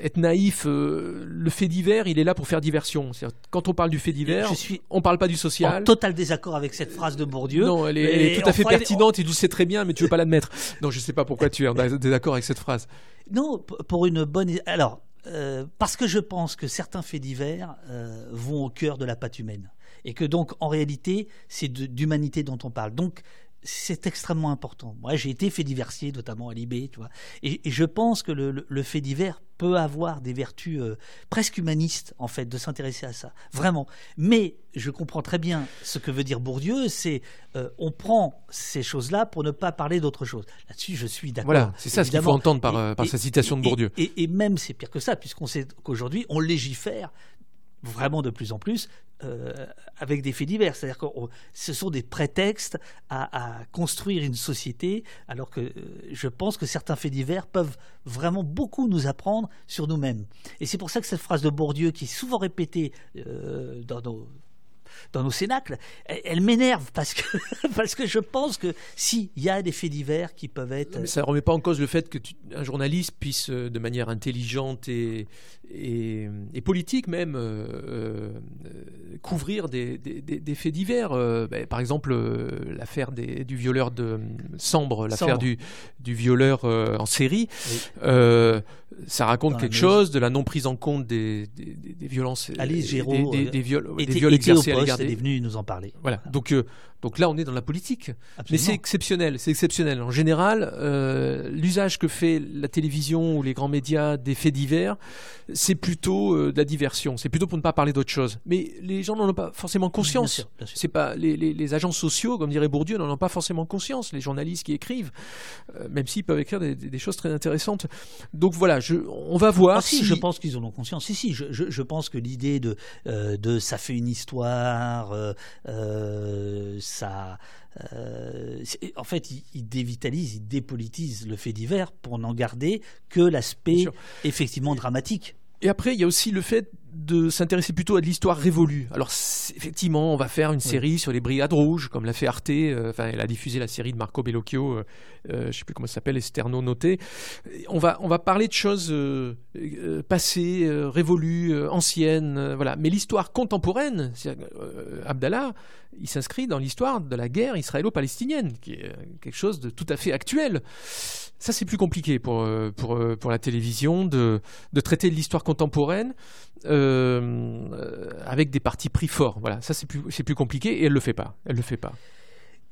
être naïf. Euh, le fait divers, il est là pour faire diversion. Quand on parle du fait divers, je suis on parle pas du social. En total désaccord avec cette phrase de Bourdieu. Non, elle est, tout à fait pertinente et tu le sais très bien, mais tu veux pas l'admettre. non, je sais pas pourquoi tu es en désaccord avec cette phrase. Non, pour une bonne. Alors, euh, parce que je pense que certains faits divers euh, vont au cœur de la patte humaine. Et que donc, en réalité, c'est d'humanité dont on parle. Donc, c'est extrêmement important. Moi, j'ai été fait diversier, notamment à Libé, tu vois. Et, je pense que le, fait divers peut avoir des vertus euh, presque humanistes, en fait, de s'intéresser à ça. Vraiment. Mais je comprends très bien ce que veut dire Bourdieu, c'est euh, on prend ces choses-là pour ne pas parler d'autre chose. Là-dessus, je suis d'accord. Voilà, c'est ça ce qu'il faut entendre par, euh, par sa citation de Bourdieu. Et même, c'est pire que ça, puisqu'on sait qu'aujourd'hui, on légifère vraiment de plus en plus euh, avec des faits divers. C'est-à-dire que ce sont des prétextes à, construire une société, alors que euh, je pense que certains faits divers peuvent vraiment beaucoup nous apprendre sur nous-mêmes. Et c'est pour ça que cette phrase de Bourdieu, qui est souvent répétée euh, dans nos dans nos cénacles, elle, m'énerve parce que, parce que je pense que s'il y a des faits divers qui peuvent être. ça ne remet pas en cause le fait que un journaliste puisse, euh, de manière intelligente et, et, politique même, euh, euh, couvrir des, des, faits divers. Ben, par exemple, l'affaire du violeur de Sambre, l'affaire du, du, violeur en série. ça raconte quelque chose de la non prise en compte des, violences. Alice Géraud, des, viols, était, viols exercés à Elle est venue nous en parler. Voilà. Donc, donc là, on est dans la politique. Mais c'est exceptionnel. C'est exceptionnel. En général, euh, l'usage que fait la télévision ou les grands médias des faits divers, c'est plutôt euh, de la diversion. C'est plutôt pour ne pas parler d'autre chose. Mais les gens n'en ont pas forcément conscience. C'est pas les, les, agents sociaux, comme dirait Bourdieu, n'en ont pas forcément conscience. Les journalistes qui écrivent, euh, même s'ils peuvent écrire des, des, choses très intéressantes. Donc voilà, je, on va voir. Ah, si, je pense qu'ils en ont conscience. Si, si, je, je, je pense que l'idée de, de ça fait une histoire ça, euh, en fait, il, dévitalise, il dépolitise le fait divers pour n'en garder que l'aspect effectivement dramatique. Et après, il y a aussi le fait de s'intéresser plutôt à de l'histoire révolue. Alors effectivement, on va faire une série sur les brigades rouges, comme l'a fait Arte. Euh, enfin, elle a diffusé la série de Marco Bellocchio, euh, euh, je ne sais plus comment ça s'appelle, Esterno Noté. On va on va parler de choses passées, révolues, anciennes, voilà. Mais l'histoire contemporaine, Abdallah, il s'inscrit dans l'histoire de la guerre israélo-palestinienne, qui est quelque chose de tout à fait actuel. Ça, c'est plus compliqué pour, pour, pour la télévision de, de traiter de l'histoire contemporaine. Euh, avec des partis pris forts. Voilà, ça c'est plus, compliqué et elle le fait pas. Elle le fait pas.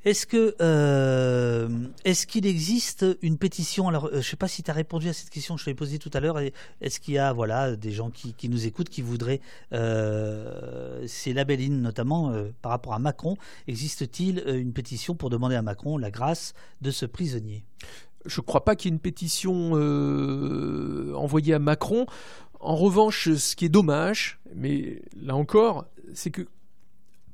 Est-ce que euh, est-ce qu'il existe une pétition? Alors, euh, je ne sais pas si tu as répondu à cette question que je t'ai posée tout à l'heure. Est-ce qu'il y a voilà des gens qui, qui nous écoutent qui voudraient c'est la Belline notamment par rapport à Macron. Existe-t-il une pétition pour demander à Macron la grâce de ce prisonnier? Je ne crois pas qu'il y ait une pétition envoyée à Macron. En revanche, ce qui est dommage, mais là encore, c'est que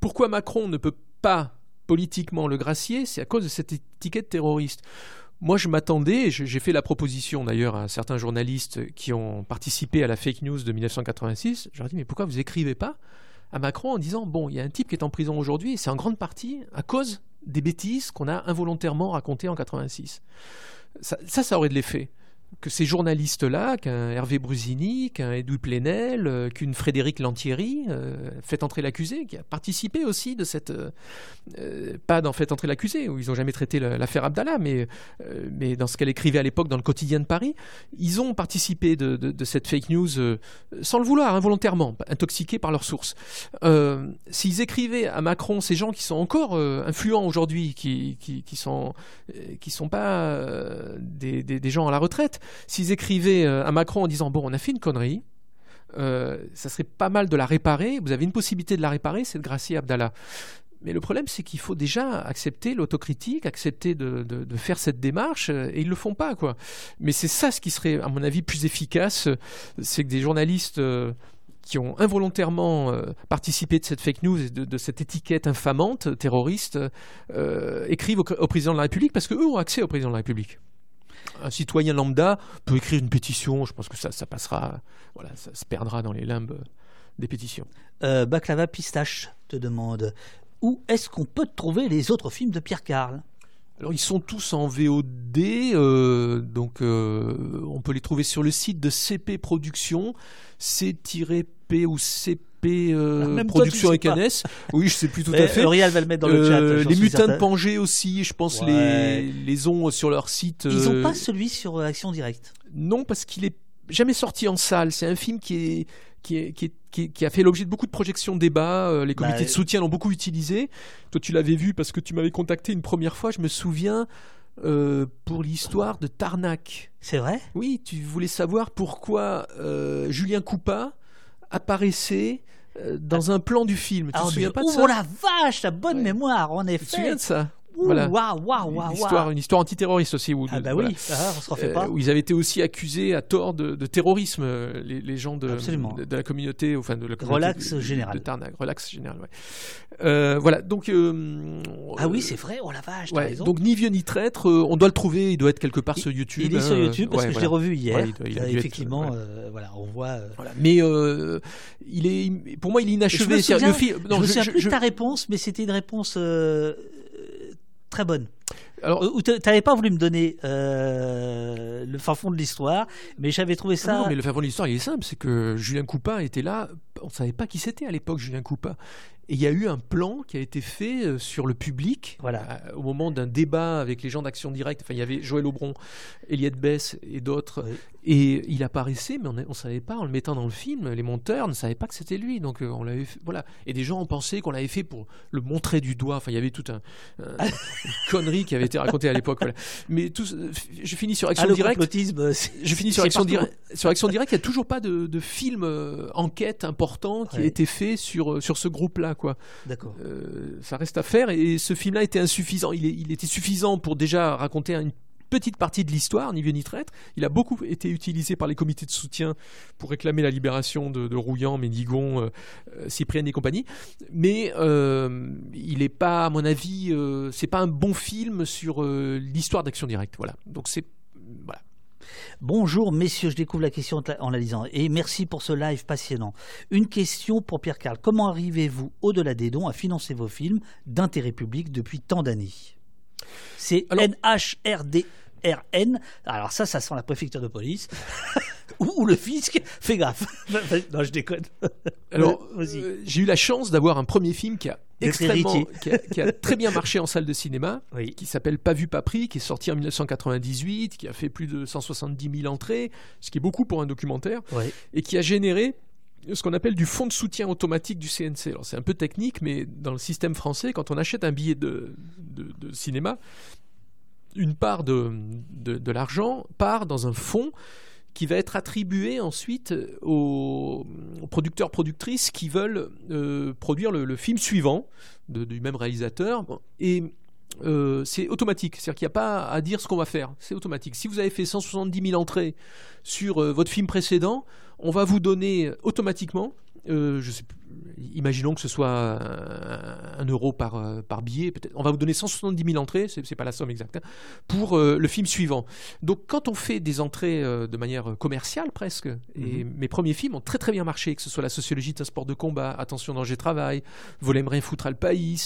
pourquoi Macron ne peut pas politiquement le gracier, c'est à cause de cette étiquette terroriste. Moi, je m'attendais, j'ai fait la proposition d'ailleurs à certains journalistes qui ont participé à la fake news de 1986. Je leur ai dit, mais pourquoi vous écrivez pas à Macron en disant, bon, il y a un type qui est en prison aujourd'hui, et c'est en grande partie à cause des bêtises qu'on a involontairement racontées en 86. Ça, ça, ça aurait de l'effet que ces journalistes-là, qu'un Hervé Brusini, qu'un Edoui Plenel, euh, qu'une Frédéric Lantieri, euh, fait entrer l'accusé, qui a participé aussi de cette... Euh, pas dans Fait entrer l'accusé, où ils n'ont jamais traité l'affaire Abdallah, mais, mais dans ce qu'elle écrivait à l'époque dans le quotidien de Paris, ils ont participé de, cette fake news sans le vouloir, involontairement, intoxiqués par leurs sources. S'ils écrivaient à Macron, ces gens qui sont encore influents aujourd'hui, qui, qui, sont, qui sont pas des, des gens à la retraite, S'ils écrivaient euh, à Macron en disant bon, on a fait une connerie, euh, ça serait pas mal de la réparer. Vous avez une possibilité de la réparer, c'est de gracier Abdallah. Mais le problème, c'est qu'il faut déjà accepter l'autocritique, accepter de, faire cette démarche, euh, et ils le font pas, quoi. Mais c'est ça ce qui serait, à mon avis, plus efficace, c'est que des journalistes qui ont involontairement participé de cette fake news et de, cette étiquette infamante, terroriste, écrivent au, au, président de la République parce qu'eux ont accès au président de la République un citoyen lambda peut écrire une pétition, je pense que ça, ça passera, voilà, ça se perdra dans les limbes des pétitions. Euh, Baklava Pistache te demande où est-ce qu'on peut trouver les autres films de Pierre Carl? Alors ils sont tous en VOD, euh, donc euh, on peut les trouver sur le site de CP Productions, C-P ou CP euh, Production avec un S. Oui, je sais plus tout à fait. Uriel va le mettre dans le chat. les mutins de Pangée aussi, je pense les, les ont sur leur site. Ils n'ont pas celui sur Action Directe. Non, parce qu'il est jamais sorti en salle. C'est un film qui est qui, a fait l'objet de beaucoup de projections débat. Euh, les comités bah, de soutien l'ont beaucoup utilisé. Toi, tu l'avais vu parce que tu m'avais contacté une première fois, je me souviens, euh, pour l'histoire de Tarnac. C'est vrai? Oui, tu voulais savoir pourquoi euh, Julien Coupa apparaissait dans un plan du film. Tu te souviens pas de ça? Oh la vache, la bonne mémoire, en effet. Tu te souviens de ça? Voilà. une, histoire, une histoire antiterroriste aussi. Où, ah bah oui, ah, on se refait pas. Euh, où ils avaient été aussi accusés à tort de, terrorisme, euh, les, les gens de, de, la communauté, enfin de la communauté Relax général. De Tarnac, relax général, ouais. Euh, voilà, donc. ah oui, c'est vrai, oh la vache, ouais, raison. Donc ni vieux ni traître, on doit le trouver, il doit être quelque part sur YouTube. Il est sur hein. YouTube parce que je l'ai revu hier. il, effectivement, voilà, on voit. Mais il est, pour moi, il est inachevé. Je me souviens, plus de ta réponse, mais c'était une réponse très bonne. Alors, tu n'avais pas voulu me donner le fin fond de l'histoire, mais j'avais trouvé ça. Non, mais le fin fond de l'histoire, il est simple c'est que Julien Coupa était là. On ne savait pas qui c'était à l'époque, Julien Coupa. Et il y a eu un plan qui a été fait euh, sur le public voilà. au moment d'un débat avec les gens d'Action Directe. Enfin, il y avait Joël Aubron, Eliette Bess et d'autres. Et il apparaissait, mais on ne savait pas, en le mettant dans le film, les monteurs ne savaient pas que c'était lui. Donc euh, on l'avait voilà. Et des gens ont pensé qu'on l'avait fait pour le montrer du doigt. Enfin, il y avait toute un, une connerie qui avait été racontée à l'époque. Voilà. Mais tout, je finis sur Action Directe. Je finis sur Action, Directe. sur Action Directe. Il n'y a toujours pas de, de film euh, enquête important qui a été fait sur, sur ce groupe-là quoi. D'accord. Euh, ça reste à faire et ce film-là était insuffisant. Il, était suffisant pour déjà raconter une petite partie de l'histoire, ni vieux ni traître. Il a beaucoup été utilisé par les comités de soutien pour réclamer la libération de, Rouillan, Ménigon, euh, euh, Cyprien et compagnie. Mais il n'est pas, à mon avis, c'est pas un bon film sur l'histoire d'Action Directe. Voilà. Donc c'est voilà. Bonjour messieurs, je découvre la question en la lisant et merci pour ce live passionnant. Une question pour Pierre Carl. Comment arrivez-vous, au-delà des dons, à financer vos films d'intérêt public depuis tant d'années? C'est NHRD RN. Alors ça, ça sent la préfecture de police. ou, le fisc. Fais gaffe. non, je déconne. Alors, euh, j'ai eu la chance d'avoir un premier film qui a extrêmement, qui a, très bien marché en salle de cinéma, qui s'appelle Pas vu, pas pris, qui est sorti en 1998, qui a fait plus de 170 000 entrées, ce qui est beaucoup pour un documentaire, et qui a généré ce qu'on appelle du fonds de soutien automatique du CNC. Alors c'est un peu technique, mais dans le système français, quand on achète un billet de, de cinéma, une part de, de, l'argent part dans un fonds qui va être attribué ensuite aux, producteurs productrices qui veulent euh, produire le, film suivant du même réalisateur. Et euh, c'est automatique, c'est-à-dire qu'il n'y a pas à dire ce qu'on va faire, c'est automatique. Si vous avez fait 170 000 entrées sur euh, votre film précédent, on va vous donner automatiquement euh, je sais, imaginons que ce soit un, euro par, euh, par billet, on va vous donner 170 000 entrées, c'est, n'est pas la somme exacte, hein, pour euh, le film suivant. Donc quand on fait des entrées de manière commerciale presque, et mhm. mes premiers films ont très très bien marché, que ce soit la sociologie d'un sport de combat, Attention danger travail, Volem rien foutre à le pays,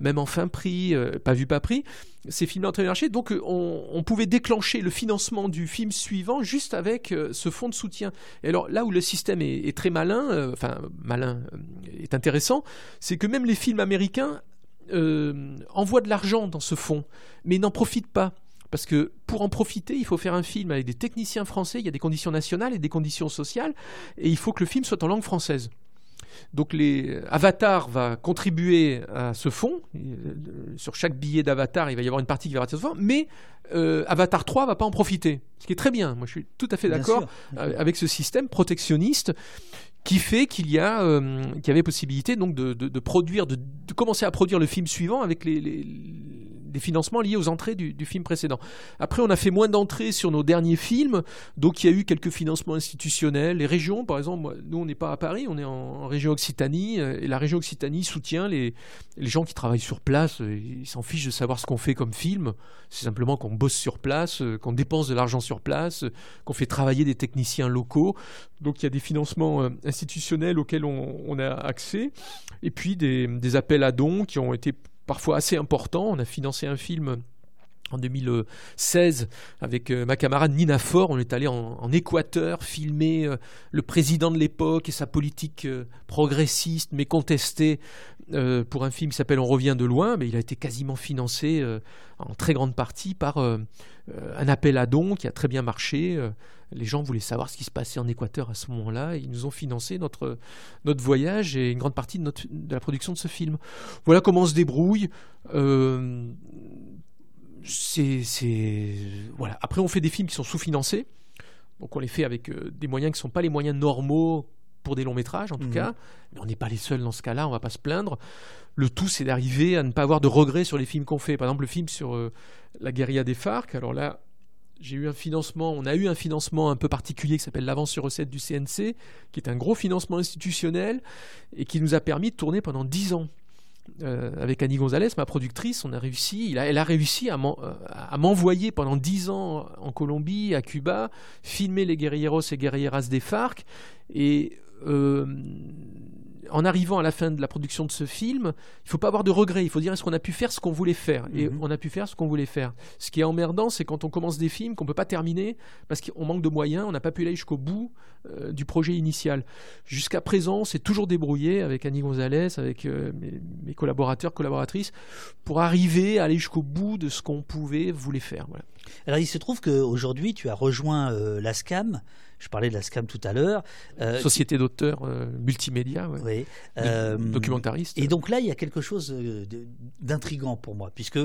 même en fin prix, pas vu pas pris, ces films ont très bien marché, donc on, pouvait déclencher le financement du film suivant juste avec ce fonds de soutien. Et alors là où le système est, est très malin, enfin malin, euh, est intéressant, c'est que même les films américains euh, envoient de l'argent dans ce fonds, mais n'en profitent pas. Parce que pour en profiter, il faut faire un film avec des techniciens français, il y a des conditions nationales et des conditions sociales, et il faut que le film soit en langue française. Donc les Avatar va contribuer à ce fonds. Euh, sur chaque billet d'Avatar, il va y avoir une partie qui va partir ce fonds, mais Avatar 3 va pas en profiter. Ce qui est très bien. Moi, je suis tout à fait d'accord avec ce système protectionniste qui fait qu'il y euh, qu'il y avait possibilité donc de, produire de, commencer à produire le film suivant avec les, des financements liés aux entrées du, film précédent. Après, on a fait moins d'entrées sur nos derniers films, donc il y a eu quelques financements institutionnels. Les régions, par exemple, nous on n'est pas à Paris, on est en, région Occitanie, euh, et la région Occitanie soutient les, gens qui travaillent sur place. Euh, ils s'en fichent de savoir ce qu'on fait comme film. C'est simplement qu'on bosse sur place, euh, qu'on dépense de l'argent sur place, qu'on fait travailler des techniciens locaux. Donc il y a des financements institutionnels auxquels on, a accès, et puis des appels à dons qui ont été parfois assez important. On a financé un film en 2016 avec euh, ma camarade Nina Fort. On est allé en, Équateur filmer euh, le président de l'époque et sa politique euh, progressiste mais contestée pour un film qui s'appelle On revient de loin. Mais il a été quasiment financé en très grande partie par un appel à dons qui a très bien marché. les gens voulaient savoir ce qui se passait en Équateur à ce moment-là. Ils nous ont financé notre, notre voyage et une grande partie de la production de ce film. Voilà comment on se débrouille c'est voilà. Après, on fait des films qui sont sous-financés, donc on les fait avec euh, des moyens qui ne sont pas les moyens normaux pour des longs métrages en tout mhm. cas. Mais on n'est pas les seuls dans ce cas-là, on va pas se plaindre. Le tout, c'est d'arriver à ne pas avoir de regrets sur les films qu'on fait. Par exemple, le film sur euh, la guérilla des FARC. Alors là, j'ai eu un financement, on a eu un financement un peu particulier qui s'appelle l'avance sur recette du CNC, qui est un gros financement institutionnel et qui nous a permis de tourner pendant dix ans. Euh, avec Annie Gonzalez, ma productrice, on elle a réussi à m'envoyer pendant dix ans en Colombie, à Cuba, filmer les guerrieros et guerrieras des FARC. Et en arrivant à la fin de la production de ce film, il faut pas avoir de regrets. Il faut dire est-ce qu'on a pu faire ce qu'on voulait faire? Et Mhm. on a pu faire ce qu'on voulait faire. Ce qui est emmerdant, c'est quand on commence des films qu'on peut pas terminer parce qu'on manque de moyens, on n'a pas pu aller jusqu'au bout euh, du projet initial. Jusqu'à présent, c'est toujours débrouillé avec Annie Gonzalez, avec euh, mes, mes collaborateurs, collaboratrices, pour arriver à aller jusqu'au bout de ce qu'on pouvait, voulait faire. Voilà. Alors il se trouve qu'aujourd'hui tu as rejoint euh, la SCAM. Je parlais de la SCAM tout à l'heure. Euh, Société d'auteurs euh, multimédia, ouais. Oui. Euh, documentariste. Et donc là, il y a quelque chose d'intrigant pour moi, puisque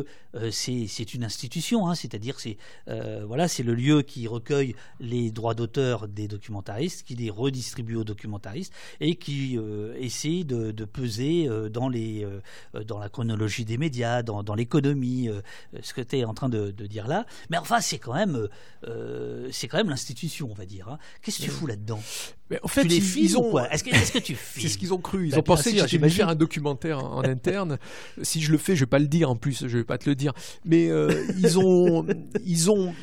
c'est une institution, hein, c'est-à-dire c'est voilà, c'est le lieu qui recueille les droits d'auteur des documentaristes, qui les redistribue aux documentaristes et qui essaie de, de peser dans les dans la chronologie des médias, dans, dans l'économie, ce que tu es en train de, de dire là. Mais enfin, c'est quand même euh, c'est quand même l'institution, on va dire. hein. Qu'est-ce que tu fous là-dedans? Mais en fait, tu les ils- ont- ou quoi? Est-ce que, est-ce que tu C'est ce qu'ils ont cru. Ils Bah, ont pensé sûr, que faire un documentaire en, en interne. Si je le fais, je vais pas le dire en plus. Je vais pas te le dire. Mais euh, ils ont, ils ont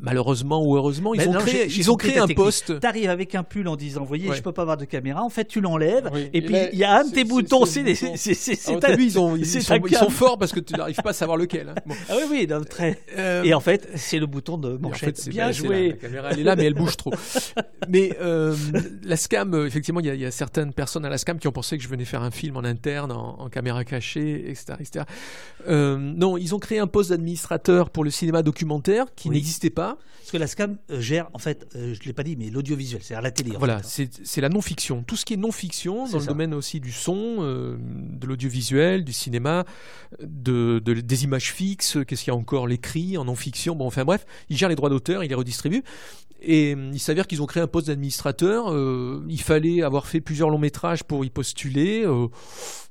malheureusement ou heureusement, ils ont non, créé, ils ont créé un poste. T'arrives avec un pull en disant, voyez, Ouais. je peux pas avoir de caméra. En fait, tu l'enlèves. Oui. Et Et puis il y a un de tes boutons. c'est ils, sont, ils sont forts parce que tu n'arrives pas à savoir lequel. hein. Bon. Ah oui, oui, non, très. Euh, Et en fait, c'est le bouton de Et en manchette. fait, c'est Bien bah, joué. La, la caméra, elle est là, mais elle bouge trop. mais euh, la SCAM, euh, effectivement, il y, a- il y a certaines personnes à la SCAM qui ont pensé que je venais faire un film en interne, en, en caméra cachée, etc. etc. Euh, non, ils ont créé un poste d'administrateur pour le cinéma documentaire qui Oui. n'existait pas. Parce que la SCAM euh, gère, en fait, euh, je l'ai pas dit, mais l'audiovisuel, c'est-à-dire la télé. Voilà, hein. c'est la non-fiction. Tout ce qui est non-fiction, dans le domaine aussi du son, euh, de l'audiovisuel, du cinéma, de, de- des images fixes, qu'est-ce qu'il y a encore, l'écrit en non-fiction, bon, enfin bref, ils gèrent les droits d'auteur, ils les redistribuent. Et euh, il s'avère qu'ils ont créé un poste d'administrateur. euh, il fallait avoir fait plusieurs longs métrages pour y postuler. euh,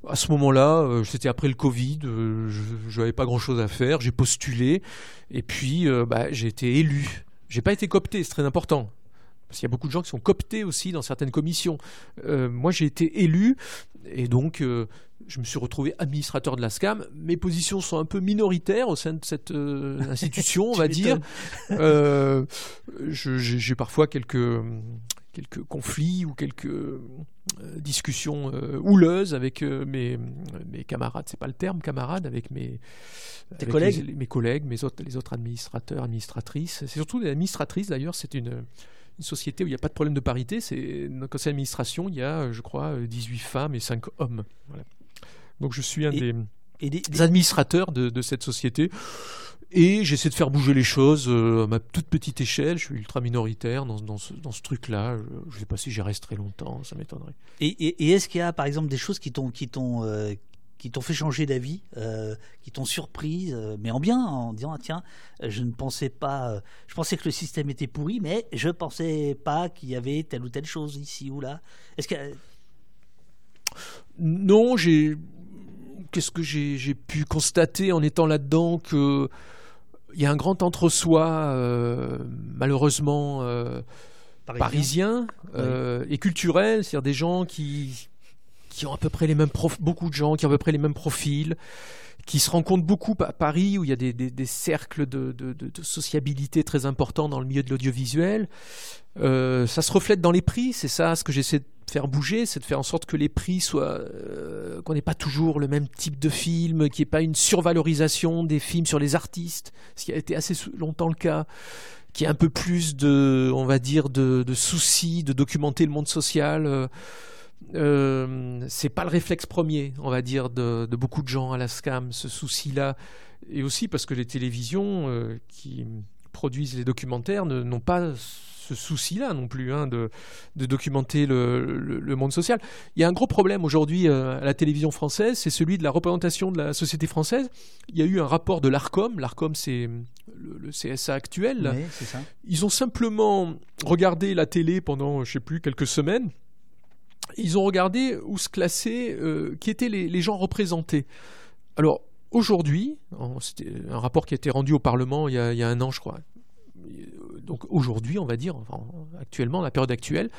à ce moment-là, c'était après le Covid, je n'avais pas grand-chose à faire. J'ai postulé et puis bah, j'ai été élu. J'ai pas été coopté, c'est très important. Parce qu'il y a beaucoup de gens qui sont cooptés aussi dans certaines commissions. Moi, j'ai été élu et donc je me suis retrouvé administrateur de la SCAM. Mes positions sont un peu minoritaires au sein de cette euh, institution, on va dire. Euh, j'ai parfois quelques quelques conflits ou quelques euh, discussions euh, houleuses avec mes, mes camarades, c'est pas le terme camarades, avec mes avec collègues les, mes collègues, mes autres, les autres administrateurs, administratrices. C'est surtout des administratrices d'ailleurs, c'est une, une société où il n'y a pas de problème de parité. C'est dans le conseil d'administration, il y a, je crois, euh, 18 femmes et 5 hommes. Voilà. Donc je suis un Et- des, et des- des administrateurs de, de cette société. Et j'essaie de faire bouger les choses euh, à ma toute petite échelle. Je suis ultra minoritaire dans, dans ce, dans ce truc-là. Je ne sais pas si j'y reste très longtemps, ça m'étonnerait. Et, et- et est-ce qu'il y a, par exemple, des choses qui t'ont qui t'ont euh, qui t'ont fait changer d'avis, euh, qui t'ont surprise, mais en bien, en disant ah, tiens, je ne pensais pas, je pensais que le système était pourri, mais je pensais pas qu'il y avait telle ou telle chose ici ou là. Est-ce que Non, j'ai. Qu'est-ce que j'ai pu constater en étant là-dedans que il y a un grand entre-soi, euh, malheureusement euh, Parisien. parisien, euh, et culturel, c'est-à-dire des gens qui qui ont à peu près les mêmes profs, beaucoup de gens qui ont à peu près les mêmes profils, qui se rencontrent beaucoup à Paris où il y a des, des- des cercles de, de- de- de sociabilité très importants dans le milieu de l'audiovisuel. Ça se reflète dans les prix, c'est ça ce que j'essaie de faire bouger, c'est de faire en sorte que les prix soient, euh, qu'on n'ait pas toujours le même type de film, qu'il n'y ait pas une survalorisation des films sur les artistes, ce qui a été assez longtemps le cas, qu'il y ait un peu plus de, on va dire, de, de soucis de documenter le monde social. euh, euh, c'est pas le réflexe premier, on va dire, de, de beaucoup de gens à la SCAM, ce souci-là. Et aussi parce que les télévisions euh, qui produisent les documentaires n'ont pas ce souci-là non plus, hein, de, de documenter le, le- le monde social. Il y a un gros problème aujourd'hui euh, à la télévision française, c'est celui de la représentation de la société française. Il y a eu un rapport de l'ARCOM, l'ARCOM c'est le, le CSA actuel. Oui, ça. Ils ont simplement regardé la télé pendant, je sais plus, quelques semaines. Ils ont regardé où se classaient, euh, qui étaient les, les gens représentés. Alors, aujourd'hui, c'était un rapport qui a été rendu au Parlement il y a, il y a un an, je crois. Donc aujourd'hui, on va dire, actuellement, la période actuelle,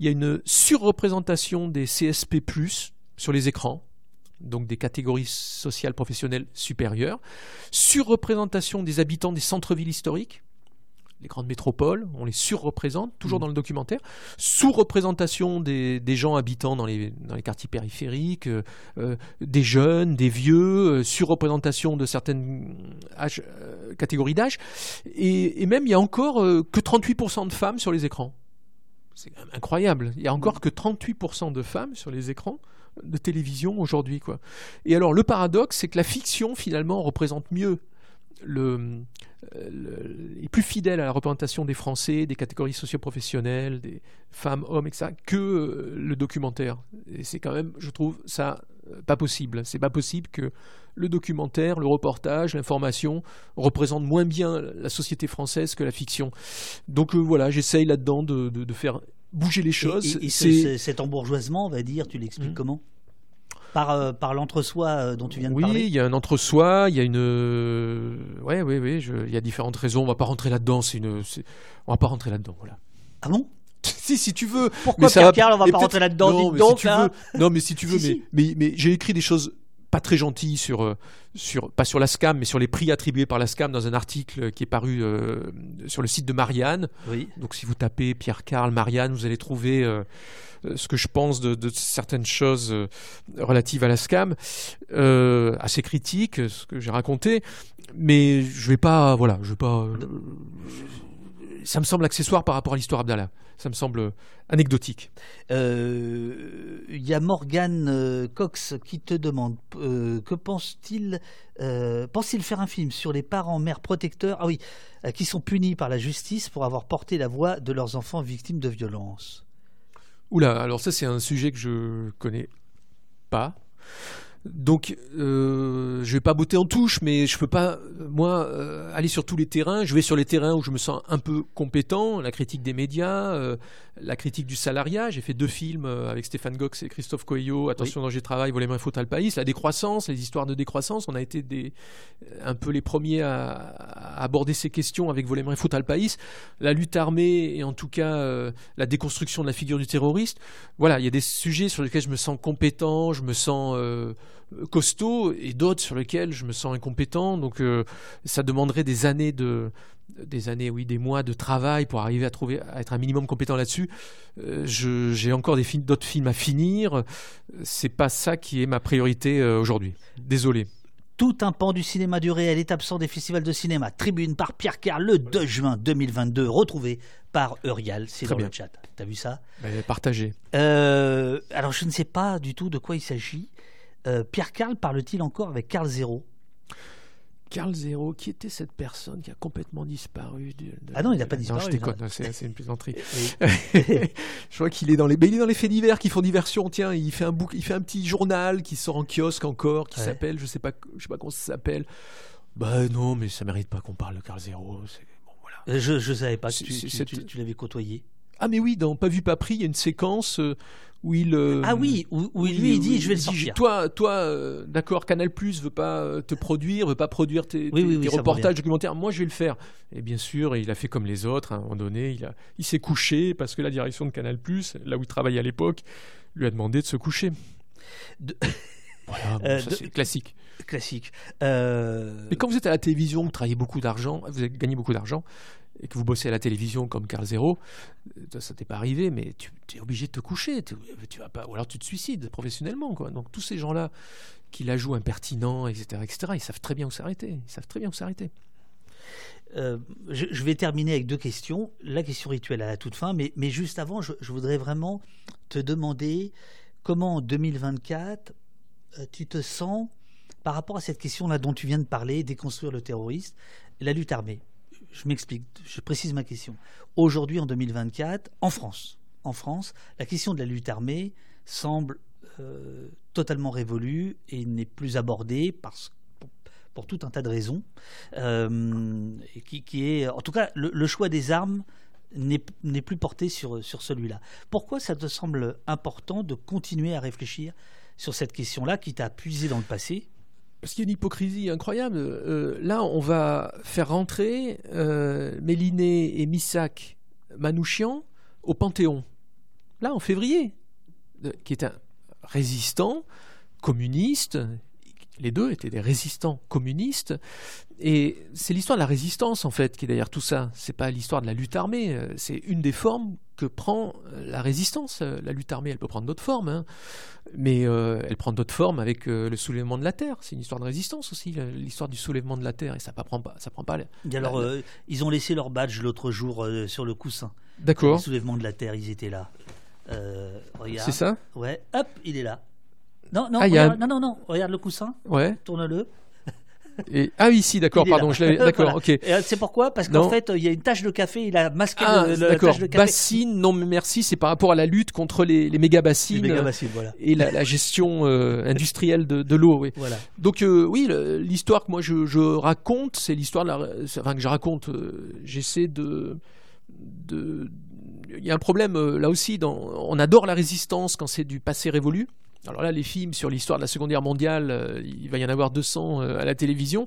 il y a une surreprésentation des CSP+, sur les écrans, donc des catégories sociales professionnelles supérieures, surreprésentation des habitants des centres-villes historiques, les grandes métropoles, on les surreprésente, toujours mmh. dans le documentaire, sous-représentation des, gens habitant dans les, dans les quartiers périphériques, euh, euh, des jeunes, des vieux, surreprésentation de certaines catégories d'âge, et, même il y a encore que 38% de femmes sur les écrans. C'est incroyable. Il y a encore mmh. que 38% de femmes sur les écrans de télévision aujourd'hui. Quoi. Et alors le paradoxe, c'est que la fiction finalement représente mieux le, est plus fidèle à la représentation des Français, des catégories socioprofessionnelles, des femmes, hommes, etc., que euh, le documentaire. Et c'est quand même, je trouve, ça euh, pas possible. C'est pas possible que le documentaire, le reportage, l'information représente moins bien la société française que la fiction. Donc euh, voilà, j'essaye là-dedans de, de, faire bouger les choses. Et, cet embourgeoisement, on va dire, tu l'expliques mmh. comment? Par, euh, par l'entre-soi euh, dont tu viens de parler Oui, il y a un entre-soi, il y a une. Ouais, oui, oui, il y a différentes raisons. On va pas rentrer là-dedans. C'est une. On va pas rentrer là-dedans, voilà. Ah bon? Si, si tu veux. Pourquoi Pierre Carl, on va pas rentrer là-dedans? Non, donc, si non, mais si tu veux, mais, mais, mais j'ai écrit des choses pas très gentil sur, euh, sur, pas sur la SCAM, mais sur les prix attribués par la SCAM dans un article qui est paru euh, sur le site de Marianne. Donc si vous tapez Pierre Carl, Marianne, vous allez trouver euh, ce que je pense de, certaines choses relatives à la SCAM, assez critique, ce que j'ai raconté. Mais je vais pas, voilà, je vais pas ça me semble accessoire par rapport à l'histoire Abdallah. Ça me semble anecdotique. Euh, il y a Morgan euh, Cox qui te demande euh, que pense-t-il pense-t-il faire un film sur les parents mères protecteurs ah oui qui sont punis par la justice pour avoir porté la voix de leurs enfants victimes de violences? Oula, alors ça c'est un sujet que je connais pas. Donc, euh, je vais pas botter en touche, mais je peux pas, moi, euh, aller sur tous les terrains. Je vais sur les terrains où je me sens un peu compétent, la critique des médias, euh, la critique du salariat. J'ai fait deux films euh, avec Stéphane Gox et Christophe Coelho, Attention oui. danger travail, Voler main faute la décroissance, les histoires de décroissance. On a été des, un peu les premiers à, aborder ces questions avec Voler main faute la lutte armée et en tout cas la déconstruction de la figure du terroriste. Voilà, il y a des sujets sur lesquels je me sens compétent, je me sens costaud et d'autres sur lesquels je me sens incompétent. Donc euh, ça demanderait des années de des années, oui, des mois de travail pour arriver à trouver à être un minimum compétent là-dessus. Euh, j'ai encore des films, d'autres films à finir. C'est pas ça qui est ma priorité euh, aujourd'hui. Désolé. Tout un pan du cinéma du réel est absent des festivals de cinéma. Tribune par Pierre Carl le 2 juin 2022, retrouvé par Eurial. C'est dans le chat. T'as vu ça? Partagé. alors je ne sais pas du tout de quoi il s'agit. Euh, Pierre Carl parle-t-il encore avec Carl Zéro? Carl Zéro, qui était cette personne qui a complètement disparu Ah non, il n'a pas disparu. Non, je déconne, c'est une plaisanterie. je crois qu'il est dans les, il est dans les faits divers qui font diversion. Tiens, il fait un bouc... il fait un petit journal qui sort en kiosque encore, qui s'appelle, je sais pas, je sais pas comment ça s'appelle. Bah non, mais ça mérite pas qu'on parle de Carl Zéro. Bon, voilà. Je ne savais pas que tu, tu l'avais côtoyé. Ah mais oui, dans Pas vu pas pris, il y a une séquence euh, où il euh, ah oui où, lui il dit je vais le sortir. Toi toi euh, d'accord Canal Plus veut pas te produire, veut pas produire tes, reportages documentaires. Moi je vais le faire. Et bien sûr il a fait comme les autres. À un moment donné il a il s'est couché parce que la direction de Canal Plus, là où il travaillait à l'époque, lui a demandé de se coucher. Voilà, c'est classique. Classique. Mais quand vous êtes à la télévision, vous travaillez beaucoup d'argent, vous avez gagné beaucoup d'argent, et que vous bossez à la télévision comme Carl Zero, ça t'est pas arrivé, mais tu, es obligé de te coucher, tu, vas pas, ou alors tu te suicides professionnellement. Donc tous ces gens-là qui la jouent impertinent, etc., etc., ils savent très bien où s'arrêter. Ils savent très bien où s'arrêter. Euh, je, vais terminer avec deux questions. La question rituelle à la toute fin, mais, mais juste avant, je, voudrais vraiment te demander comment en 2024 euh, tu te sens par rapport à cette question-là dont tu viens de parler, déconstruire le terroriste, la lutte armée je m'explique, je précise ma question. Aujourd'hui, en 2024, en France, en France, la question de la lutte armée semble euh, totalement révolue et n'est plus abordée pour, tout un tas de raisons, euh, qui, est, en tout cas, le, choix des armes n'est plus porté sur, sur celui-là. Pourquoi ça te semble important de continuer à réfléchir sur cette question-là qui t'a puisé dans le passé parce qu'il y a une hypocrisie incroyable. Euh, là, on va faire rentrer euh, Méliné et Missak Manouchian au Panthéon. Là, en février, qui est un résistant communiste, les deux étaient des résistants communistes. Et c'est l'histoire de la résistance, en fait, qui est derrière tout ça. C'est pas l'histoire de la lutte armée. Euh, c'est une des formes que prend euh, la résistance. Euh, la lutte armée, elle peut prendre d'autres formes, hein. mais elle prend d'autres formes avec le soulèvement de la terre. C'est une histoire de résistance aussi, l'histoire du soulèvement de la terre, et ça prend pas, ça prend pas. alors, ils ont laissé leur badge l'autre jour sur le coussin. D'accord. Le soulèvement de la terre, ils étaient là. c'est ça? Ouais. Hop, il est là. Non, non, ah, non, non, non, regarde le coussin. Ouais. Tourne-le. Et... Ah oui, si, d'accord, pardon, je d'accord, ok. Euh, c'est pourquoi? Parce qu'en fait, il y a une tache de café, il a masqué ah, le, la tache de café. Bassine, non mais merci, c'est par rapport à la lutte contre les, les méga bassines, les méga bassines voilà. et la, la gestion euh, industrielle de, de l'eau. Oui. Voilà. Donc euh, oui, l'histoire que moi je, je raconte, c'est l'histoire enfin que je raconte, j'essaie de, de, il y a un problème là aussi. Dans, on adore la résistance quand c'est du passé révolu. Alors là, les films sur l'histoire de la Seconde Guerre mondiale, euh, il va y en avoir 200 euh, à la télévision,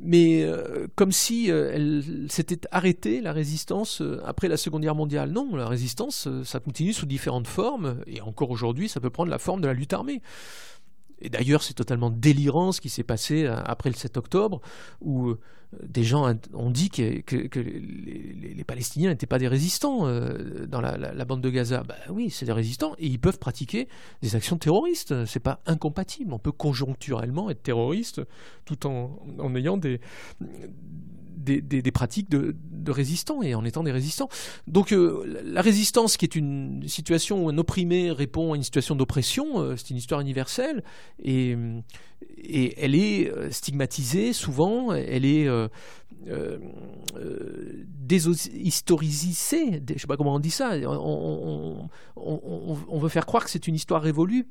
mais euh, comme si elle s'était arrêtée, la résistance, après la Seconde Guerre mondiale. Non, la résistance, ça continue sous différentes formes, et encore aujourd'hui, ça peut prendre la forme de la lutte armée. Et d'ailleurs, c'est totalement délirant ce qui s'est passé euh, après le 7 octobre, où euh, des gens ont dit que, les, Palestiniens n'étaient pas des résistants euh, dans la, bande de Gaza. Ben oui, c'est des résistants et ils peuvent pratiquer des actions terroristes. C'est pas incompatible. On peut conjoncturellement être terroriste tout en, en ayant des, des, pratiques de, résistants et en étant des résistants. Donc euh, la résistance, qui est une situation où un opprimé répond à une situation d'oppression, euh, c'est une histoire universelle et, elle est euh, stigmatisée souvent, elle est déshistorisée, je ne sais pas comment on dit ça, on, on veut faire croire que c'est une histoire révolue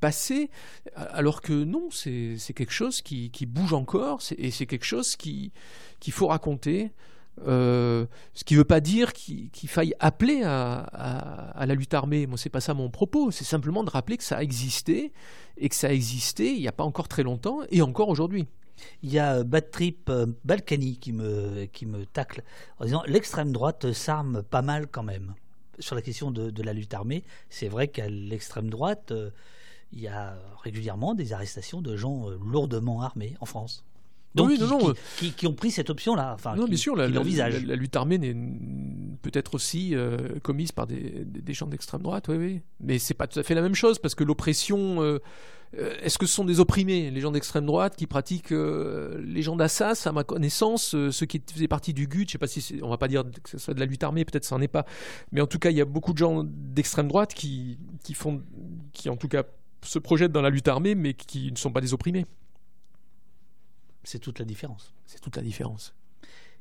passé, alors que non, c'est quelque chose qui, bouge encore, et c'est quelque chose qu'il faut raconter. Euh, ce qui ne veut pas dire qu'il faille appeler à, la lutte armée. Moi, c'est pas ça mon propos. C'est simplement de rappeler que ça a existé et que ça a existé il n'y a pas encore très longtemps et encore aujourd'hui. Il y a Bad Trip euh, Balkany qui me, qui me tacle en disant l'extrême droite s'arme pas mal quand même. Sur la question de, la lutte armée, c'est vrai qu'à l'extrême droite, euh, il y a régulièrement des arrestations de gens euh, lourdement armés en France. Donc, oui, non, qui, qui, ont pris cette option-là. Enfin, non, bien sûr, la, lutte armée peut être aussi euh, commise par des, des, gens d'extrême droite, oui, oui. Mais c'est pas tout à fait la même chose, parce que l'oppression. Euh, est-ce que ce sont des opprimés, les gens d'extrême droite, qui pratiquent les gens d'Assas, à ma connaissance, ceux qui faisaient partie du GUT, je sais pas si on va pas dire que ce soit de la lutte armée, peut-être ça n'en est pas, mais en tout cas, il y a beaucoup de gens d'extrême droite qui, qui font, qui en tout cas se projettent dans la lutte armée, mais qui ne sont pas des opprimés. C'est toute la différence. C'est toute la différence.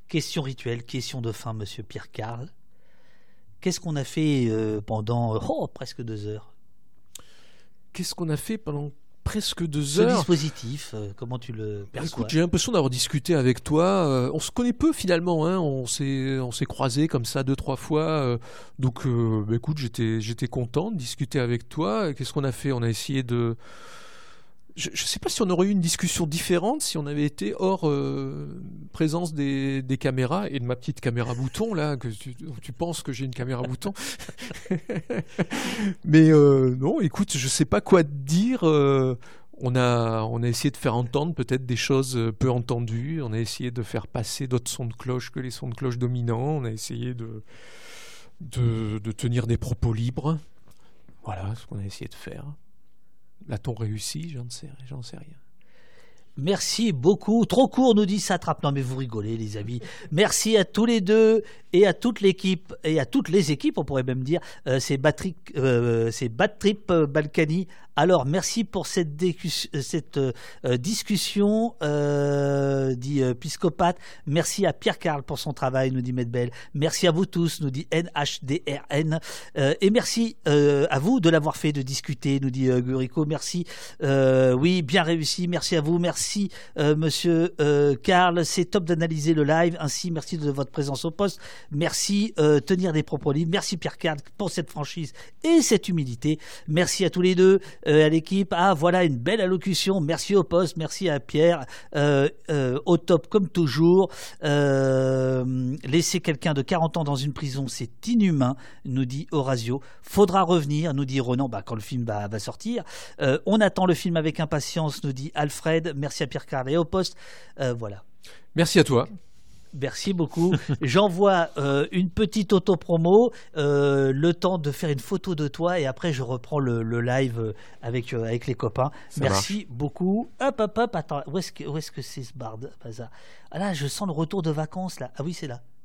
Question rituelle, question de fin, monsieur Pierre Carl. Qu'est-ce qu'on a fait euh, pendant oh, presque deux heures? Qu'est-ce qu'on a fait pendant presque deux heures. Ce dispositif, euh, comment tu le perçois Écoute, j'ai l'impression d'avoir discuté avec toi. Euh, on se connaît peu finalement, hein. on s'est on s'est croisé comme ça deux trois fois. Euh, donc, bah, écoute, j'étais j'étais content de discuter avec toi. Qu'est-ce qu'on a fait? On a essayé de je ne sais pas si on aurait eu une discussion différente si on avait été hors euh, présence des, caméras et de ma petite caméra bouton là que tu, tu penses que j'ai une caméra bouton. Mais euh, non écoute je sais pas quoi te dire euh, on a on a essayé de faire entendre peut-être des choses peu entendues on a essayé de faire passer d'autres sons de cloche que les sons de cloche dominants on a essayé de, de tenir des propos libres. Voilà ce qu'on a essayé de faire L'a-t-on réussi? J'en sais, rien. Merci beaucoup. Trop court, nous dit Satrap. Non, mais vous rigolez, les amis. Merci à tous les deux et à toute l'équipe et à toutes les équipes, on pourrait même dire. Euh, c'est euh, Bad Trip euh, Balkany alors, merci pour cette, euh, discussion, euh, dit euh. Merci à Pierre Carl pour son travail, nous dit Medbel. Merci à vous tous, nous dit NHDRN. et merci à vous de l'avoir fait, de discuter, nous dit Gurico. Merci. oui, bien réussi. Merci à vous. Merci, monsieur Carl. C'est top d'analyser le live. Ainsi, merci de votre présence au poste. Merci, tenir des propos libres. Merci, Pierre Carl, pour cette franchise et cette humilité. Merci à tous les deux. À l'équipe. Ah, voilà une belle allocution. Merci au poste, merci à Pierre. au top comme toujours. laisser quelqu'un de 40 ans dans une prison, c'est inhumain, nous dit Horatio. Faudra revenir, nous dit Ronan, bah, quand le film va, sortir. on attend le film avec impatience, nous dit Alfred. Merci à Pierre Carlet au poste. voilà. Merci à toi. Merci beaucoup. J'envoie euh, une petite auto-promo, euh, le temps de faire une photo de toi et après je reprends le, live avec, euh, avec les copains. Merci beaucoup. Hop, hop, hop. Attends, où est-ce que c'est -ce, ce barde Ah là, je sens le retour de vacances là. Ah oui, c'est là.